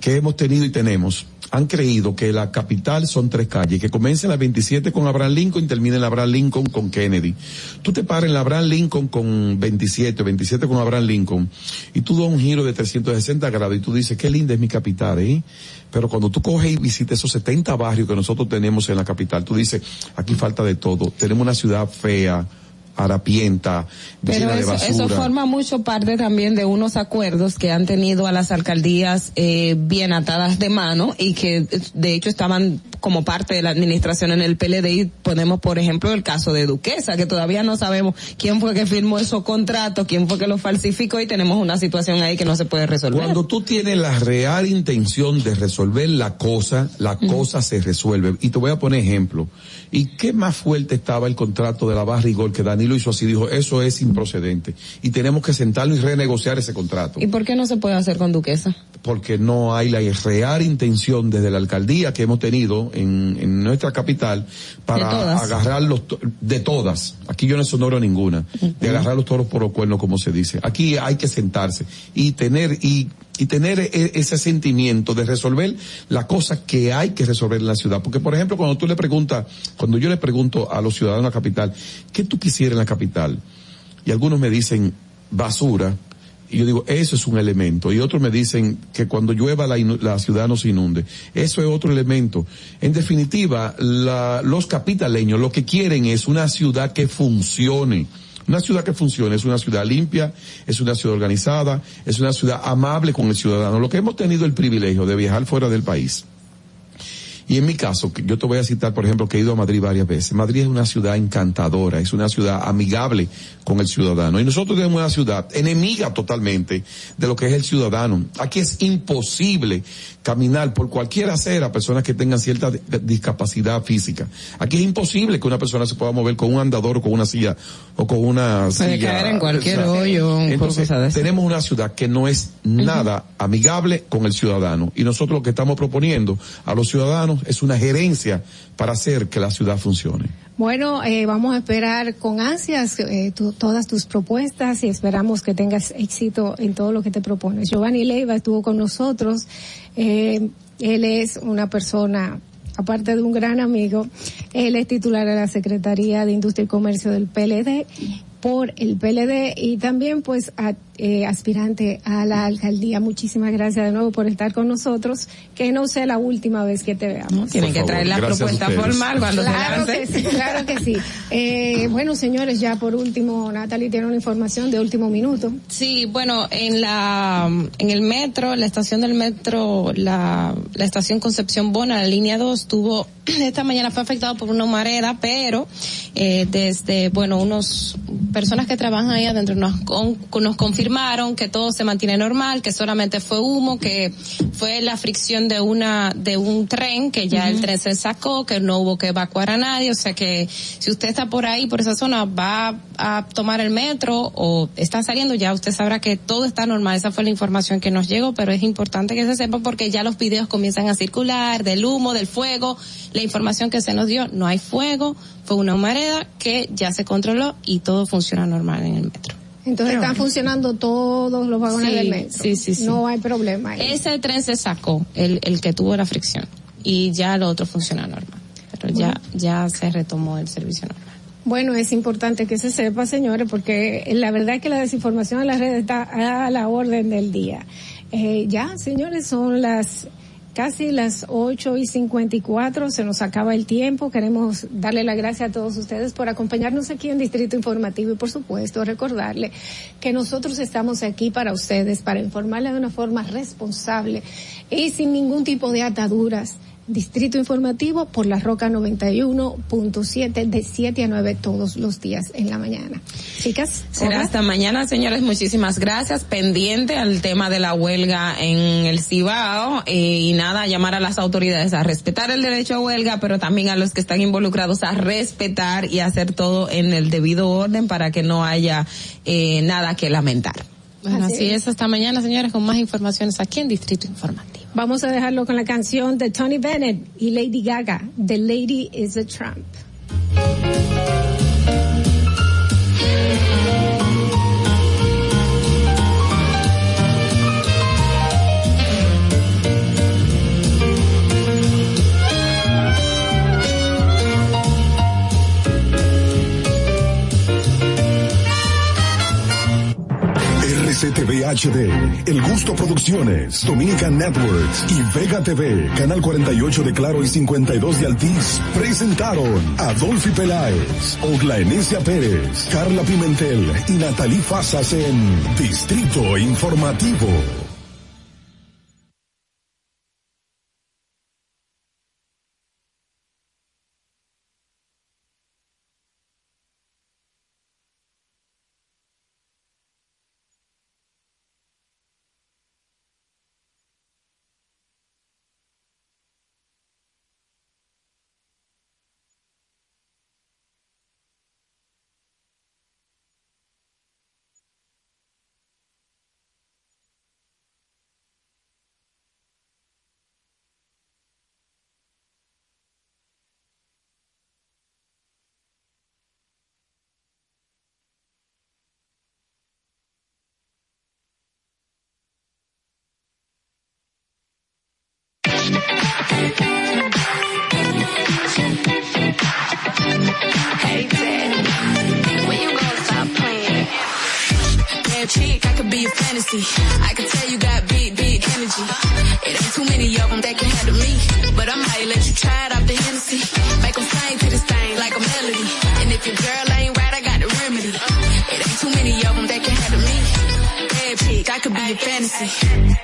que hemos tenido y tenemos, han creído que la capital son tres calles, que comienza en la 27 con Abraham Lincoln y termina la Abraham Lincoln con Kennedy. Tú te paras en la Abraham Lincoln con 27, 27 con Abraham Lincoln, y tú das un giro de 360 grados y tú dices, qué linda es mi capital, ¿eh? Pero cuando tú coges y visitas esos 70 barrios que nosotros tenemos en la capital, tú dices, aquí falta de todo. Tenemos una ciudad fea, harapienta, Pero llena de eso, basura. eso forma mucho parte también de unos acuerdos que han tenido a las alcaldías eh, bien atadas de mano y que de hecho estaban como parte de la administración en el PLD y ponemos por ejemplo el caso de Duquesa que todavía no sabemos quién fue que firmó esos contratos, quién fue que los falsificó y tenemos una situación ahí que no se puede resolver. Cuando tú tienes la real intención de resolver la cosa, la cosa se resuelve. Y te voy a poner ejemplo. ¿Y qué más fuerte estaba el contrato de la Barrigol que Danilo hizo así? Dijo, eso es improcedente. Y tenemos que sentarnos y renegociar ese contrato. ¿Y por qué no se puede hacer con Duquesa? Porque no hay la real intención desde la alcaldía que hemos tenido en, en nuestra capital para agarrar los, de todas. Aquí yo no sonoro ninguna. De agarrar los toros por los cuernos, como se dice. Aquí hay que sentarse y tener, y, y tener e- ese sentimiento de resolver la cosa que hay que resolver en la ciudad. Porque, por ejemplo, cuando tú le preguntas, cuando yo le pregunto a los ciudadanos de la capital, ¿qué tú quisieras en la capital? Y algunos me dicen basura, Y yo digo, eso es un elemento. Y otros me dicen que cuando llueva la, la ciudad no se inunde. Eso es otro elemento. En definitiva, la- los capitaleños lo que quieren es una ciudad que funcione. Una ciudad que funcione es una ciudad limpia, es una ciudad organizada, es una ciudad amable con el ciudadano. Lo que hemos tenido el privilegio de viajar fuera del país. Y en mi caso, yo te voy a citar, por ejemplo, que he ido a Madrid varias veces. Madrid es una ciudad encantadora, es una ciudad amigable con el ciudadano. Y nosotros tenemos una ciudad enemiga totalmente de lo que es el ciudadano. Aquí es imposible caminar por cualquier acera a personas que tengan cierta di- discapacidad física. Aquí es imposible que una persona se pueda mover con un andador o con una silla o con una Puede silla. caer en cualquier o sea, hoyo, Entonces, tenemos una ciudad que no es nada amigable con el ciudadano. Y nosotros lo que estamos proponiendo a los ciudadanos es una gerencia para hacer que la ciudad funcione. Bueno, eh, vamos a esperar con ansias eh, tu- todas tus propuestas y esperamos que tengas éxito en todo lo que te propones. Giovanni Leiva estuvo con nosotros. Eh, él es una persona, aparte de un gran amigo, él es titular de la Secretaría de Industria y Comercio del PLD por el PLD y también pues a- eh, aspirante a la alcaldía. Muchísimas gracias de nuevo por estar con nosotros. Que no sea la última vez que te veamos. Tienen que traer la propuesta formal cuando claro que sí, claro que sí. Eh, bueno, señores, ya por último, Natalie tiene una información de último minuto. Sí, bueno, en la en el metro, la estación del metro, la, la estación Concepción Bona, la línea 2, tuvo *clears throat* esta mañana fue afectado por una humareda, pero eh, desde bueno unos personas que trabajan ahí adentro nos con- nos confirmaron que todo se mantiene normal, que solamente fue humo, que fue la fricción de una de un tren que ya el tren se sacó, que no hubo que evacuar a nadie, o sea que si usted está por ahí por esa zona va a tomar el metro o está saliendo ya usted sabrá que todo está normal, esa fue la información que nos llegó, pero es importante que se sepa porque ya los videos comienzan a circular del humo, del fuego, la información que se nos dio, no hay fuego, fue una humareda que ya se controló y todo funciona normal en el metro. Entonces están funcionando todos los vagones Sí, del metro. sí, sí, sí. No hay problema. ahí. Ese tren se sacó, el, el que tuvo la fricción, y ya lo otro funciona normal. Pero ya, ya se retomó el servicio normal. Bueno, es importante que se sepa, señores, porque la verdad es que la desinformación en las redes está a la orden del día. Eh, ya, señores, son las casi las 8 y 54, se nos acaba el tiempo. Queremos darle las gracias a todos ustedes por acompañarnos aquí en Distrito Informativo y, por supuesto, recordarle que nosotros estamos aquí para ustedes, para informarles de una forma responsable y sin ningún tipo de ataduras. Distrito Informativo por la Roca 91.7 de 7 a 9 todos los días en la mañana. Chicas, Será hasta mañana, señores. Muchísimas gracias. Pendiente al tema de la huelga en el Cibao eh, y nada, llamar a las autoridades a respetar el derecho a huelga, pero también a los que están involucrados a respetar y hacer todo en el debido orden para que no haya eh, nada que lamentar. Bueno, Así así, es. es. hasta mañana, señores, con más informaciones aquí en Distrito Informativo. Vamos a dejarlo con la canción de Tony Bennett y Lady Gaga, The Lady is a Trump. RCTV HD, El Gusto Producciones, Dominican Networks y Vega TV, Canal 48 de Claro y 52 de Altiz, presentaron a Dolphy Peláez, Oglaenecia Pérez, Carla Pimentel y Natalie Fasas en Distrito Informativo. Hey, when you gonna stop playing? Chick, I could be fantasy. I tell you got big, big energy. It ain't too many of them that can handle me. But I might let you try it out the Hennessy. Make sing to this thing like a melody. And if your girl ain't right, I got the remedy. It ain't too many of them that can handle me. Bad chick, I could be a fantasy.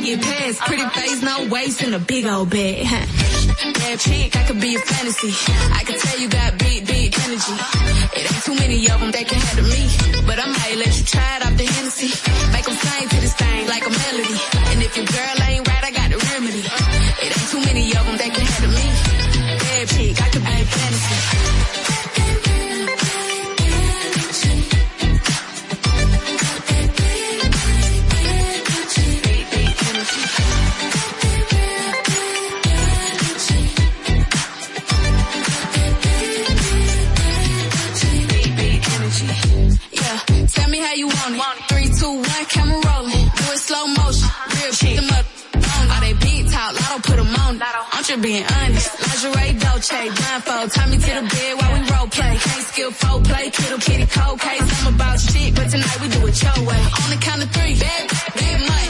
can't get past. Pretty uh-huh. face, no waist, and a big old bed. Bad *laughs* chick, I could be a fantasy. I can tell you got big, big energy. It ain't too many of them that can handle me. But I might let you try it out the Hennessy. Camera rolling. Do it slow motion. Real shit. Them up. All they big talk, lotto put 'em on. I'm just being honest. Lingerie, Dolce, blindfold. Tie me to the bed while we role play. Can't skill folk play, kittle kitty cold case. I'm about shit, but tonight we do it your way. On the count of three, big, big money.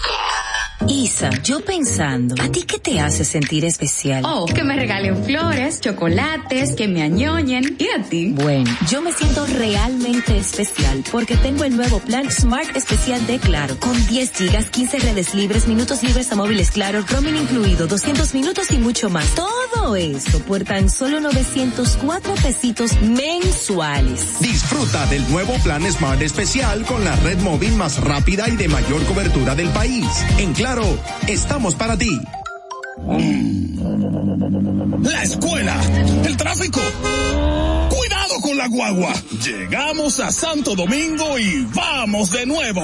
Isa, yo pensando, ¿a ti qué te hace sentir especial? Oh, que me regalen flores, chocolates, que me añoñen. ¿Y a ti? Bueno, yo me siento realmente especial porque tengo el nuevo plan Smart Especial de Claro, con 10 gigas, 15 redes libres, minutos libres a móviles Claro, roaming incluido, 200 minutos y mucho más. Todo eso por tan solo 904 pesitos mensuales. Disfruta del nuevo plan Smart Especial con la red móvil más rápida y de mayor cobertura del país. En Claro, estamos para ti. La escuela, el tráfico. Cuidado con la guagua. Llegamos a Santo Domingo y vamos de nuevo.